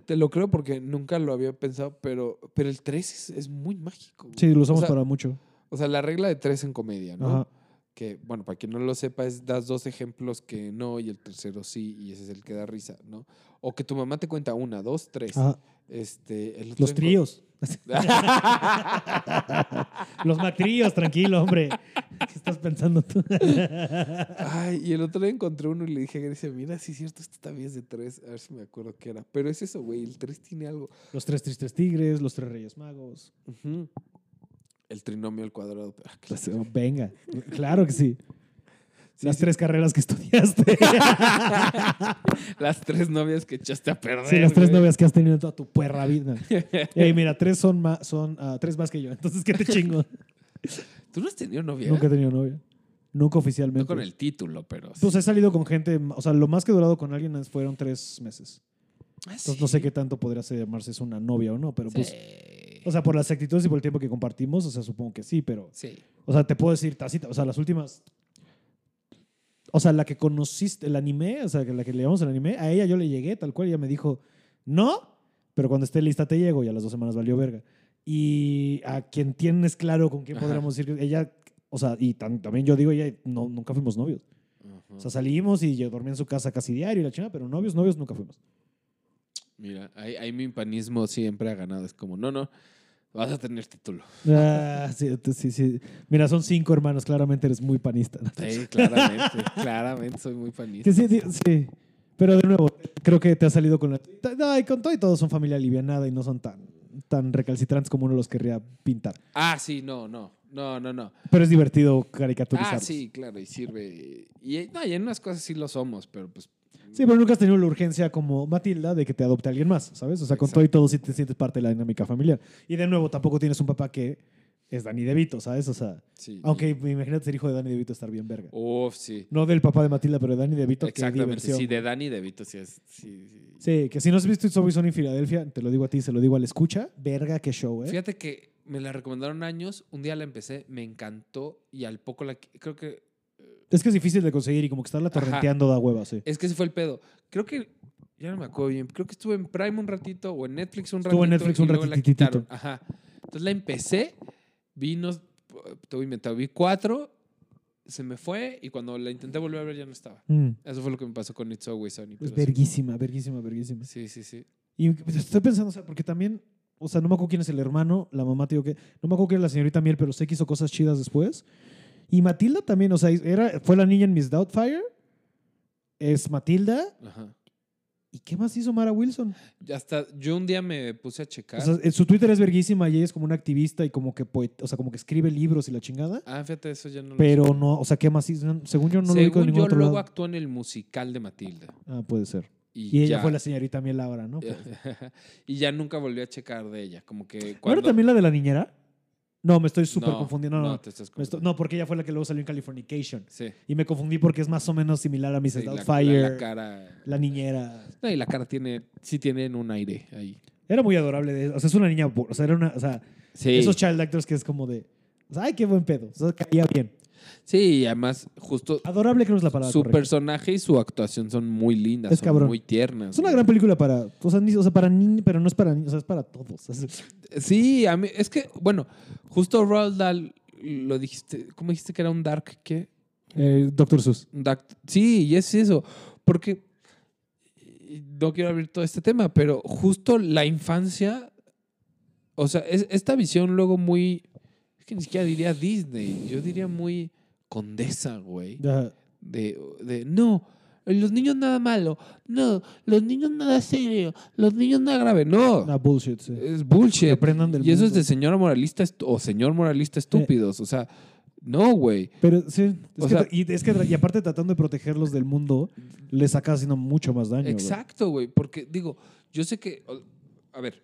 te lo creo porque nunca lo había pensado, pero, pero el 3 es, es muy mágico. güey. Sí, lo usamos o sea, para mucho. O sea, la regla de 3 en comedia, ¿no? Ajá. Que, bueno, para quien no lo sepa, es das dos ejemplos que no y el tercero sí, y ese es el que da risa, ¿no? O que tu mamá te cuenta una, dos, tres. Ajá. Este, el otro Los tríos. Los macríos, tranquilo, hombre. ¿Qué estás pensando tú? Ay, y el otro día encontré uno y le dije a Grecia, mira, sí es cierto, esto también es de tres. A ver si me acuerdo qué era. Pero es eso, güey, el tres tiene algo. Los tres tristes tigres, los tres reyes magos. Ujú. El trinomio al cuadrado. Claro. Pues, oh, venga, claro que sí. Sí, Las sí. tres carreras que estudiaste. Las tres novias que echaste a perder. sí, las tres güey. novias que has tenido en toda tu puerra vida. Ey, mira, tres son, más, son ah, tres más que yo. Entonces, ¿qué te chingo? ¿Tú no has tenido novia? Nunca he tenido novia. Nunca oficialmente. No con el título, pero. Pues he salido con gente, o sea, lo más que he durado con alguien fueron tres meses. Ah, Entonces no sé qué tanto podría ser llamarse es una novia o no, pero pues, Sí. O sea, por las actitudes y por el tiempo que compartimos, o sea, supongo que sí, pero, Sí. o sea, te puedo decir tacita, o sea, las últimas, o sea, la que conociste, el anime, o sea, la que le llamamos el anime, a ella yo le llegué, tal cual, ella me dijo, no, pero cuando esté lista te llego, y a las dos semanas valió verga. Y a quien tienes claro con quién Ajá. podríamos decir, que ella, o sea, y tan- también yo digo, ella, no, nunca fuimos novios. Ujú. O sea, salimos y yo dormí en su casa casi diario y la chingada, pero novios, novios nunca fuimos. Mira, ahí, ahí mi panismo siempre ha ganado. Es como, no, no, vas a tener título. Ah, sí, sí, sí. Mira, son cinco hermanos, claramente eres muy panista. ¿no? Sí, claramente. claramente soy muy panista. Que sí, sí, sí. Pero de nuevo, creo que te ha salido con la... No, y con todo y todos son familia alivianada y no son tan, tan recalcitrantes como uno los querría pintar. Ah, sí, no, no. No, no, no. Pero es divertido caricaturizar. Ah, sí, claro, y sirve. Y, no, y en unas cosas sí lo somos, pero pues. Sí, pero nunca has tenido la urgencia como Matilda de que te adopte alguien más, ¿sabes? O sea, con Exacto. todo y todo sí te sientes parte de la dinámica familiar. Y de nuevo, tampoco tienes un papá que es Dani DeVito, ¿sabes? O sea, Sí. aunque me imagínate ser hijo de Dani DeVito estar bien verga. Uf, sí. No del papá de Matilda, pero de Dani DeVito, Exactamente. Sí, de Dani DeVito sí es. Sí, sí. Sí, que si no has visto It's Always en Filadelfia, te lo digo a ti, se lo digo al escucha, verga qué show, ¿eh? Fíjate que me la recomendaron años, un día la empecé, me encantó y al poco la. Creo que. Es que es difícil de conseguir y como que estarla Ajá. torrenteando da hueva, sí. Es que ese fue el pedo. Creo que. Ya no me acuerdo bien. Creo que estuve en Prime un ratito o en Netflix un ratito. Estuvo en Netflix y un la quitaron. Ajá. Entonces la empecé, vi, no, te voy a inventar, vi cuatro, se me fue y cuando la intenté volver a ver ya no estaba. Mm. Eso fue lo que me pasó con It's Always Sunny. Es sí. verguísima, verguísima, verguísima. Sí, sí, sí. Y pues, estoy pensando, o sea, porque también, o sea, no me acuerdo quién es el hermano, la mamá, te digo que, no me acuerdo quién es la señorita Miel, pero sé que hizo cosas chidas después. Y Matilda también, o sea, era, fue la niña en Miss Doubtfire. es Matilda. Ajá. ¿Y qué más hizo Mara Wilson? Ya está. Yo un día me puse a checar. O sea, en su Twitter es verguísima y ella es como una activista y como que poet- o sea, como que escribe libros y la chingada. ah, fíjate, eso ya no lo Pero no, o sea, ¿qué más hizo? Según yo no lo ubico de Según ningún yo, otro luego lado. actuó en el musical de Matilda. Ah, puede ser. Y, Y ella ya, fue la señorita Miel ahora, ¿no? Pues. y ya nunca volví a checar de ella. Como que ¿No era cuando... también la de la niñera? No, me estoy súper No, confundiendo. No, no, no. te estás Me estoy- confundiendo. no, porque ella fue la que luego salió en Californication. Sí. Y me confundí porque es más o menos similar a Mrs. sí, la- Doubtfire, La, la, la cara... niñera. No, y la cara tiene... Sí tienen un aire ahí. Era muy adorable. De, o sea, es una niña. O sea, era una. O sea, Sí. esos child actors que es como de. o sea, ay, qué buen pedo. O sea, caía bien. Sí, y además, justo Adorable creo que es la palabra. su correcta. personaje y su actuación son muy lindas, Es son cabrón. muy tiernas. Es una gran película para. O sea, ni- o sea, para niños, pero no es para niños, o sea, es para todos. Sí, a mí, es que, bueno, justo Roald Dahl lo dijiste, ¿cómo dijiste que era un dark qué? Eh, Doctor Seuss. Sí, y es eso, porque no quiero abrir todo este tema, pero justo la infancia, o sea, es, esta visión luego muy, es que ni siquiera diría Disney, yo diría muy condesa, güey. Ajá. de, de no, los niños nada malo, no, los niños nada serio, los niños nada grave, no, Ah, bullshit, sí. es bullshit. Que aprendan del y eso es de señora moralista o señor moralista estúpidos, o sea, no, güey. Pero sí, es O que sea- y, es que, y aparte tratando de protegerlos del mundo, les acaba haciendo mucho más daño. Exacto, güey, porque digo, yo sé que, a ver,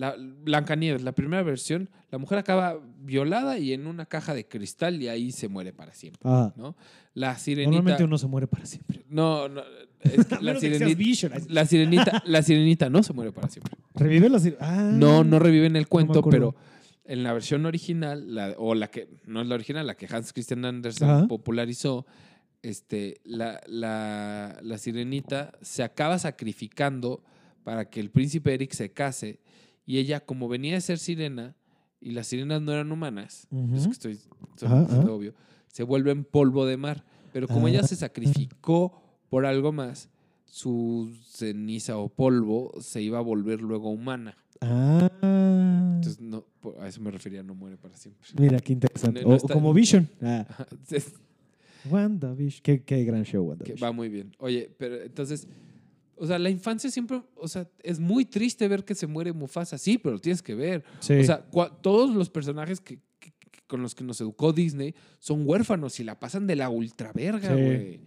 la Blancanieves, la primera versión, la mujer acaba violada y en una caja de cristal y ahí se muere para siempre, Ajá. ¿no? La sirenita, Normalmente uno se muere para siempre. no, no, es que la sirenita, Vision. la sirenita, la sirenita no se muere para siempre. Revive la Ah. No, no reviven el cuento, pero en la versión original, la- o la que no es la original, la que Hans Christian Andersen popularizó, este, la, la, la sirenita se acaba sacrificando para que el príncipe Eric se case y ella, como venía de ser sirena y las sirenas no eran humanas, Ujú. es que estoy, estoy obvio, se vuelven polvo de mar. Pero como ella Ah. se sacrificó por algo más, su ceniza o polvo se iba a volver luego humana. Ah. Entonces, no, a eso me refería, no muere para siempre. Mira, qué interesante. No- no O- está- como Vision. Ah. WandaVision. Qué, qué gran show, que WandaVision. va muy bien. Oye, pero entonces, o sea, la infancia siempre, o sea, es muy triste ver que se muere Mufasa, sí, pero lo tienes que ver. Sí. O sea, todos los personajes que, que- que- con los que nos educó Disney son huérfanos y la pasan de la ultraverga, Sí. güey.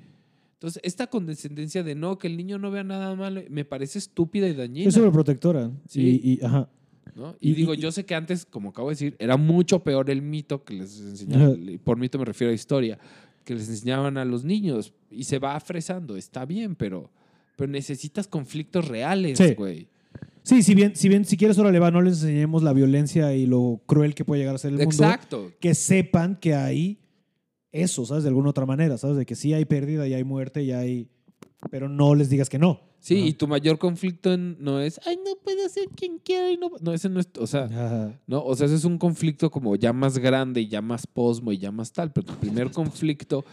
Entonces, esta condescendencia de no, que el niño no vea nada malo, me parece estúpida y dañina. es sobreprotectora. Sí. Y, y- ajá. ¿no? Y, Y- digo, y- yo sé que antes, como acabo de decir, era mucho peor el mito que les enseñaban, y por mito me refiero a historia, que les enseñaban a los niños y se va fresando, está bien, pero, pero necesitas conflictos reales, Sí. güey. Sí, si bien, si bien, si quieres, órale, va, no les enseñemos la violencia y lo cruel que puede llegar a ser el mundo. Exacto. Que sepan que hay eso, ¿sabes? De alguna otra manera, ¿sabes? De que sí hay pérdida y hay muerte y hay. Pero no les digas que no. Sí, Ajá. y tu mayor conflicto no es, ay, no puedo ser quien quiera y no. No, ese no es, o sea, Ajá. no, o sea, ese es un conflicto como ya más grande y ya más posmo y ya más tal, pero tu primer conflicto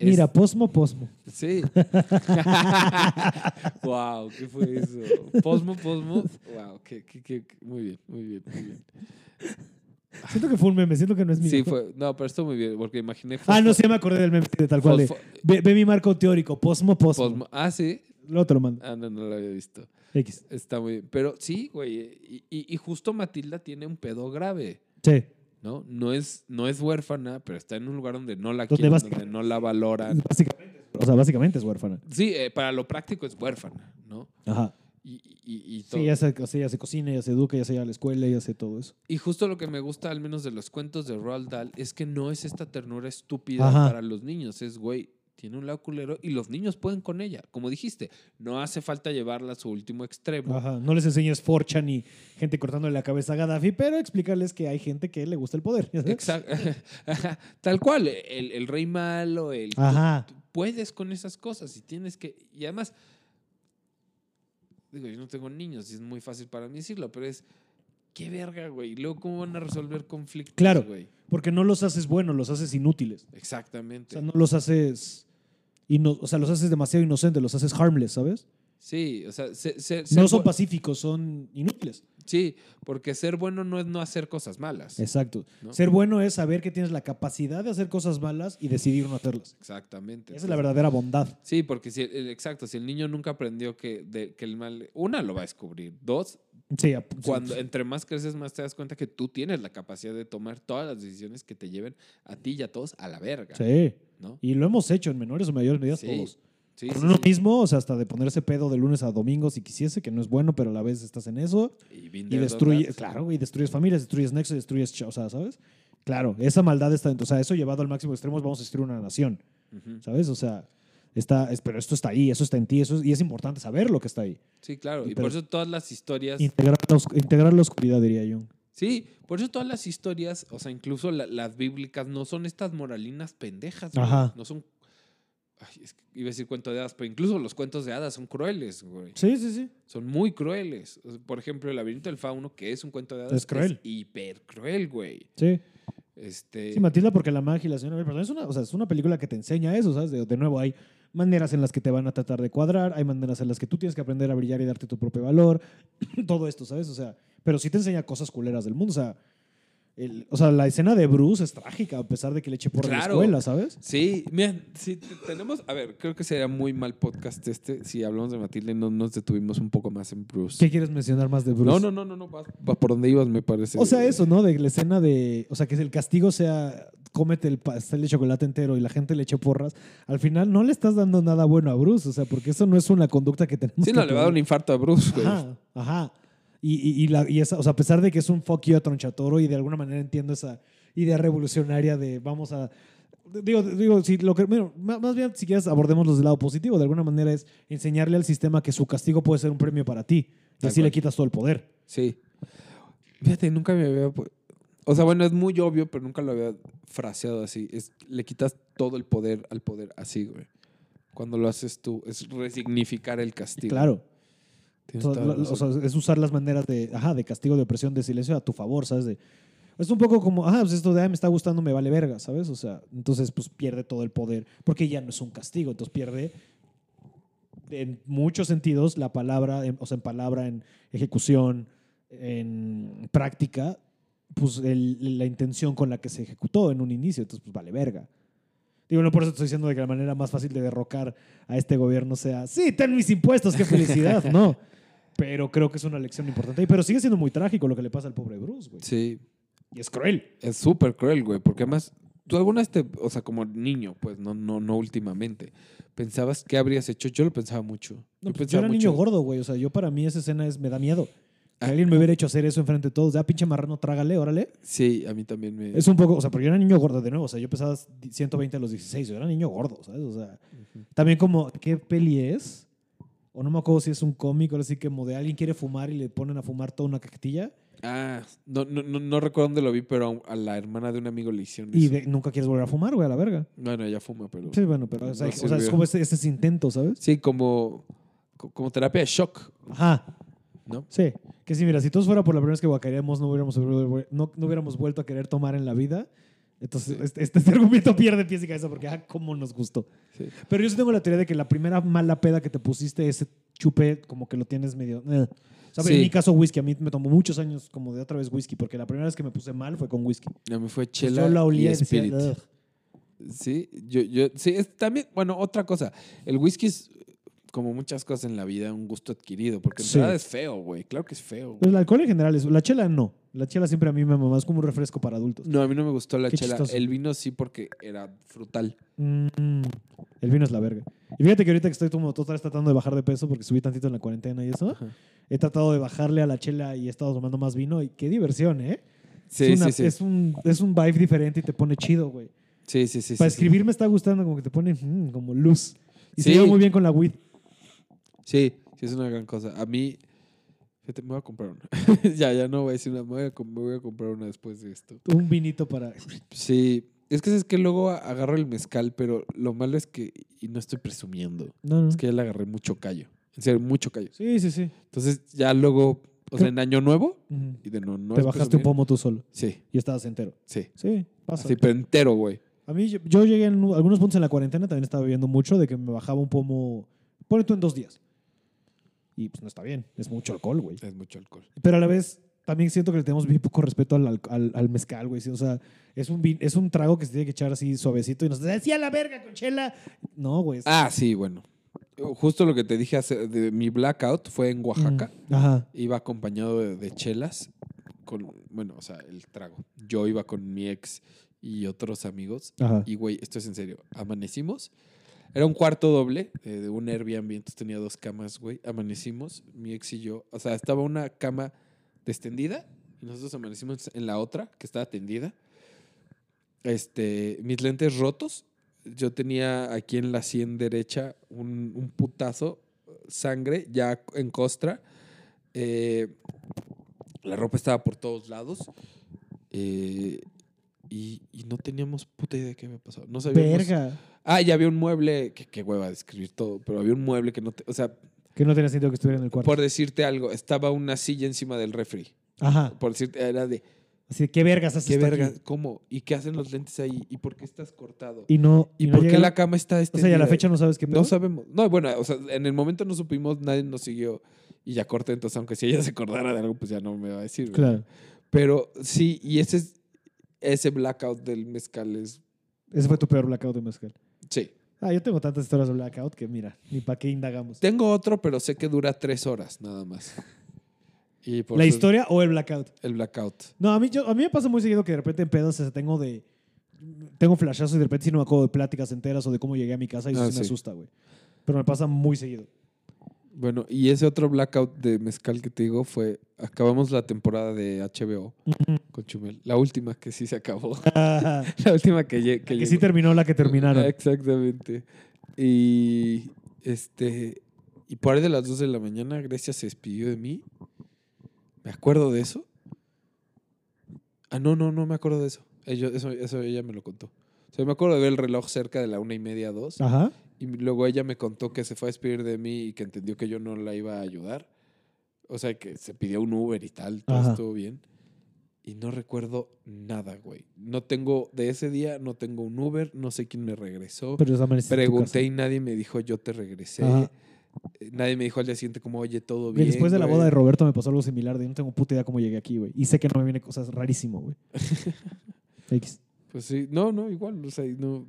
es. Mira, posmo, posmo. Sí. wow, ¿qué fue eso? Posmo, posmo. Wow, qué, qué, qué- muy bien, muy bien, muy bien. Siento que fue un meme, siento que no es mío. Sí, fue. No, pero estuvo muy bien, porque imaginé. Ah, no, sí, me acordé del meme de tal cual. de, ve, ve mi marco teórico, posmo, posmo. posmo. Ah, sí. Luego te lo mando. Ah, no, no lo había visto. X. Está muy bien. Pero sí, güey. Y, y- y justo Matilda tiene un pedo grave. Sí. ¿No? No es, no es huérfana, pero está en un lugar donde no la quieren, donde no la valoran. Básicamente, o sea, básicamente es huérfana. Sí, eh, para lo práctico es huérfana, ¿no? Ajá. Y, y, y todo. Sí, ya se, ya se cocina, ya se educa, ya se va a la escuela, ya hace todo eso. Y justo lo que me gusta, al menos de los cuentos de Roald Dahl, es que no es esta ternura estúpida Ajá. para los niños. Es, güey, tiene un lado culero y los niños pueden con ella. Como dijiste, no hace falta llevarla a su último extremo. Ajá. No les enseñes forcha ni gente cortándole la cabeza a Gaddafi, pero explicarles que hay gente que le gusta el poder. Exacto. Tal cual, el, el rey malo, el... Ajá. tú puedes con esas cosas y tienes que... Y además, digo, yo no tengo niños y es muy fácil para mí decirlo, pero es... ¿Qué verga, güey? Luego, ¿cómo van a resolver conflictos, Claro. güey? Porque no los haces buenos, los haces inútiles. O Exactamente. sea, no los haces. Ino- o sea, los haces demasiado inocentes, los haces harmless, ¿sabes? Sí, o sea, se- se- No son pacíficos, son inútiles. Sí, porque ser bueno no es no hacer cosas malas. Exacto. ¿no? Ser bueno es saber que tienes la capacidad de hacer cosas malas y decidir no hacerlas. Exactamente. Esa es la verdadera bondad. Sí, porque si, el- exacto, si el niño nunca aprendió que, de- que el mal, una, lo va a descubrir. Dos, sí. cuando entre más creces, más te das cuenta que tú tienes la capacidad de tomar todas las decisiones que te lleven a ti y a todos a la verga. Sí. ¿no? Y lo hemos hecho en menores o mayores medidas Sí, todos. Sí, Con sí, uno sí. mismo, o sea, hasta de ponerse pedo de lunes a domingo si quisiese, que no es bueno, pero a la vez estás en eso. Y, Y there, done destruye, that. claro, y destruyes familias, destruyes nexos, destruyes, o sea, ¿sabes? Claro, esa maldad está dentro. O sea, eso llevado al máximo extremo, vamos a destruir una nación. ¿sabes? O sea, está, es- pero esto está ahí, eso está en ti, eso es- y es importante saber lo que está ahí. Sí, claro. Y por eso todas las historias. Integrar la, os- integrar la oscuridad, diría yo. Sí, por eso todas las historias, o sea, incluso la- las bíblicas, no son estas moralinas pendejas. Ajá. No son. Ay, es que iba a decir cuento de hadas, pero incluso los cuentos de hadas son crueles, güey. Sí, sí, sí. Son muy crueles. Por ejemplo, El laberinto del fauno, que es un cuento de hadas. Es cruel. hiper cruel, güey. Sí. Este. Sí, Matilda, porque la magia y la señora es una, o sea, es una película que te enseña eso, ¿sabes? De, de nuevo, hay maneras en las que te van a tratar de cuadrar, hay maneras en las que tú tienes que aprender a brillar y darte tu propio valor, todo esto, ¿sabes? O sea, pero sí te enseña cosas culeras del mundo, o sea, el- o sea, la escena de Bruce es trágica, a pesar de que le eche por la Claro. escuela, ¿sabes? Sí, mira, si te- tenemos, a ver, creo que sería muy mal podcast este si hablamos de Matilde y no nos detuvimos un poco más en Bruce. ¿Qué quieres mencionar más de Bruce? No, no, no, no, no, vas, vas por donde ibas, me parece. O sea, eso, ¿no? De la escena de. O sea, que el castigo sea cómete el pastel de chocolate entero y la gente le eche porras. Al final no le estás dando nada bueno a Bruce, o sea, porque eso no es una conducta que tenemos Sí, que no, le va a dar un infarto a Bruce, güey. Ajá, ajá. Y, y, y la, y esa, o sea, a pesar de que es un fuck you a Tronchatoro y de alguna manera entiendo esa idea revolucionaria de vamos a. Digo, digo, si lo que, bueno, má- más bien, si quieres, abordémoslo del lado positivo. De alguna manera es enseñarle al sistema que su castigo puede ser un premio para ti. Y así le quitas todo el poder. Sí. Fíjate, nunca me había. O sea, bueno, es muy obvio, pero nunca lo había fraseado así. Es, le quitas todo el poder al poder así, güey. Cuando lo haces tú, es resignificar el castigo. Claro. Toda la o sea, es usar las maneras de, ajá, de castigo, de opresión, de silencio a tu favor, ¿sabes? De, es un poco como, ah, pues esto de, ah, me está gustando, me vale verga, ¿sabes? O sea, entonces pues pierde todo el poder, porque ya no es un castigo, entonces pierde en muchos sentidos la palabra, en- o sea, en palabra, en ejecución, en práctica, pues el- la intención con la que se ejecutó en un inicio, entonces pues vale verga. Digo, no por eso estoy diciendo de que la manera más fácil de derrocar a este gobierno sea, sí, ten mis impuestos, qué felicidad, no. Pero creo que es una lección importante. Pero sigue siendo muy trágico lo que le pasa al pobre Bruce, güey. Sí, Y es cruel. es súper cruel, güey. Porque además, tú alguna vez te. O sea, como niño, pues, no, no, no últimamente. ¿Pensabas qué habrías hecho? Yo lo pensaba mucho. No, yo pues, yo era niño mucho- gordo, güey. O sea, yo para mí esa escena es, me da miedo. Que Ah. alguien me hubiera hecho hacer eso enfrente de todos. Ya, pinche marrano, trágale, órale. Sí, a mí también me. Es un poco, o sea, pero yo era niño gordo de nuevo. O sea, yo pesaba 120 a los 16. Yo era niño gordo, ¿sabes? O sea, también como, ¿qué peli es? O no me acuerdo si es un cómic, ahora sí que como de alguien quiere fumar y le ponen a fumar toda una cajetilla. Ah, no, no, no, no recuerdo dónde lo vi, pero a, la hermana de un amigo le hicieron Y eso. de- nunca quieres volver a fumar, güey, a la verga. Bueno, ella fuma, pero. Sí, bueno, pero o sea, No o sea, es sirvió. como ese, ese intento, ¿sabes? Sí, como, co- como terapia de shock, Ajá. ¿no? Sí. Que sí, mira, si todos fuera por la primera vez que guacareamos, no hubiéramos, no, no hubiéramos vuelto a querer tomar en la vida. Entonces, este, este argumento pierde pies y cabeza porque, ah, cómo nos gustó. Sí. Pero yo sí tengo la teoría de que la primera mala peda que te pusiste, ese chupe, como que lo tienes medio. eh. ¿Sabes? En mi caso, whisky. A mí me tomó muchos años como de otra vez whisky, porque la primera vez que me puse mal fue con whisky. A mí fue Pues chela yo la olía y decía, spirit. Sí, yo, yo, sí, es también, bueno, otra cosa. El whisky es, como muchas cosas en la vida, un gusto adquirido, porque en Sí. realidad es feo, güey. Claro que es feo. Pues el alcohol en general es. La chela no. La chela siempre a mí me mamá. Es como un refresco para adultos. No, a mí no me gustó la Qué chela. chistoso. El vino sí porque era frutal. Mm, el vino es la verga. Y fíjate que ahorita que estoy como vez tratando de bajar de peso porque subí tantito en la cuarentena y eso, Ajá. he tratado de bajarle a la chela y he estado tomando más vino y qué diversión, ¿eh? Sí, es, una- sí, sí. es un es un vibe diferente y te pone chido, güey. Sí, sí, sí. Para sí, escribir me está gustando como que te pone mm, como luz. Y se lleva muy bien con la weed. Sí, sí, es una gran cosa. A mí, fíjate, me voy a comprar una. ya, ya no voy a decir una, me voy a, me voy a comprar una después de esto. Un vinito para... Sí, es que es que luego agarro el mezcal, pero lo malo es que, y no estoy presumiendo, No, no. es que ya le agarré mucho callo. En serio, mucho callo. Sí, sí, sí. Entonces ya luego, o sea, en año nuevo, y de no, no te bajaste un pomo tú solo Sí, y estabas entero. sí. Sí, pasa. Así, pero entero, güey. A mí, yo, yo llegué en algunos puntos en la cuarentena, también estaba bebiendo mucho, de que me bajaba un pomo, pone tú en dos días. Y pues no está bien. Es mucho alcohol, güey. Es mucho alcohol. Pero a la vez, también siento que le tenemos bien poco respeto al, al, al- al mezcal, güey. O sea, es un, es un trago que se tiene que echar así suavecito y nos decía la verga con chela. No, güey. Ah, sí, bueno. Justo lo que te dije hace- de mi blackout fue en Oaxaca. Mm, Ajá. Iba acompañado de, de chelas. Con, bueno, o sea, el trago. Yo iba con mi ex y otros amigos. Ajá. Y, güey, esto es en serio. Amanecimos. Era un cuarto doble eh, de un Airbnb, entonces tenía dos camas, güey. Amanecimos, mi ex y yo. O sea, estaba una cama extendida y nosotros amanecimos en la otra, que estaba tendida. Este, mis lentes rotos. Yo tenía aquí en la sien derecha un, un putazo, sangre, ya en costra. Eh, la ropa estaba por todos lados. Eh, y, y no teníamos puta idea de qué había pasado. No sabíamos. Verga. Ah, ya había un mueble, que qué hueva describir todo, pero había un mueble que no te, o sea, Que no tenía sentido que estuviera en el cuarto. por decirte algo, estaba una silla encima del refri. Ajá. Por decirte, era de, Así de, ¿qué vergas haces ¿qué tú verga? aquí? ¿Cómo? ¿Y qué hacen los lentes ahí? ¿Y por qué estás cortado? Y no. ¿Y, no por qué la cama está O extendida? sea, y a la fecha no sabes qué pedo. No sabemos. No, bueno, o sea, en el momento no supimos, nadie nos siguió y ya corté, entonces aunque si ella se acordara de algo, pues ya no me va a decir. ¿verdad? Claro. Pero sí, y ese es, ese blackout del mezcal es, Ese fue tu peor blackout de mezcal. sí. Ah, yo tengo tantas historias de blackout que mira, ni para qué indagamos. Tengo otro, pero sé que dura tres horas nada más. Y por ¿La eso- historia o el blackout? El blackout. No, a mí, yo, a mí me pasa muy seguido que de repente en pedos tengo de. Tengo flashazos y de repente sí no me acuerdo de pláticas enteras o de cómo llegué a mi casa y eso Ah, sí me asusta, güey. Pero me pasa muy seguido. Bueno, y ese otro blackout de mezcal que te digo fue, acabamos la temporada de HBO con Chumel. La última que sí se acabó. Ah, la última que, que que sí terminó la que terminaron. Exactamente. Y este y por ahí de las 2 de la mañana Grecia se despidió de mí. ¿Me acuerdo de eso? Ah, no, no, no me acuerdo de eso. Eso, eso ella me lo contó. O sea, me acuerdo de ver el reloj cerca de la una y media, dos. Ajá. Y luego ella me contó que se fue a despedir de mí y que entendió que yo no la iba a ayudar. O sea, que se pidió un Uber y tal, todo Ajá. estuvo bien. Y no recuerdo nada, güey. No tengo, de ese día no tengo un Uber, no sé quién me regresó. Pero esa Pregunté y nadie me dijo yo te regresé. Ajá. Eh, Nadie me dijo al día siguiente como, oye, todo bien. después de la güey?" boda de Roberto me pasó algo similar. De no tengo puta idea cómo llegué aquí, güey. Y sé que no me viene cosas rarísimo, güey. X. Pues sí, no, no, igual, o sea, no,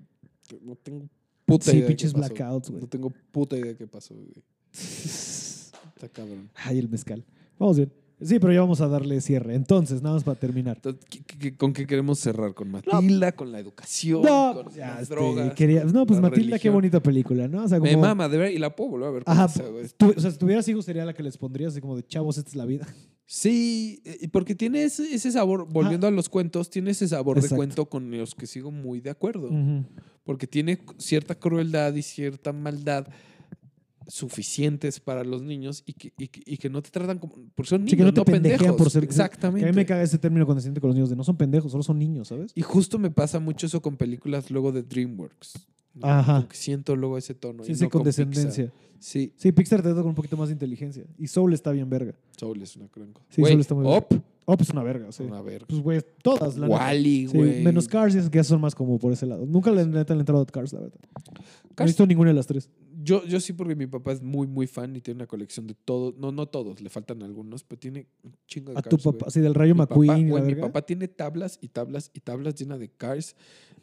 no tengo puta Sí, idea. de qué pinches blackouts, güey. No tengo puta idea de qué pasó, güey. Está cabrón. Ay, el mezcal. Vamos bien. Sí, pero ya vamos a darle cierre. Entonces, nada más para terminar. ¿qué- qué- qué- ¿Con qué queremos cerrar? ¿Con Matilda? ¿Con la educación? No, ¿Con ya, las este, drogas? quería- no, pues Matilda, qué religión? bonita película, ¿no? O sea, como, Me mama, de ver, y la puedo volver a ver. Ajá, esa, tú- o sea, si tuvieras hijos sería la que les pondrías así como de chavos, esta es la vida. Sí, eh, porque tiene ese, ese sabor, volviendo a los cuentos, tiene ese sabor Exacto. de cuento con los que sigo muy de acuerdo. Porque tiene cierta crueldad y cierta maldad suficientes para los niños y que, y y que no te tratan como... Porque son niños, Sí, que no te pendejean pendejos. por ser- Exactamente. Que a mí me caga ese término cuando se siente con los niños de no son pendejos, solo son niños, ¿sabes? Y justo me pasa mucho eso con películas luego de DreamWorks. Ajá. Como que siento luego ese tono. Sí, y sí, no con condescendencia. Pixar. Sí, Sí, Pixar te trata con un poquito más de inteligencia. Y Soul está bien verga. Soul es una gran cosa. Sí, Güey, Soul está muy Up, Oh, pues una verga, sí. una verga. Pues, güey, todas, la. Wally, Sí, güey. menos Cars, es que son más como por ese lado. Nunca le, neta, le he entrado a Cars, la verdad. No he Cars- visto ninguna de las tres. Yo, yo sí, porque mi papá es muy, muy fan y tiene una colección de todos. No, no todos, le faltan algunos, pero tiene un chingo de A tu güey. papá, sí, del Rayo Mi McQueen papá, güey, mi papá tiene tablas y tablas y tablas llenas de Cars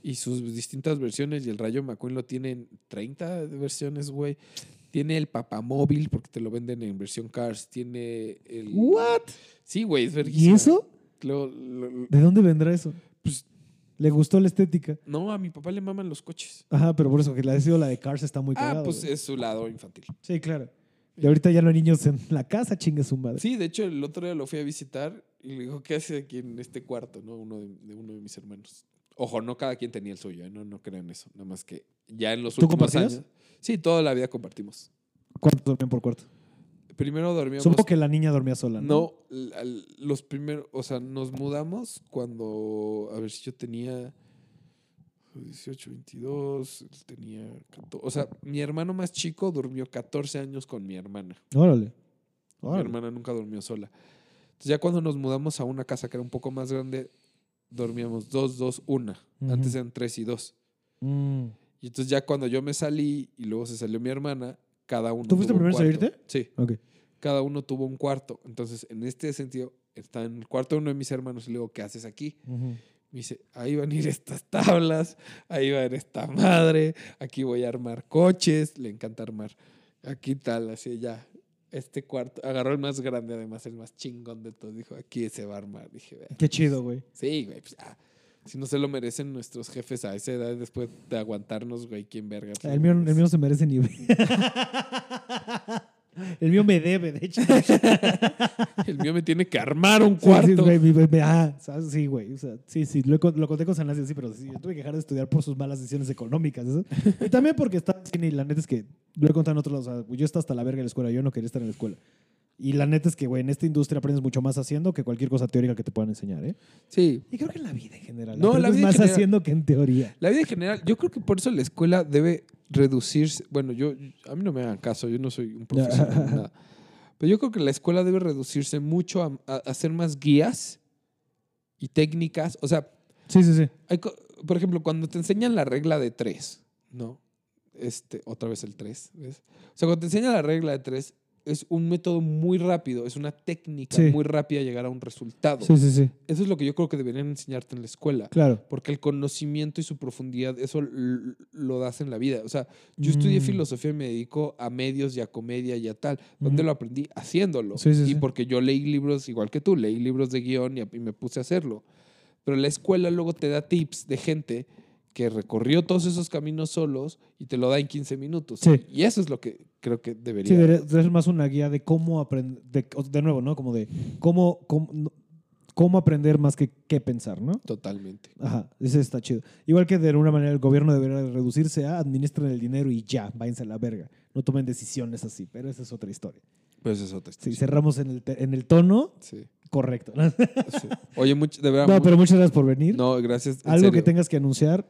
y sus distintas versiones. Y el Rayo McQueen lo tiene en 30 versiones, güey. Tiene el papamóvil porque te lo venden en versión Cars. Tiene el. ¿What? Sí, güey, es ¿Y eso? Lo- lo- lo- ¿De dónde vendrá eso? Pues- Le gustó la estética. no, a mi papá le maman los coches. Ajá, pero por eso que la ha sido la de Cars está muy ah, pues güey. es su lado infantil. Sí, claro. Y ahorita ya no hay niños en la casa, chingue su madre. Sí, de hecho, el otro día lo fui a visitar y le dijo, ¿qué hace aquí en este cuarto? ¿no? Uno de, de uno de mis hermanos. Ojo, no cada quien tenía el suyo, ¿eh? no, no crean eso. Nada más que ya en los ¿Tú últimos compartías? años. Sí, toda la vida compartimos. ¿Cuánto dormían por cuarto? Primero dormíamos. Supongo que la niña dormía sola, ¿no? No, los primeros, o sea, nos mudamos cuando, a ver si yo tenía 18, 22, él tenía 14, o sea, mi hermano más chico durmió 14 años con mi hermana. Órale. Mi hermana nunca durmió sola. Entonces ya cuando nos mudamos a una casa que era un poco más grande, dormíamos dos, dos, una. Antes eran tres y dos. Mm. Y entonces ya cuando yo me salí y luego se salió mi hermana, cada uno. ¿Tú fuiste un primero cuarto. salirte? Sí. Ok. cada uno tuvo un cuarto. Entonces, en este sentido, está en el cuarto de uno de mis hermanos y le digo, ¿qué haces aquí? Me dice, ahí van a ir estas tablas, ahí va a ir esta madre, aquí voy a armar coches, le encanta armar. Aquí tal, así ya. Este cuarto, agarró el más grande, además, el más chingón de todos. Dijo, aquí se va a armar. Dije, "Vea". Qué chido, güey. sí, güey, pues ya. Si no se lo merecen nuestros jefes a esa edad, después de aguantarnos, güey, ¿quién verga? Pues, El mío, el mío no se merece ni. el mío me debe, de hecho. El mío me tiene que armar un cuarto. Sí, güey, ah, sí, güey. O sea, sí, sí, lo, lo conté con Sanasi, sí, pero sí, yo tuve que dejar de estudiar por sus malas decisiones económicas. ¿eso? Y también porque estaba en cine y la neta es que lo he contado en otros lados. O sea, yo estaba hasta la verga en la escuela, yo no quería estar en la escuela. Y la neta es que, güey, en esta industria aprendes mucho más haciendo que cualquier cosa teórica que te puedan enseñar, ¿eh? Sí. Y creo que en la vida en general. No, la vida en más general. haciendo que en teoría. La vida en general, yo creo que por eso la escuela debe reducirse. Bueno, yo a mí no me hagan caso, yo no soy un profesional ni nada. Pero yo creo que la escuela debe reducirse mucho a, a hacer más guías y técnicas. O sea, Sí, sí, sí. hay por ejemplo, cuando te enseñan la regla de tres, ¿no? Este, otra vez el tres, ¿ves? O sea, cuando te enseñan la regla de tres, es un método muy rápido, es una técnica Sí. muy rápida de llegar a un resultado. Sí, sí, sí. Eso es lo que yo creo que deberían enseñarte en la escuela. Claro. Porque el conocimiento y su profundidad, eso lo das en la vida. O sea, yo estudié Mm. filosofía y me dedico a medios y a comedia y a tal. ¿Dónde lo aprendí? Haciéndolo. Sí, sí, y sí. porque yo leí libros igual que tú, leí libros de guion y, y me puse a hacerlo. Pero la escuela luego te da tips de gente que recorrió todos esos caminos solos y te lo da en 15 minutos. Sí. Y eso es lo que creo que debería. Sí, debería ser más una guía de cómo aprender, de, de nuevo, ¿no? Como de cómo, cómo, cómo aprender más que qué pensar, ¿no? Totalmente. Ajá, ese está chido. Igual que de alguna manera el gobierno debería reducirse a administren el dinero y ya, váyanse a la verga. No tomen decisiones así, pero esa es otra historia. Pues es otra Sí, historia. cerramos en el, en el tono Sí, correcto. sí. Oye, mucho, de verdad. No, pero muchas gracias por venir. no, gracias. Algo que tengas que anunciar,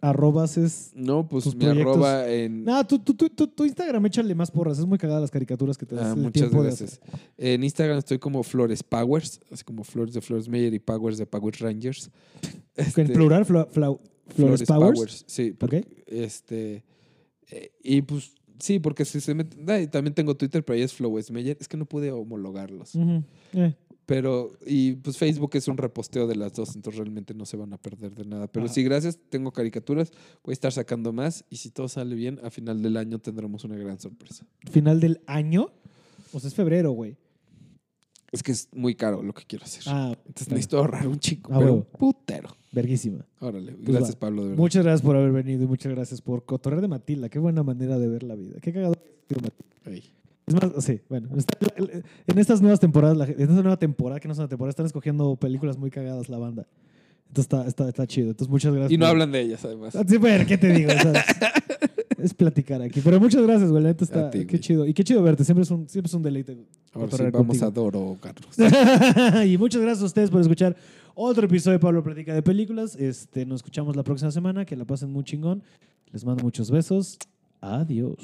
arrobas es... No, pues tus mi proyectos. arroba en. No, tu, tu, tu, tu- tu Instagram, échale más porras. Es muy cagada las caricaturas que te das Ah, el muchas tiempo de gracias. En Instagram estoy como Flores Powers, así como Flores de Flores Meyer y Powers de Powers Rangers. hacer. En Este, plural, Fla- Fla- Flores, Powers. Sí, porque, este. eh, y pues sí, porque si se meten- ah, también tengo Twitter, pero ahí es Flores Meyer. Es que no pude homologarlos. Eh, Pero, y pues Facebook es un reposteo de las dos, entonces realmente no se van a perder de nada. Pero Ajá. sí, gracias, tengo caricaturas, voy a estar sacando más y si todo sale bien, a final del año tendremos una gran sorpresa. Final del año. O sea, es febrero, güey. Es que es muy caro lo que quiero hacer. Ah, Entonces claro. necesito ahorrar un chico, Ah, pero huevo. putero. verguísima. Órale, Pues gracias va. Pablo, de verdad. Muchas gracias por haber venido y muchas gracias por cotorrear de Matilda. Qué buena manera de ver la vida. Qué cagado. Matilda. Ey. Es más, sí, bueno. está- en estas nuevas temporadas, en esta nueva temporada, que no es una temporada, están escogiendo películas muy cagadas la banda. Entonces está, está, está chido. Entonces muchas gracias. Y no hablan de ellas, además. Ah, Sí, bueno, ¿qué te digo? Es platicar aquí. Pero muchas gracias, güey. La neta está. Ti, qué güey. chido. Y qué chido verte. Siempre es un, siempre es un deleite. Ahora sí, vamos a Doro, Carlos. y muchas gracias a ustedes por escuchar otro episodio de Pablo Platica de Películas. Este, nos escuchamos la próxima semana. Que la pasen muy chingón. Les mando muchos besos. Adiós.